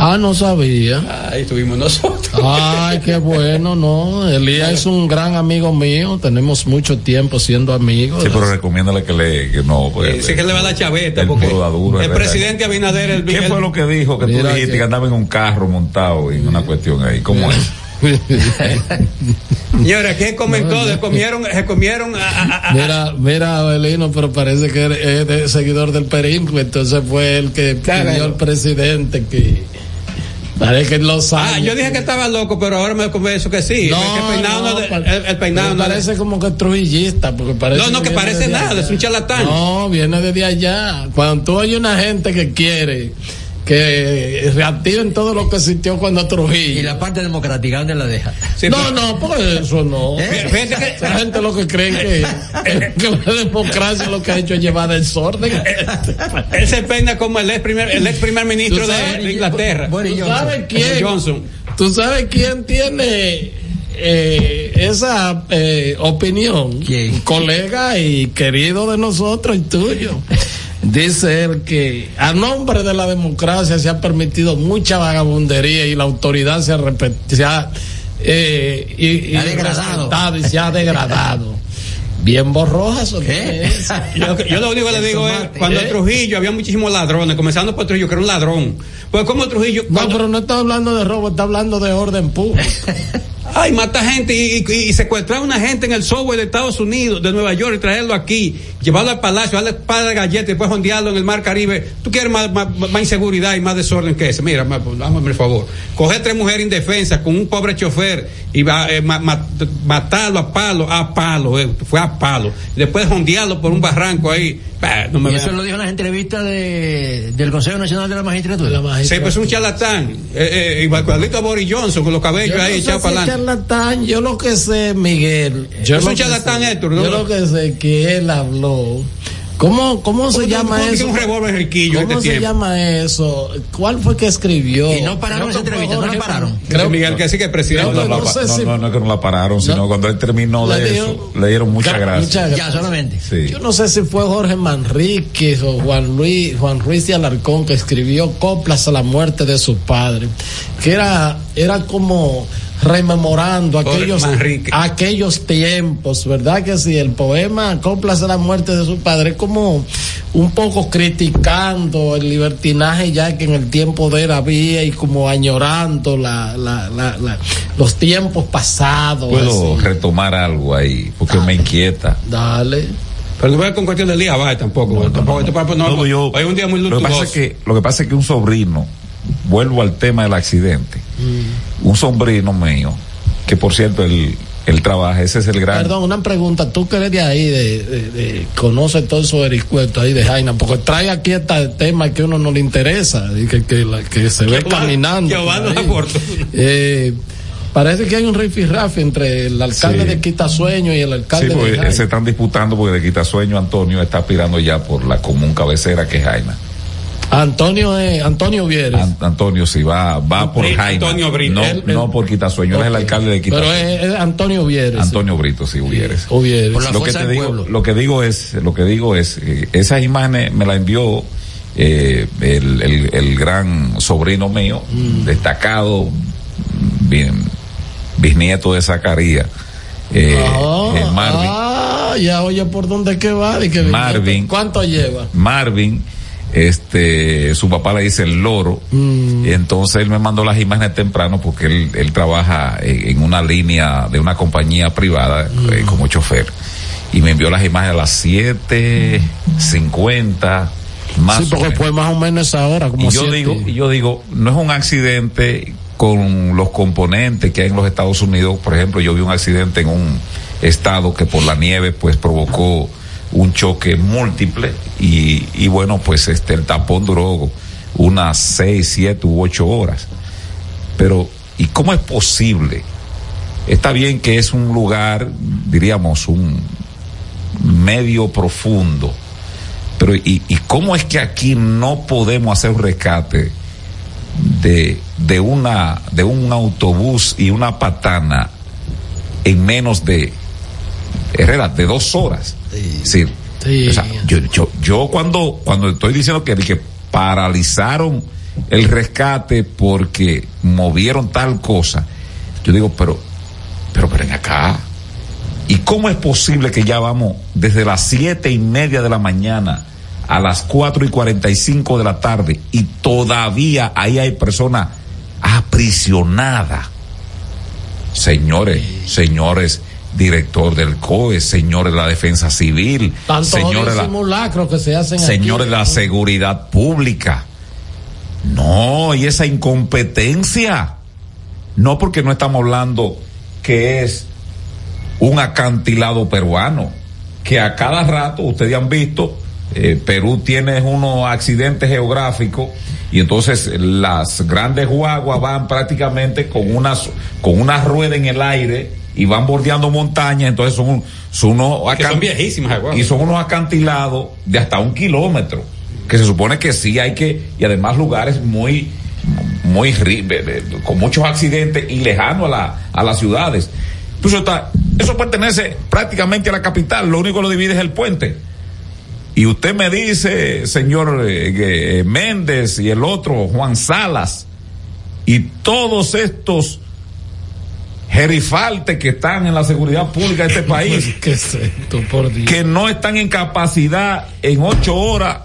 Speaker 13: Ah, no sabía.
Speaker 3: Ahí estuvimos nosotros.
Speaker 13: Ay, qué bueno, ¿no? Elías es un gran amigo mío. Tenemos mucho tiempo siendo amigos.
Speaker 1: Sí, pero recomiéndale que le, que no, pues.
Speaker 3: Dice que le va a la chaveta
Speaker 1: el
Speaker 3: porque
Speaker 1: duro,
Speaker 3: el presidente Abinader, el,
Speaker 1: ¿Qué
Speaker 3: el-
Speaker 1: fue lo que dijo que tú dijiste
Speaker 13: que-
Speaker 1: que andaba en un carro montado en una cuestión ahí? ¿Cómo es? *laughs*
Speaker 3: Señora, ¿qué comentó? Se comieron, se comieron a- a- a-
Speaker 13: Mira, mira, Abelino, pero parece que es de- seguidor del perímetro, entonces fue el que pidió al presidente que parece que los años.
Speaker 3: Ah, yo dije que estaba loco, pero ahora me convenzo que sí.
Speaker 13: No,
Speaker 3: que el peinado no, el, el peinado no
Speaker 13: parece como que trujillista, porque parece
Speaker 3: No, no, que parece nada,
Speaker 13: allá.
Speaker 3: es un charlatán.
Speaker 13: No, viene desde allá. Cuando tú oyes una gente que quiere que reactiven todo lo que existió cuando
Speaker 2: Y
Speaker 13: Trujillo.
Speaker 2: la parte democrática, ¿dónde la deja?
Speaker 3: Sí,
Speaker 13: no,
Speaker 3: pero-
Speaker 13: no, por eso no.
Speaker 3: Fíjate que-
Speaker 13: Esa gente lo que creen que, que la democracia lo que ha hecho es llevar desorden.
Speaker 3: Él se peina como el ex primer, el ex primer ministro
Speaker 13: sabes,
Speaker 3: de, Inglaterra.
Speaker 13: ¿Tú
Speaker 2: Johnson.
Speaker 13: sabes quién?
Speaker 3: Johnson.
Speaker 13: ¿Tú sabes quién tiene eh, esa eh, opinión?
Speaker 2: ¿Quién?
Speaker 13: Colega y querido de nosotros y tuyo. Dice él que a nombre de la democracia se ha permitido mucha vagabundería y la autoridad se ha, se ha, eh, y, y
Speaker 2: Ha degradado.
Speaker 13: y se ha degradado. Bien borrojas. ¿o qué es?
Speaker 3: Yo, yo lo único que le digo es, cuando en Trujillo había muchísimos ladrones, comenzando por Trujillo, que era un ladrón. Pues como Trujillo,
Speaker 13: No,
Speaker 3: cuando-
Speaker 13: pero no está hablando de robo, está hablando de orden público. *laughs*
Speaker 3: ay, mata gente y, y, y secuestrar a una gente en el subway de Estados Unidos, de Nueva York, y traerlo aquí, llevarlo al palacio, darle para de galletas y después jondearlo en el mar Caribe. Tú quieres más, más, más inseguridad y más desorden que ese. Mira, más, pues, el favor. Coger tres mujeres indefensas con un pobre chofer y va, eh, ma- ma- matarlo a palo, a palo, eh, fue a palo. Después jondearlo por un barranco ahí. No me
Speaker 2: Y eso lo dijo en las entrevistas de, del Consejo Nacional de la Magistratura.
Speaker 3: Sí, pues es un charlatán. Eh, eh, igualito a Boris Johnson con los cabellos
Speaker 13: Yo
Speaker 3: ahí
Speaker 13: no
Speaker 3: echados para
Speaker 13: charlatán, yo lo que sé, Miguel. Yo
Speaker 3: Es un charlatán,
Speaker 13: sé-
Speaker 3: Héctor, ¿no?
Speaker 13: Yo lo que sé es que él habló ¿Cómo, cómo se llama
Speaker 3: ¿Cómo que
Speaker 13: eso?
Speaker 3: un revólver riquillo
Speaker 13: ¿Cómo
Speaker 3: este
Speaker 13: se
Speaker 3: tiempo?
Speaker 13: llama eso? ¿Cuál fue que escribió?
Speaker 2: Y no pararon esa entrevista, no la pararon.
Speaker 3: Creo Miguel que sí que es presidente.
Speaker 1: No, no,
Speaker 13: no sé
Speaker 1: no,
Speaker 13: si-
Speaker 1: no, no es que no la pararon, sino cuando él terminó
Speaker 13: Le
Speaker 1: de eso, le dieron muchas
Speaker 13: Gra-
Speaker 1: gracias.
Speaker 13: muchas
Speaker 2: Ya,
Speaker 13: gracias.
Speaker 2: solamente.
Speaker 1: Sí.
Speaker 13: Yo no sé si fue Jorge Manríquez o Juan Luis, Juan Ruiz de Alarcón que escribió coplas a la muerte de su padre, que era, era como rememorando aquellos, aquellos tiempos, ¿verdad que sí? El poema Coplas a la muerte de su padre es como un poco criticando el libertinaje ya que en el tiempo de él había y como añorando la, la, la, la- los tiempos pasados.
Speaker 1: Puedo
Speaker 13: así.
Speaker 1: retomar algo ahí, porque me inquieta.
Speaker 13: Dale.
Speaker 3: Pero no voy con cuestión del día, vaya, tampoco. tampoco esto para- no,
Speaker 1: No, yo-
Speaker 3: hoy es un día muy
Speaker 1: Lo que pasa es
Speaker 3: luctuoso.
Speaker 1: que, lo que pasa es que un sobrino, vuelvo al tema del accidente, un sobrino mío, que por cierto él, él trabaja, ese es el gran.
Speaker 13: Perdón, una pregunta. Tú que eres de ahí, de, de, de- conoce todo eso vericuetos ahí de Jaina, porque trae aquí este tema que a uno no le interesa, y que, que, la- que se ve
Speaker 3: Giovanni-
Speaker 13: caminando. Eh, parece que hay un rifirrafe entre el alcalde
Speaker 1: Sí.
Speaker 13: de Quitasueño y el
Speaker 1: Sí,
Speaker 13: alcalde de Jaina.
Speaker 1: se están disputando porque de Quitasueño Antonio está aspirando ya por la común cabecera que es Jaina.
Speaker 13: Antonio es, Antonio Vieres.
Speaker 1: An- Antonio sí va, va por
Speaker 3: Brito,
Speaker 1: Jaina.
Speaker 3: Antonio Brito.
Speaker 1: No, no por Quitasueño, él es el alcalde de
Speaker 13: Pero
Speaker 1: Quitasueño.
Speaker 13: es, es Antonio Vieres.
Speaker 1: Antonio Brito.
Speaker 13: O Vieres.
Speaker 2: Por la
Speaker 1: lo que te digo,
Speaker 2: pueblo.
Speaker 1: lo que digo es, lo que digo es, eh, esas imágenes me las envió eh, el, el, el gran sobrino mío,
Speaker 13: Mm.
Speaker 1: destacado, bien, bisnieto de Zacarías, eh,
Speaker 13: Ah,
Speaker 1: eh, Marvin.
Speaker 13: ah, ya oye por dónde que va. y que
Speaker 1: Marvin.
Speaker 13: ¿Cuánto lleva?
Speaker 1: Marvin, este, su papá le dice el loro,
Speaker 13: Mm.
Speaker 1: entonces él me mandó las imágenes temprano porque él, él trabaja en, una línea de una compañía privada eh, como chofer, y me envió las imágenes a las 7.50, más
Speaker 13: sí, porque fue más o menos esa hora. Como
Speaker 1: Y yo
Speaker 13: siete.
Speaker 1: digo, y yo digo, no es un accidente con los componentes que hay en los Estados Unidos. Por ejemplo, yo vi un accidente en un estado que por la nieve pues provocó un choque múltiple y, y bueno, pues este el tapón duró unas seis, siete u ocho horas. Pero, ¿y cómo es posible? Está bien que es un lugar, diríamos, un medio profundo, pero ¿y, y cómo es que aquí no podemos hacer un rescate de, de una de un autobús y una patana en menos de Herrera, de dos horas? Sí.
Speaker 13: Sí.
Speaker 1: O sea, yo, yo, yo cuando, cuando estoy diciendo que, que paralizaron el rescate porque movieron tal cosa, yo digo, pero, pero, pero ven acá. ¿Y cómo es posible que ya vamos desde las siete y media de la mañana a las cuatro y cuarenta y cinco de la tarde y todavía ahí hay personas aprisionadas? Señores, señores, director del COE, señores de la defensa civil, señores de la,
Speaker 13: simulacros que se hacen
Speaker 1: señores
Speaker 13: aquí.
Speaker 1: de la seguridad pública. No, y esa incompetencia. No porque no estamos hablando que es un acantilado peruano, que a cada rato, ustedes han visto, eh, Perú tiene unos accidentes geográficos y entonces las grandes guaguas van prácticamente con una, con una rueda en el aire y van bordeando montañas, entonces son, son unos
Speaker 3: son viejísimas,
Speaker 1: y son unos acantilados de hasta un kilómetro, que se supone que sí hay que, y además lugares muy, muy, con muchos accidentes y lejanos a, la, a las ciudades. Pues está, eso pertenece prácticamente a la capital, lo único que lo divide es el puente. Y usted me dice, señor eh, eh, Méndez y el otro, Juan Salas, y todos estos gerifaltes que están en la seguridad pública de este *laughs* país,
Speaker 13: ¿Qué es esto, por Dios?
Speaker 1: que no están en capacidad en ocho horas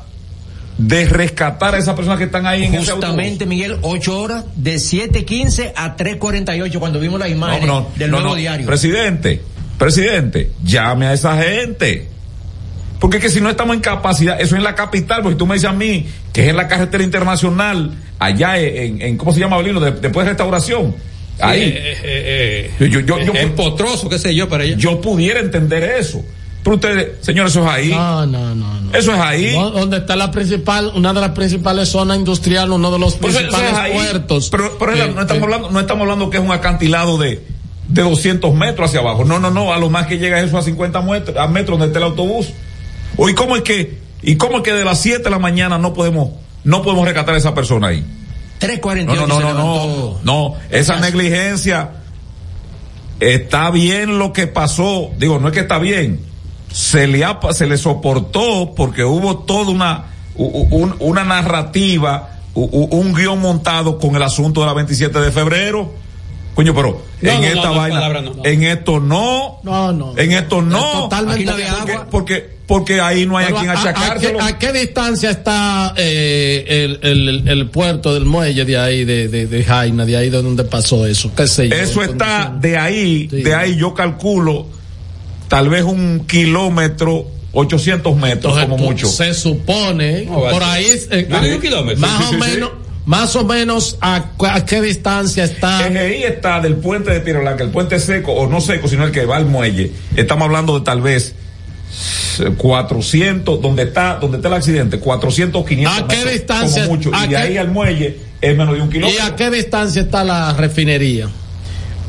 Speaker 1: de rescatar a esas personas que están ahí en ese autobús.
Speaker 2: Justamente, Miguel, ocho horas de 7.15 a 3.48 cuando vimos la imagen
Speaker 1: No, no,
Speaker 2: del
Speaker 1: no,
Speaker 2: nuevo
Speaker 1: no.
Speaker 2: diario.
Speaker 1: Presidente, presidente, llame a esa gente. Porque es que si no estamos en capacidad, eso es en la capital, porque tú me dices a mí que es en la carretera internacional, allá en, en ¿cómo se llama, Belino? De- después de restauración. Ahí.
Speaker 3: Eh, eh,
Speaker 1: Yo- yo- yo- yo-
Speaker 3: en Potroso, qué sé yo, para allá.
Speaker 1: Yo pudiera entender eso. Pero ustedes, señores, eso es ahí.
Speaker 13: No, no, no, no.
Speaker 1: Eso es ahí.
Speaker 13: No, donde está la principal, una de las principales zonas industriales, uno de los
Speaker 1: Por eso- eso
Speaker 13: principales
Speaker 1: es
Speaker 13: puertos.
Speaker 1: Pero, pero
Speaker 13: Eh,
Speaker 1: no estamos
Speaker 13: eh,
Speaker 1: hablando, no estamos hablando que es un acantilado de, de 200 metros hacia abajo. No, no, no. A lo más que llega eso a 50 metros, a metros donde está el autobús. Hoy, ¿cómo es que ¿Y cómo es que de las 7 de la mañana no podemos, no podemos rescatar a esa persona ahí?
Speaker 2: 3.48
Speaker 1: No, no, no, no, no, esa negligencia está bien lo que pasó, digo, no es que está bien, se le se le soportó porque hubo toda una, una narrativa, un guion montado con el asunto de la 27 de febrero. Coño, pero
Speaker 3: No,
Speaker 1: en
Speaker 3: no,
Speaker 1: esta
Speaker 3: no,
Speaker 1: vaina,
Speaker 3: palabra no.
Speaker 1: en esto no,
Speaker 13: No, no.
Speaker 1: en esto no,
Speaker 13: Totalmente
Speaker 1: porque,
Speaker 13: de agua.
Speaker 1: porque, porque ahí no hay
Speaker 13: Pero
Speaker 1: a quien
Speaker 13: a- a-
Speaker 1: achacárselo.
Speaker 13: ¿A, qué, a qué distancia está eh, el, el, el puerto del muelle de ahí, de, de, de Jaina, de ahí de donde pasó eso? ¿Qué sé yo?
Speaker 1: Eso está de ahí,
Speaker 13: Sí.
Speaker 1: de ahí yo calculo tal vez un kilómetro, 800 metros
Speaker 13: Entonces,
Speaker 1: como
Speaker 13: pues,
Speaker 1: mucho.
Speaker 13: Se supone,
Speaker 3: No,
Speaker 13: por ahí, eh,
Speaker 3: Más kilómetro.
Speaker 13: más
Speaker 1: Sí,
Speaker 13: o
Speaker 1: sí, sí,
Speaker 13: menos, más o menos a, a qué distancia está.
Speaker 1: ahí está del puente de Tierra Blanca, el puente seco, o no seco, sino el que va al muelle. Estamos hablando de tal vez eh, 400, donde está, donde está el accidente, 400, 500
Speaker 13: ¿A qué
Speaker 1: metros,
Speaker 13: distancia?
Speaker 1: como mucho.
Speaker 13: ¿A
Speaker 1: Y de
Speaker 13: qué-
Speaker 1: ahí al muelle es menos de un
Speaker 13: ¿Y
Speaker 1: kilómetro.
Speaker 13: a qué distancia está la refinería?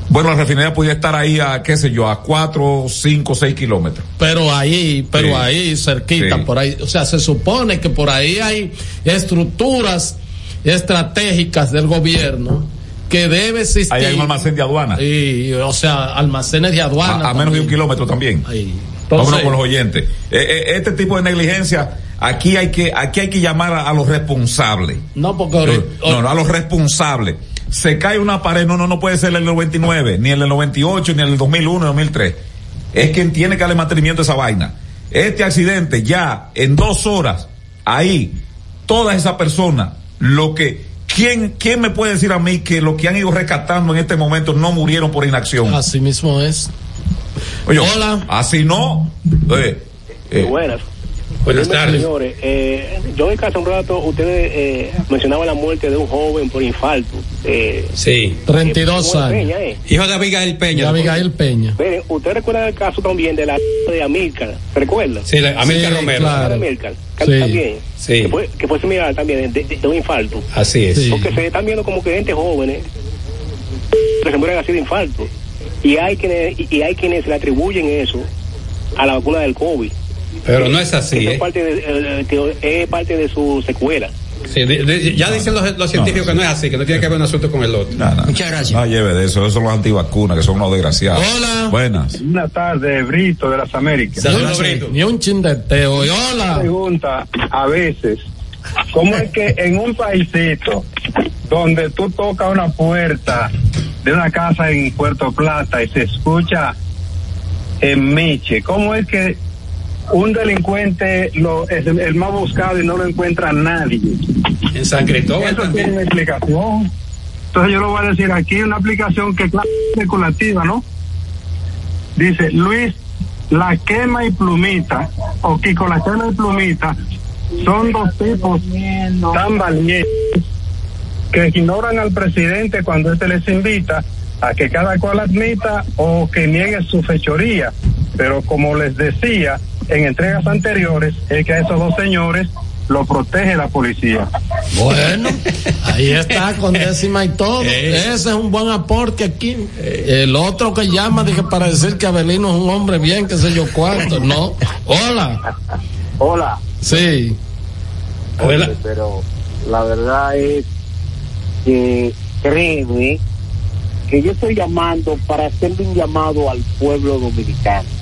Speaker 1: Bueno, la refinería podría estar ahí a, qué sé yo, a 4, 5, 6 kilómetros.
Speaker 13: Pero ahí, pero
Speaker 1: Sí.
Speaker 13: ahí, cerquita,
Speaker 1: Sí.
Speaker 13: por ahí. O sea, se supone que por ahí hay estructuras estratégicas del gobierno que debe existir.
Speaker 1: Ahí hay un almacén de aduana.
Speaker 13: Y, o sea, almacenes de aduana.
Speaker 1: a, a menos de un kilómetro también.
Speaker 13: Ahí.
Speaker 1: Vámonos con los oyentes. Eh, eh, este tipo de negligencia, aquí hay que, aquí hay que llamar a, a los responsables.
Speaker 13: No, porque ahorita-
Speaker 1: No, no, a los responsables. Se cae una pared, no, no, no puede ser el del 99, ni el del 98, ni el del 2001, ni el 2003. Es quien tiene que darle mantenimiento a esa vaina. Este accidente ya en dos horas, ahí, todas esas personas, lo que, ¿quién, quién me puede decir a mí que lo que han ido rescatando en este momento no murieron por inacción?
Speaker 13: Así mismo es.
Speaker 1: Oye,
Speaker 13: Hola.
Speaker 1: Así no. Eh, eh,
Speaker 20: Buenas.
Speaker 3: Buenas
Speaker 20: Dime,
Speaker 3: tardes.
Speaker 20: Señores, eh, yo en casa un rato, ustedes eh, mencionaban la muerte de un joven por infarto. Eh,
Speaker 3: Sí.
Speaker 13: 32
Speaker 20: ¿cómo es
Speaker 13: años.
Speaker 20: Peña, eh?
Speaker 3: Hijo de Abigail Peña.
Speaker 13: De Abigail Peña.
Speaker 20: Miren, ¿ustedes recuerdan el caso también de la *laughs* de Amílcar? ¿Se recuerdan?
Speaker 3: Sí, la- Amílcar
Speaker 13: Sí,
Speaker 3: Romero.
Speaker 13: claro.
Speaker 20: De Amílcar, que
Speaker 13: Sí.
Speaker 20: también.
Speaker 3: Sí.
Speaker 20: Que fue, que fue similar también de, de- de un infarto.
Speaker 3: Así es.
Speaker 13: Sí.
Speaker 20: Porque se están viendo como que gente jóvenes que se mueren así de infarto. Y hay quienes, y y hay quienes le atribuyen eso a la vacuna del COVID.
Speaker 3: Pero no es así,
Speaker 20: Eso
Speaker 3: ¿eh?
Speaker 20: es, parte de, eh, que es parte de su secuela.
Speaker 3: Sí, de- de- ya dicen los, los científicos que no es así, que no tiene que ver un asunto con el otro.
Speaker 1: no, no.
Speaker 2: Muchas gracias.
Speaker 1: No lleve de eso, esos son los antivacunas, que son unos desgraciados.
Speaker 13: Hola.
Speaker 1: Buenas.
Speaker 21: Buenas tardes, Brito de las Américas.
Speaker 13: Ni un,
Speaker 3: Saludos, Brito.
Speaker 13: ni un chindeteo. Y hola.
Speaker 21: Pregunta a veces, ¿cómo es que en un paisito donde tú tocas una puerta de una casa en Puerto Plata y se escucha en Miche, ¿cómo es que un delincuente lo, es el, el más buscado y no lo encuentra nadie?
Speaker 3: En San Cristóbal
Speaker 21: Eso tiene
Speaker 3: también.
Speaker 21: una explicación. Entonces yo lo voy a decir aquí, una aplicación que es especulativa, ¿no? Dice, Luis, la quema y plumita, o Kiko, la quema y plumita, son dos tipos tan valientes que ignoran al presidente cuando éste les invita a que cada cual admita o que niegue su fechoría. Pero como les decía en entregas anteriores, es que a esos dos señores lo protege la policía.
Speaker 13: Bueno, *laughs* ahí está con décima y todo.
Speaker 3: Eh.
Speaker 13: Ese es un buen aporte aquí. El otro que llama, dije, para decir que Abelino es un hombre bien, qué sé yo cuánto. No. Hola.
Speaker 21: Hola.
Speaker 13: Sí.
Speaker 3: Hola.
Speaker 21: pero la verdad es que créeme que yo estoy llamando para hacerle un llamado al pueblo dominicano.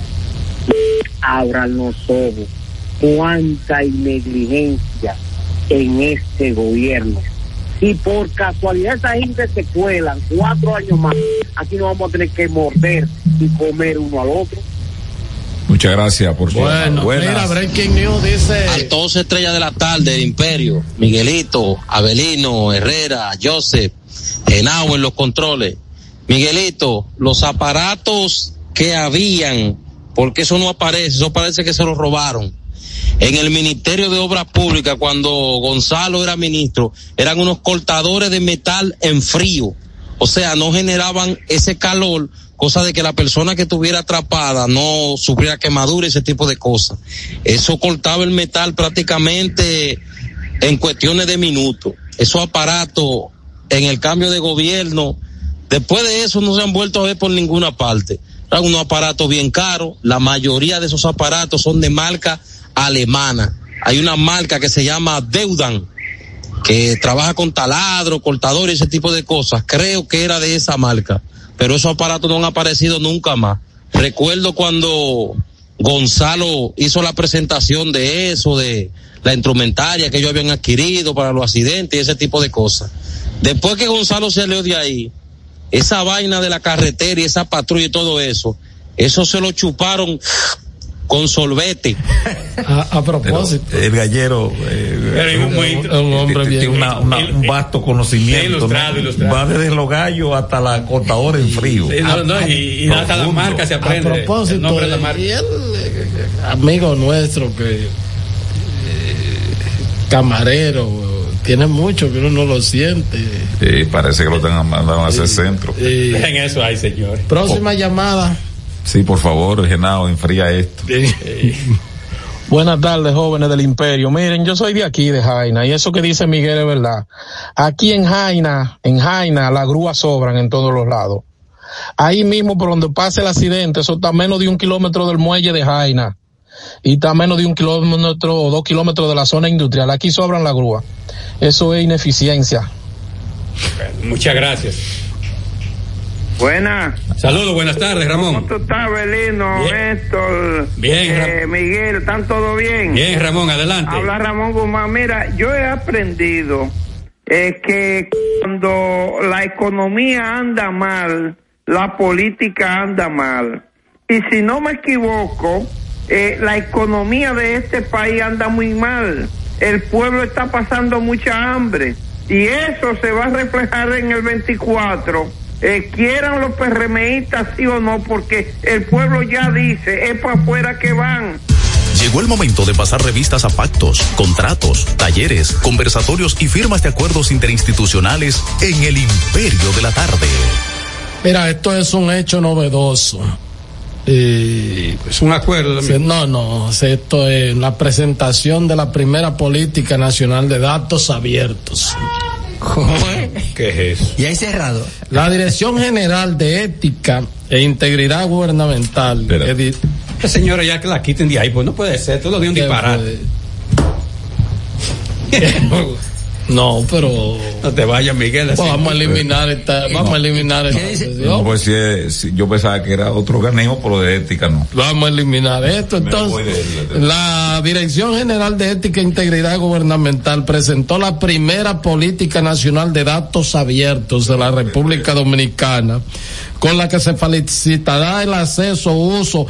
Speaker 21: Abran los ojos. Cuánta negligencia en este gobierno. Si por casualidad esa gente se cuelan cuatro años más, aquí no vamos a tener que morder y comer uno al otro.
Speaker 1: Muchas gracias por su
Speaker 13: Bueno,
Speaker 1: Buenas.
Speaker 13: mira, Breaking News dice.
Speaker 22: Al todos estrellas de la tarde, el Imperio, Miguelito, Abelino, Herrera, Joseph, Genao en los controles. Miguelito, los aparatos que habían, porque eso no aparece, eso parece que se los robaron. En el Ministerio de Obras Públicas, cuando Gonzalo era ministro, eran unos cortadores de metal en frío. O sea, no generaban ese calor, cosa de que la persona que estuviera atrapada no sufriera quemadura, ese tipo de cosas. Eso cortaba el metal prácticamente en cuestiones de minutos. Esos aparatos en el cambio de gobierno, después de eso no se han vuelto a ver por ninguna parte. Eran unos aparatos bien caros, la mayoría de esos aparatos son de marca alemana. hay una marca que se llama Deudan, que trabaja con taladro, cortador y ese tipo de cosas. Creo que era de esa marca, pero esos aparatos no han aparecido nunca más. Recuerdo cuando Gonzalo hizo la presentación de eso, de la instrumentaria que ellos habían adquirido para los accidentes y ese tipo de cosas. Después que Gonzalo salió de ahí, esa vaina de la carretera y esa patrulla y todo eso, eso se lo chuparon con solvete. *laughs*
Speaker 13: A, a propósito.
Speaker 1: Pero el gallero eh,
Speaker 13: un, un, hombre
Speaker 1: tiene una, una, un vasto conocimiento.
Speaker 3: Ilustrado,
Speaker 1: ¿no?
Speaker 3: ilustrado.
Speaker 1: Va desde los gallos hasta la cortadora en frío.
Speaker 3: Sí, no, no, y, y hasta la marca se aprende.
Speaker 13: A propósito,
Speaker 3: el nombre de la marca.
Speaker 13: y él, eh, amigo nuestro que eh, camarero, tiene mucho que uno no lo siente.
Speaker 1: Sí, parece que lo tengan mandado a ese centro.
Speaker 13: Eh,
Speaker 3: Dejen eso ahí, señor.
Speaker 13: próxima llamada.
Speaker 1: Sí, por favor, Genao, enfría esto.
Speaker 23: Buenas tardes, jóvenes del Imperio. Miren, yo soy de aquí, de Jaina, y eso que dice Miguel es verdad. Aquí en Jaina, en Jaina, las grúas sobran en todos los lados. Ahí mismo, por donde pasa el accidente, eso está a menos de un kilómetro del muelle de Jaina. Y está a menos de un kilómetro o dos kilómetros de la zona industrial. Aquí sobran las grúas. Eso es ineficiencia.
Speaker 3: Muchas gracias.
Speaker 24: Buenas.
Speaker 3: Saludos, buenas tardes, Ramón.
Speaker 24: ¿Cómo tú estás, Belino, Héctor?
Speaker 3: Bien,
Speaker 24: eh, Miguel, ¿están todo bien?
Speaker 3: Bien, Ramón, adelante.
Speaker 24: Habla Ramón Guzmán. Mira, yo he aprendido eh, que cuando la economía anda mal, la política anda mal. Y si no me equivoco, eh, la economía de este país anda muy mal. El pueblo está pasando mucha hambre. Y eso se va a reflejar en el 24. Eh, quieran los PRMistas sí o no, porque el pueblo ya dice, es para afuera que van.
Speaker 4: Llegó el momento de pasar revistas a pactos, contratos, talleres, conversatorios y firmas de acuerdos interinstitucionales en el imperio de la tarde.
Speaker 13: Mira, esto es un hecho novedoso. Eh,
Speaker 3: es un acuerdo.
Speaker 13: se- no, no, esto es la presentación de la primera política nacional de datos abiertos. *laughs*
Speaker 3: ¿Qué es eso?
Speaker 2: Y hay cerrado.
Speaker 13: La Dirección General de Ética e Integridad Gubernamental. edi-
Speaker 3: Esta señora ya que la quiten de ahí, pues no puede ser, todo lo dio un *laughs*
Speaker 13: ¿Qué
Speaker 3: disparate.
Speaker 13: No, pero.
Speaker 3: No te vayas, Miguel.
Speaker 13: Pues vamos a eliminar esta. Vamos a eliminar esta.
Speaker 1: No, pues si es- si yo pensaba que era otro organismo, pero de ética no.
Speaker 13: Vamos a eliminar esto. Entonces,
Speaker 1: de- de-
Speaker 13: la Dirección General de Ética e Integridad Gubernamental presentó la primera política nacional de datos abiertos de la República Dominicana, con la que se facilitará el acceso, uso,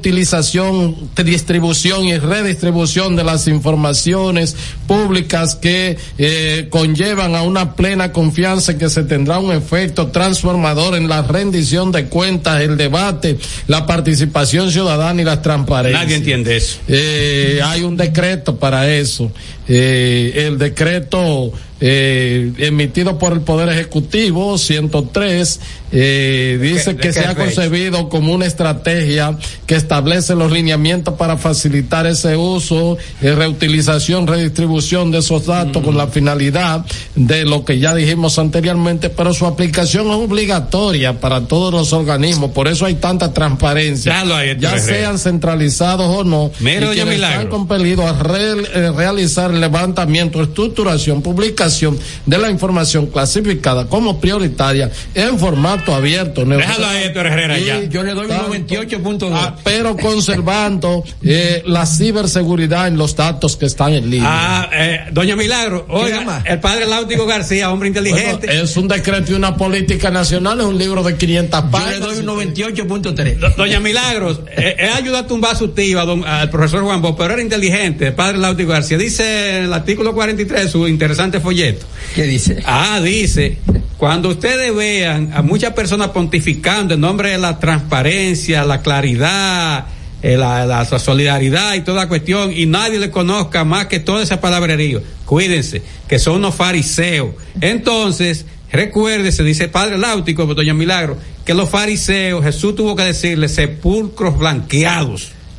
Speaker 13: reutilización, distribución y redistribución de las informaciones públicas que eh, conllevan a una plena confianza en que se tendrá un efecto transformador en la rendición de cuentas, el debate, la participación ciudadana y la transparencia.
Speaker 3: Nadie entiende eso.
Speaker 13: Eh, hay un decreto para eso. Eh, el decreto eh, emitido por el Poder Ejecutivo 103 eh, dice que se ha concebido como una estrategia que establece los lineamientos para facilitar ese uso, eh, reutilización, redistribución de esos datos con la finalidad de lo que ya dijimos anteriormente, pero su aplicación es obligatoria para todos los organismos, por eso hay tanta transparencia,
Speaker 3: Ya lo hay,
Speaker 13: ya
Speaker 3: Herrera.
Speaker 13: sean centralizados o no,
Speaker 3: Mira,
Speaker 13: y
Speaker 3: Milagro.
Speaker 13: están compelidos a re- eh, realizar el levantamiento, estructuración, publicación de la información clasificada como prioritaria en formato abierto.
Speaker 3: Déjalo ahí, Héctor Herrera,
Speaker 13: Y
Speaker 3: ya.
Speaker 2: Yo le doy un
Speaker 13: tanto-
Speaker 2: 98.2.
Speaker 13: Ah, pero conservando eh, la ciberseguridad en los datos que están en línea.
Speaker 3: Ah, eh, doña Milagro, oiga, el padre Láutico García, hombre inteligente.
Speaker 13: Bueno, es un decreto y una política nacional, es un libro de 500
Speaker 2: Yo le
Speaker 13: páginas.
Speaker 2: doy un 98.3.
Speaker 3: Do- Doña Milagros, eh, él ayudó a tumbar su tío, a don- al profesor Juan Bosch, pero era inteligente, el padre Láutico García. Dice el artículo 43, su interesante folleto.
Speaker 2: ¿Qué dice?
Speaker 3: Ah, dice, cuando ustedes vean a muchas personas pontificando en nombre de la transparencia, la claridad, eh, la, la solidaridad y toda cuestión, y nadie le conozca más que toda esa palabrería, cuídense, que son unos fariseos. Entonces, recuérdese, dice el padre Láutico, doña Milagro, que los fariseos, Jesús tuvo que decirle sepulcros blanqueados.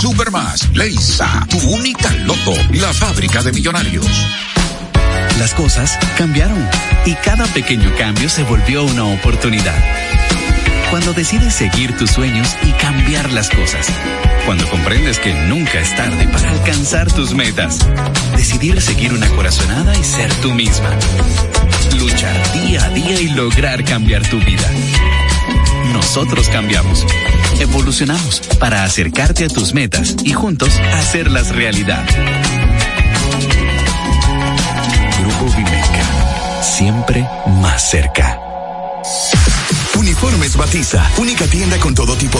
Speaker 25: super más. Leisa, tu única loto, la fábrica de millonarios.
Speaker 7: Las cosas cambiaron y cada pequeño cambio se volvió una oportunidad. Cuando decides seguir tus sueños y cambiar las cosas. Cuando comprendes que nunca es tarde para alcanzar tus metas. Decidir seguir una corazonada y ser tú misma. Luchar día a día y lograr cambiar tu vida. Nosotros cambiamos. Evolucionamos para acercarte a tus metas y juntos hacerlas realidad. Grupo Vimeca. Siempre más cerca.
Speaker 26: Uniformes Batiza, única tienda con todo tipo de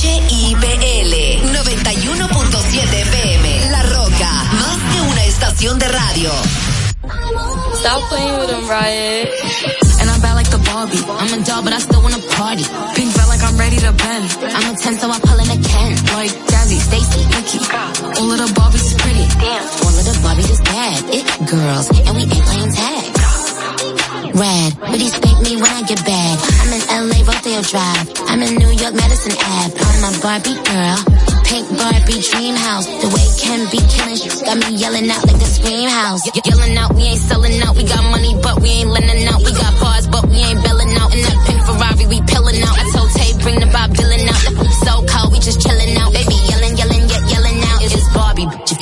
Speaker 27: HIPL 91.7 FM. La Roca, más que una estación de radio.
Speaker 28: Stop playing with them, Riot. And I'm bad like the Barbie. I'm a doll, but I still wanna party. Pink felt like I'm ready to bend. I'm a 10, so I pull in a Ken. Like Jazzy, Stacy, Nikki. All of the Barbies is pretty. Damn. All of the Barbies is bad. It girls, and we ain't playing tag. Red, but he spank me when I get bad. I'm in LA, Rodeo Drive. I'm in New York, Madison Ave. I'm a Barbie girl. Pink Barbie dream house. The way can be killing shit got me yelling out like the scream house. Ye- yelling out, we ain't selling out. We got money, but we ain't lending out. We got bars, but we ain't belling out. In that pink Ferrari, we pillin' out. I told Tay, bring the Bob Dylan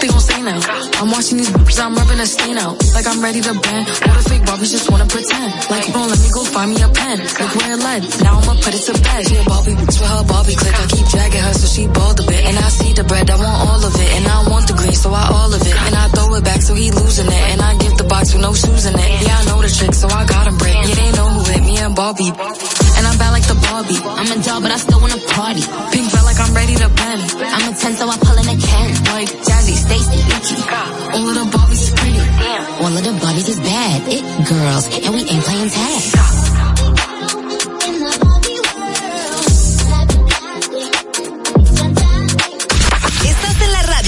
Speaker 28: they gon' say now. I'm watching these bitches, I'm rubbing a stain out. Like I'm ready to bend. All the fake Barbies just wanna pretend. Like, bro, let me go find me a pen. Like where it led. Now I'ma put it to bed. She a Barbie bitch with her Barbie click. I keep dragging her so she bald a bit. And I see the bread, I want all of it. And I want the green, so I all of it. And I throw it back so he losing it. And I the box with no shoes in it. Yeah, I know the trick, so I got him break. Yeah, they know who hit me and Barbie. And I'm bad like the Barbie. I'm a doll, but I still wanna party. Pink felt like I'm ready to bend. I'm a 10, so I pull in a Ken. Like Jazzy, Stacy, Nikki. All of the Barbies is pretty. All of the Barbies is bad. It girls, and we ain't playing tag.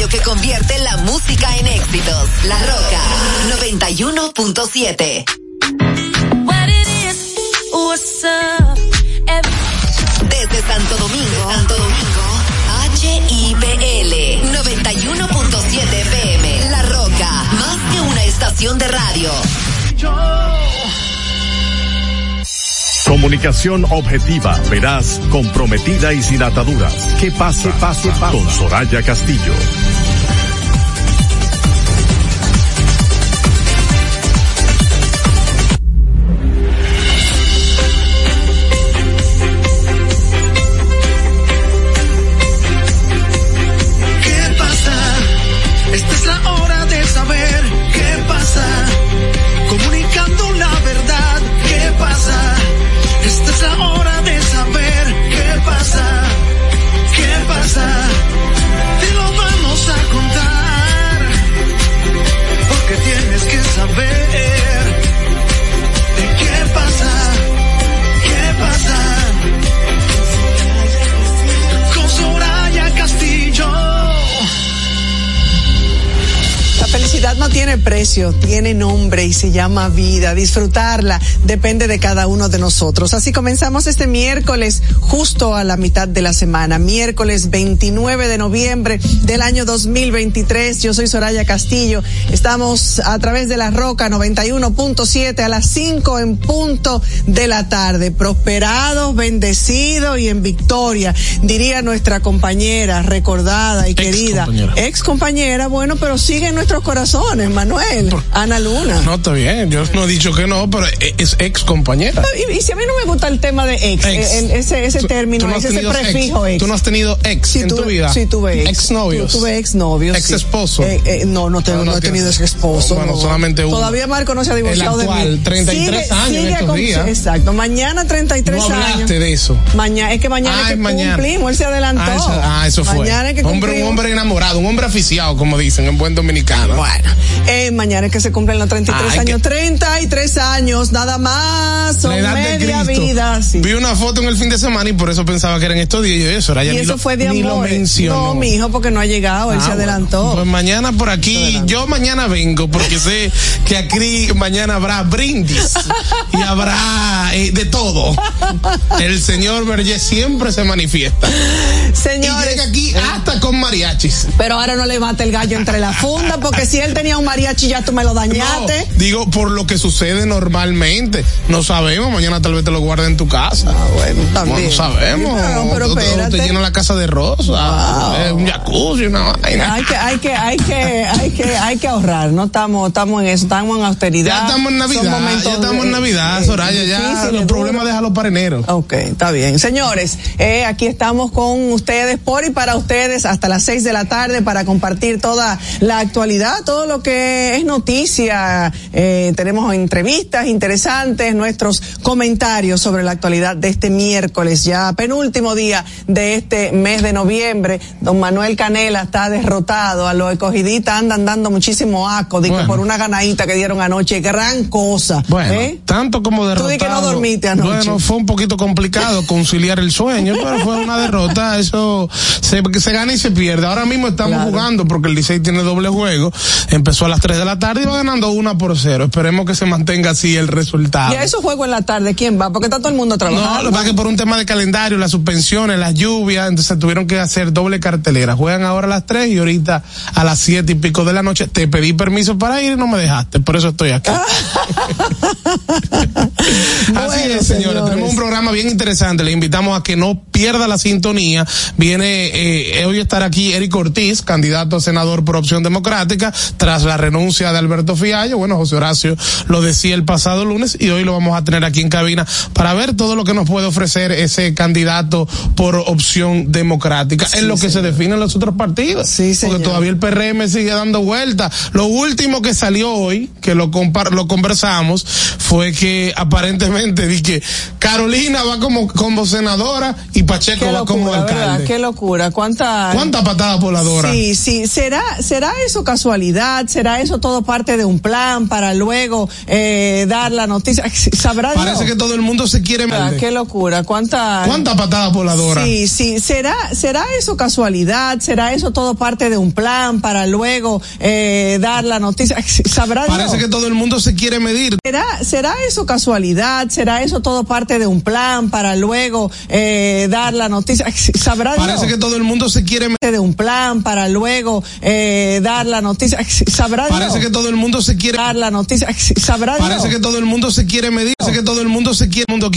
Speaker 27: Radio que convierte la música en éxitos. La Roca 91.7.
Speaker 28: What it is, what's up?
Speaker 27: Desde Santo Domingo, Santo Domingo, HIPL 91.7 FM. La Roca, más que una estación de radio.
Speaker 4: Comunicación objetiva, veraz, comprometida y sin ataduras. ¿Qué pasa? ¿Qué pasa? Con Soraya Castillo.
Speaker 29: Precio, tiene nombre y se llama vida. Disfrutarla depende de cada uno de nosotros. Así comenzamos este miércoles justo a la mitad de la semana, miércoles 29 de noviembre del año 2023. Yo soy Soraya Castillo. Estamos a través de la Roca 91.7 a las 5 en punto de la tarde. Prosperados, bendecidos y en victoria, diría nuestra compañera recordada y querida.
Speaker 30: compañera.
Speaker 29: Ex compañera, bueno, pero sigue en nuestros corazones, Manuel. Ana Luna.
Speaker 30: No, está bien, yo no he dicho que no, pero es ex compañera.
Speaker 29: Y, y si a mí no me gusta el tema de ex,
Speaker 30: Ex.
Speaker 29: el- ese, ese
Speaker 30: Tú-
Speaker 29: término,
Speaker 30: tú no
Speaker 29: ese, ese prefijo ex.
Speaker 30: Tú no has tenido ex en
Speaker 29: tuve,
Speaker 30: tu vida.
Speaker 29: Sí, tuve ex.
Speaker 30: Ex novios.
Speaker 29: Tu- Tuve ex novios.
Speaker 30: Ex esposo.
Speaker 29: no, no, tengo,
Speaker 30: No,
Speaker 29: no,
Speaker 30: no
Speaker 29: he tenido ex esposo.
Speaker 30: Bueno,
Speaker 29: no.
Speaker 30: solamente uno.
Speaker 29: Todavía Marco no se ha divorciado
Speaker 30: El actual,
Speaker 29: de mí.
Speaker 30: 33 años en estos
Speaker 29: con-
Speaker 30: días.
Speaker 29: Exacto, mañana 33
Speaker 30: No
Speaker 29: años.
Speaker 30: hablaste de eso.
Speaker 29: Mañana, es que mañana
Speaker 30: Ah,
Speaker 29: es que
Speaker 30: mañana.
Speaker 29: cumplimos, él se adelantó.
Speaker 30: Ah, eso, ah, eso fue.
Speaker 29: Mañana es que
Speaker 30: hombre, un hombre enamorado, un hombre aficiado, como dicen en buen dominicano.
Speaker 29: Bueno, eh, mañana es que se cumplen los 33
Speaker 30: Ay,
Speaker 29: años. 33 años, nada más. Son
Speaker 30: La edad de
Speaker 29: media vida. sí.
Speaker 30: Vi una foto en el fin de semana y por eso pensaba que eran estos días. Y yo, eso, Soraya,
Speaker 29: Y eso
Speaker 30: lo-
Speaker 29: fue de amor. No, mi hijo, porque no ha llegado, él
Speaker 30: Ah,
Speaker 29: se
Speaker 30: bueno.
Speaker 29: adelantó.
Speaker 30: Pues mañana por aquí, yo mañana vengo porque sé que aquí mañana habrá brindis y habrá eh, de todo. El señor Vergés siempre se manifiesta.
Speaker 29: Señores.
Speaker 30: Y llega aquí hasta con mariachis.
Speaker 29: Pero ahora no le mate el gallo entre la funda, porque si él tenía un mariachi ya tú me lo dañaste.
Speaker 30: No, digo por lo que sucede normalmente. No sabemos, mañana tal vez te lo guarde en tu casa.
Speaker 29: Ah, bueno, también.
Speaker 30: No sabemos.
Speaker 29: No, pero
Speaker 30: O- o- o
Speaker 29: espérate.
Speaker 30: te llena la casa de rosa, eh, un jacuzzi, una vaina.
Speaker 29: Hay que, hay que, hay que, hay que, hay que ahorrar. No estamos, estamos en eso, estamos en austeridad.
Speaker 30: Ya estamos en
Speaker 29: Son
Speaker 30: Navidad,
Speaker 29: momentos
Speaker 30: ya estamos en Navidad,
Speaker 29: eh,
Speaker 30: Soraya, ya los problemas déjalos para enero.
Speaker 29: Ok, está bien. Señores, eh, aquí estamos con ustedes por y para ustedes hasta las seis de la tarde para compartir toda la actualidad, todo lo que es noticia. Eh, tenemos entrevistas interesantes, nuestros comentarios sobre la actualidad de este miércoles, ya penúltimo día de este mes de noviembre. Don Manuel Canela está derrotado, a los escogiditas andan dando muchísimo asco, que
Speaker 30: Bueno.
Speaker 29: por una ganadita que dieron anoche, gran cosa.
Speaker 30: Bueno,
Speaker 29: ¿eh?
Speaker 30: tanto como
Speaker 29: Tú
Speaker 30: derrotado.
Speaker 29: di que no dormiste anoche.
Speaker 30: Bueno, fue un poquito complicado conciliar el sueño, pero fue una derrota. Eso se, se gana y se pierde. Ahora mismo estamos jugando porque el Licey tiene doble juego. Empezó a las 3 de la tarde y va ganando una por cero. Esperemos que se mantenga así el resultado.
Speaker 29: Y a esos juegos en la tarde, ¿quién va? Porque está todo el mundo
Speaker 30: No,
Speaker 29: trabajando.
Speaker 30: lo que pasa es que por un tema de calendario, las suspensiones, las lluvias, entonces tuvieron que hacer doble cartelera. Juegan ahora a las 3 y ahorita a las siete y pico de la noche. Te pedí permiso para ir y no me dejaste, por eso estoy aquí. *laughs* *laughs* Así es, señores. Tenemos un programa bien interesante. Le invitamos a que no pierda la sintonía. Viene eh, hoy estar aquí Eric Ortiz, candidato a senador por opción democrática, tras la renuncia de Alberto Fiallo. Bueno, José Horacio lo decía el pasado lunes y hoy lo vamos a tener aquí en cabina para ver todo lo que nos puede ofrecer ese candidato por opción democrática en lo que se definen los otros partidos. Porque todavía el PRM sigue dando vueltas. Lo último que salió hoy, que lo, lo conversamos, fue que aparentemente di que Carolina va como, como senadora y Pacheco va como
Speaker 29: locura, ¿verdad?
Speaker 30: alcalde.
Speaker 29: Qué locura. ¿Cuánta,
Speaker 30: ¿Cuánta patada voladora?
Speaker 29: Sí, sí. ¿Será, será eso casualidad? ¿Será eso todo parte de un plan para luego eh, dar la noticia? *laughs* ¿Sabrá
Speaker 30: Parece
Speaker 29: Dios?
Speaker 30: que todo el mundo se quiere
Speaker 29: Ah,
Speaker 30: meter.
Speaker 29: Qué locura. ¿Cuánta,
Speaker 30: ¿Cuánta patada voladora?
Speaker 29: Sí, sí. ¿Será, será eso casualidad? ¿Será eso todo parte de un plan para luego eh, dar la noticia? *laughs* ¿Sabrá
Speaker 30: Parece
Speaker 29: Dios?
Speaker 30: que todo el mundo se quiere medir.
Speaker 29: ¿Será, ¿Será eso casualidad? ¿Será eso todo parte de un plan para luego eh, dar la noticia? *laughs* ¿Sabrá
Speaker 30: Parece
Speaker 29: Dios?
Speaker 30: que todo el mundo se quiere
Speaker 29: de un plan para luego eh, dar la noticia. *laughs* ¿Sabrá
Speaker 30: Parece
Speaker 29: Dios?
Speaker 30: que todo el mundo se quiere
Speaker 29: dar la noticia. *laughs* ¿Sabrá
Speaker 30: Parece
Speaker 29: Dios?
Speaker 30: que todo el mundo se quiere medir. Parece que todo el mundo se quiere, mundo quiere